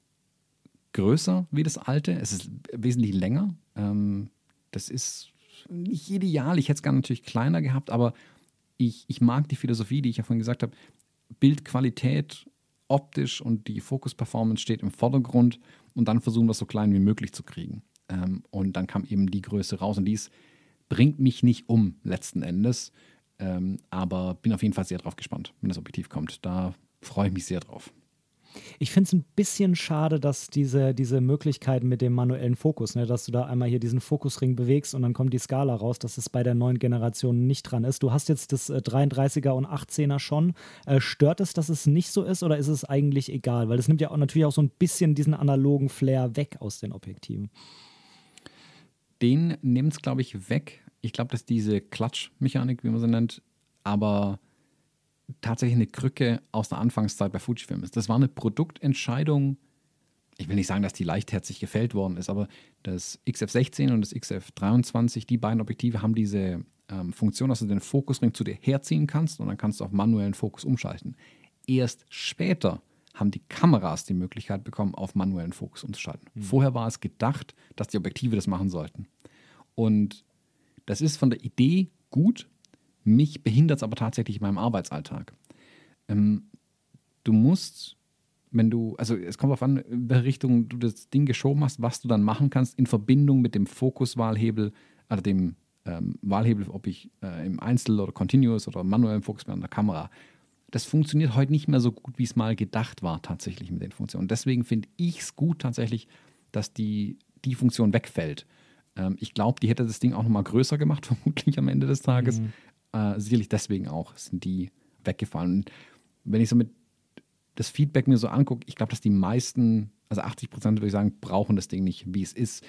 größer wie das alte. Es ist wesentlich länger. Ähm, das ist nicht ideal. Ich hätte es gerne natürlich kleiner gehabt, aber ich, ich mag die Philosophie, die ich ja vorhin gesagt habe. Bildqualität, optisch und die Fokus-Performance steht im Vordergrund und dann versuchen wir es so klein wie möglich zu kriegen. Ähm, und dann kam eben die Größe raus und dies bringt mich nicht um letzten Endes. Ähm, aber bin auf jeden Fall sehr drauf gespannt, wenn das Objektiv kommt. Da freue ich mich sehr drauf. Ich finde es ein bisschen schade, dass diese, diese Möglichkeiten mit dem manuellen Fokus, ne, dass du da einmal hier diesen Fokusring bewegst und dann kommt die Skala raus, dass es bei der neuen Generation nicht dran ist. Du hast jetzt das 33er äh, und 18er schon. Äh, stört es, dass es nicht so ist oder ist es eigentlich egal? Weil es nimmt ja auch natürlich auch so ein bisschen diesen analogen Flair weg aus den Objektiven. Den nimmt es, glaube ich, weg ich glaube, dass diese Klatschmechanik, wie man sie nennt, aber tatsächlich eine Krücke aus der Anfangszeit bei Fujifilm ist. Das war eine Produktentscheidung. Ich will nicht sagen, dass die leichtherzig gefällt worden ist, aber das XF16 und das XF23, die beiden Objektive haben diese ähm, Funktion, dass du den Fokusring zu dir herziehen kannst und dann kannst du auf manuellen Fokus umschalten. Erst später haben die Kameras die Möglichkeit bekommen, auf manuellen Fokus umzuschalten. Mhm. Vorher war es gedacht, dass die Objektive das machen sollten. Und das ist von der Idee gut, mich behindert es aber tatsächlich in meinem Arbeitsalltag. Ähm, du musst, wenn du, also es kommt darauf an, in welche Richtung du das Ding geschoben hast, was du dann machen kannst in Verbindung mit dem Fokuswahlhebel, also dem ähm, Wahlhebel, ob ich äh, im Einzel- oder Continuous oder manuellen Fokus bin an der Kamera. Das funktioniert heute nicht mehr so gut, wie es mal gedacht war, tatsächlich mit den Funktionen. Deswegen finde ich es gut tatsächlich, dass die, die Funktion wegfällt. Ähm, ich glaube, die hätte das Ding auch nochmal größer gemacht, (laughs) vermutlich am Ende des Tages. Mhm. Äh, sicherlich deswegen auch sind die weggefallen. Und wenn ich so mit das Feedback mir so angucke, ich glaube, dass die meisten, also 80 Prozent würde ich sagen, brauchen das Ding nicht, wie es ist.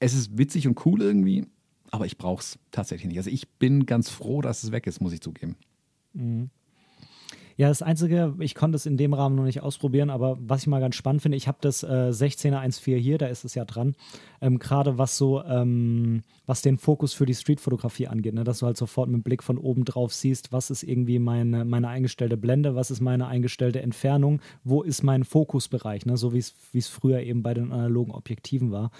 Es ist witzig und cool irgendwie, aber ich brauche es tatsächlich nicht. Also ich bin ganz froh, dass es weg ist, muss ich zugeben. Mhm. Ja, das Einzige, ich konnte es in dem Rahmen noch nicht ausprobieren, aber was ich mal ganz spannend finde, ich habe das äh, 16er 1.4 hier, da ist es ja dran. Ähm, Gerade was so, ähm, was den Fokus für die Streetfotografie angeht, ne? dass du halt sofort mit dem Blick von oben drauf siehst, was ist irgendwie meine, meine eingestellte Blende, was ist meine eingestellte Entfernung, wo ist mein Fokusbereich, ne? so wie es früher eben bei den analogen Objektiven war.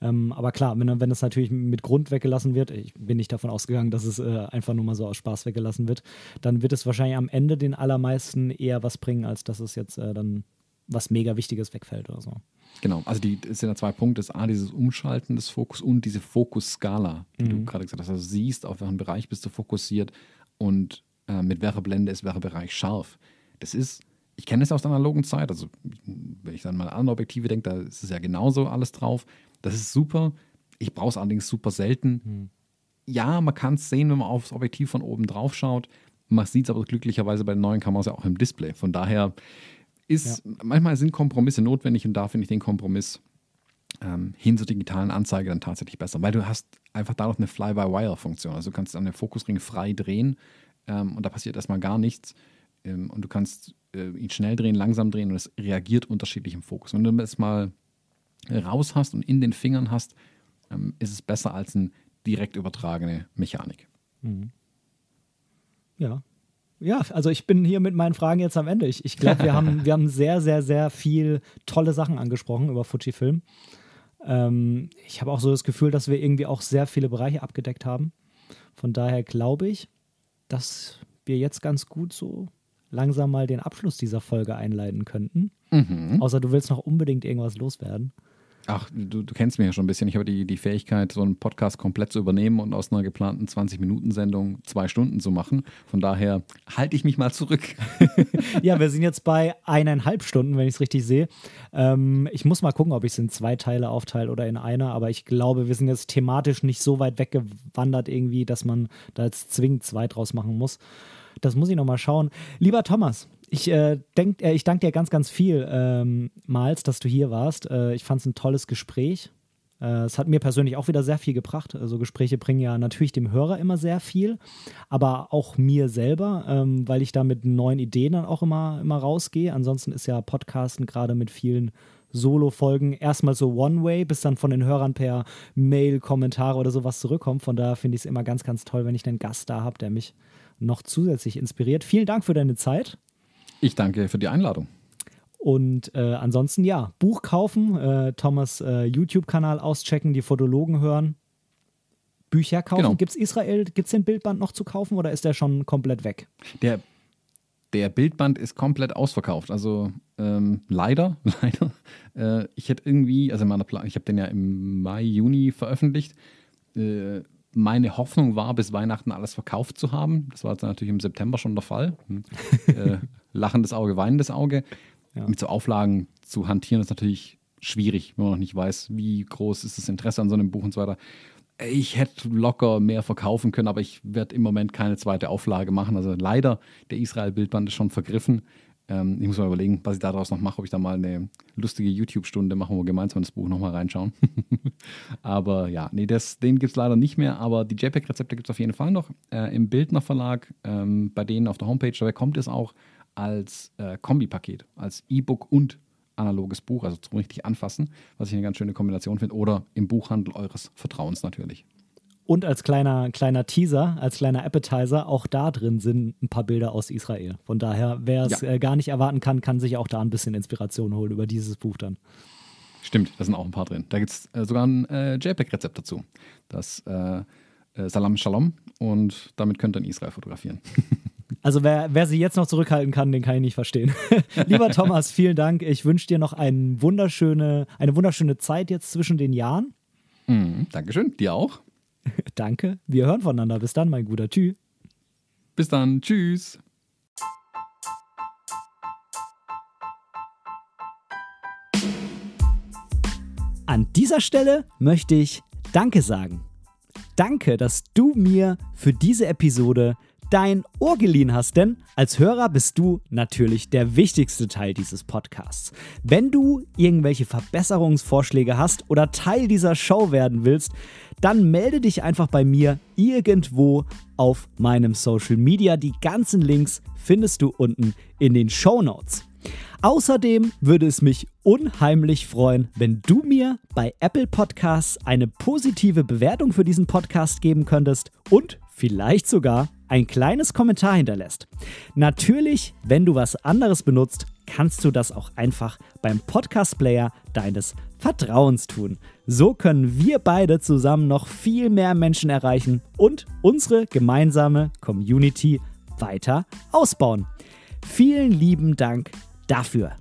Ähm, aber klar, wenn, wenn es natürlich mit Grund weggelassen wird, ich bin nicht davon ausgegangen, dass es äh, einfach nur mal so aus Spaß weggelassen wird, dann wird es wahrscheinlich am Ende den allermeisten eher was bringen, als dass es jetzt äh, dann was mega Wichtiges wegfällt oder so. Genau, also die es sind ja zwei Punkte. Das A, dieses Umschalten des Fokus und diese Fokusskala, die mhm. du gerade gesagt hast. Also siehst, auf welchen Bereich bist du fokussiert und äh, mit welcher Blende ist welcher Bereich scharf. Das ist, ich kenne es aus der analogen Zeit, also wenn ich dann mal an andere Objektive denke, da ist es ja genauso alles drauf. Das ist super. Ich brauche es allerdings super selten. Mhm. Ja, man kann es sehen, wenn man aufs Objektiv von oben drauf schaut. Man sieht es aber glücklicherweise bei den neuen Kameras ja auch im Display. Von daher ist, ja. manchmal sind Kompromisse notwendig und da finde ich den Kompromiss ähm, hin zur digitalen Anzeige dann tatsächlich besser, weil du hast einfach dadurch eine Fly-by-Wire-Funktion. Also du kannst an den Fokusring frei drehen ähm, und da passiert erstmal gar nichts. Ähm, und du kannst äh, ihn schnell drehen, langsam drehen und es reagiert unterschiedlich im Fokus. Wenn du das mal raus hast und in den Fingern hast, ähm, ist es besser als eine direkt übertragene Mechanik. Mhm. Ja. Ja, also ich bin hier mit meinen Fragen jetzt am Ende. Ich, ich glaube, wir haben, (laughs) wir haben sehr, sehr, sehr viel tolle Sachen angesprochen über Fujifilm. Ähm, ich habe auch so das Gefühl, dass wir irgendwie auch sehr viele Bereiche abgedeckt haben. Von daher glaube ich, dass wir jetzt ganz gut so langsam mal den Abschluss dieser Folge einleiten könnten. Mhm. Außer du willst noch unbedingt irgendwas loswerden. Ach, du, du, kennst mich ja schon ein bisschen. Ich habe die, die Fähigkeit, so einen Podcast komplett zu übernehmen und aus einer geplanten 20-Minuten-Sendung zwei Stunden zu machen. Von daher halte ich mich mal zurück. (laughs) ja, wir sind jetzt bei eineinhalb Stunden, wenn ich es richtig sehe. Ähm, ich muss mal gucken, ob ich es in zwei Teile aufteile oder in einer, aber ich glaube, wir sind jetzt thematisch nicht so weit weggewandert irgendwie, dass man da jetzt zwingend zwei draus machen muss. Das muss ich nochmal schauen. Lieber Thomas, ich, äh, äh, ich danke dir ganz, ganz viel, ähm, Mals, dass du hier warst. Äh, ich fand es ein tolles Gespräch. Äh, es hat mir persönlich auch wieder sehr viel gebracht. Also Gespräche bringen ja natürlich dem Hörer immer sehr viel, aber auch mir selber, ähm, weil ich da mit neuen Ideen dann auch immer, immer rausgehe. Ansonsten ist ja Podcasten gerade mit vielen Solo-Folgen erstmal so One-Way, bis dann von den Hörern per Mail, Kommentare oder sowas zurückkommt. Von daher finde ich es immer ganz, ganz toll, wenn ich einen Gast da habe, der mich noch zusätzlich inspiriert. Vielen Dank für deine Zeit. Ich danke für die Einladung. Und äh, ansonsten ja, Buch kaufen, äh, Thomas äh, YouTube-Kanal auschecken, die Fotologen hören, Bücher kaufen. Genau. Gibt es Israel, gibt es den Bildband noch zu kaufen oder ist der schon komplett weg? Der, der Bildband ist komplett ausverkauft. Also ähm, leider, (laughs) leider. Äh, ich hätte irgendwie, also meiner Plan, ich habe den ja im Mai, Juni veröffentlicht. Meine Hoffnung war, bis Weihnachten alles verkauft zu haben. Das war jetzt natürlich im September schon der Fall. Hm. (laughs) äh, lachendes Auge, weinendes Auge. Ja. Mit so Auflagen zu hantieren ist natürlich schwierig, wenn man noch nicht weiß, wie groß ist das Interesse an so einem Buch und so weiter. Ich hätte locker mehr verkaufen können, aber ich werde im Moment keine zweite Auflage machen. Also leider, der Israel-Bildband ist schon vergriffen. Ähm, ich muss mal überlegen, was ich daraus noch mache, ob ich da mal eine lustige YouTube-Stunde mache, wo wir gemeinsam das Buch nochmal reinschauen. (laughs) aber ja, nee, das, den gibt es leider nicht mehr, aber die JPEG-Rezepte gibt es auf jeden Fall noch äh, im Bildner Verlag, ähm, bei denen auf der Homepage. Dabei kommt es auch als äh, Kombipaket, als E-Book und analoges Buch, also zum richtig anfassen, was ich eine ganz schöne Kombination finde, oder im Buchhandel eures Vertrauens natürlich. Und als kleiner, kleiner Teaser, als kleiner Appetizer, auch da drin sind ein paar Bilder aus Israel. Von daher, wer es ja. äh, gar nicht erwarten kann, kann sich auch da ein bisschen Inspiration holen über dieses Buch dann. Stimmt, da sind auch ein paar drin. Da gibt es äh, sogar ein äh, JPEG-Rezept dazu. Das äh, äh, Salam Shalom und damit könnt ihr in Israel fotografieren. (laughs) Also wer, wer sie jetzt noch zurückhalten kann, den kann ich nicht verstehen. (laughs) Lieber Thomas, vielen Dank. Ich wünsche dir noch eine wunderschöne, eine wunderschöne Zeit jetzt zwischen den Jahren. Mhm, Dankeschön, dir auch. (laughs) Danke. Wir hören voneinander. Bis dann, mein guter. Tschüss. Bis dann. Tschüss. An dieser Stelle möchte ich Danke sagen. Danke, dass du mir für diese Episode dein Ohr geliehen hast, denn als Hörer bist du natürlich der wichtigste Teil dieses Podcasts. Wenn du irgendwelche Verbesserungsvorschläge hast oder Teil dieser Show werden willst, dann melde dich einfach bei mir irgendwo auf meinem Social Media. Die ganzen Links findest du unten in den Show Notes. Außerdem würde es mich unheimlich freuen, wenn du mir bei Apple Podcasts eine positive Bewertung für diesen Podcast geben könntest und vielleicht sogar ein kleines Kommentar hinterlässt. Natürlich, wenn du was anderes benutzt, kannst du das auch einfach beim Podcast-Player deines Vertrauens tun. So können wir beide zusammen noch viel mehr Menschen erreichen und unsere gemeinsame Community weiter ausbauen. Vielen lieben Dank dafür.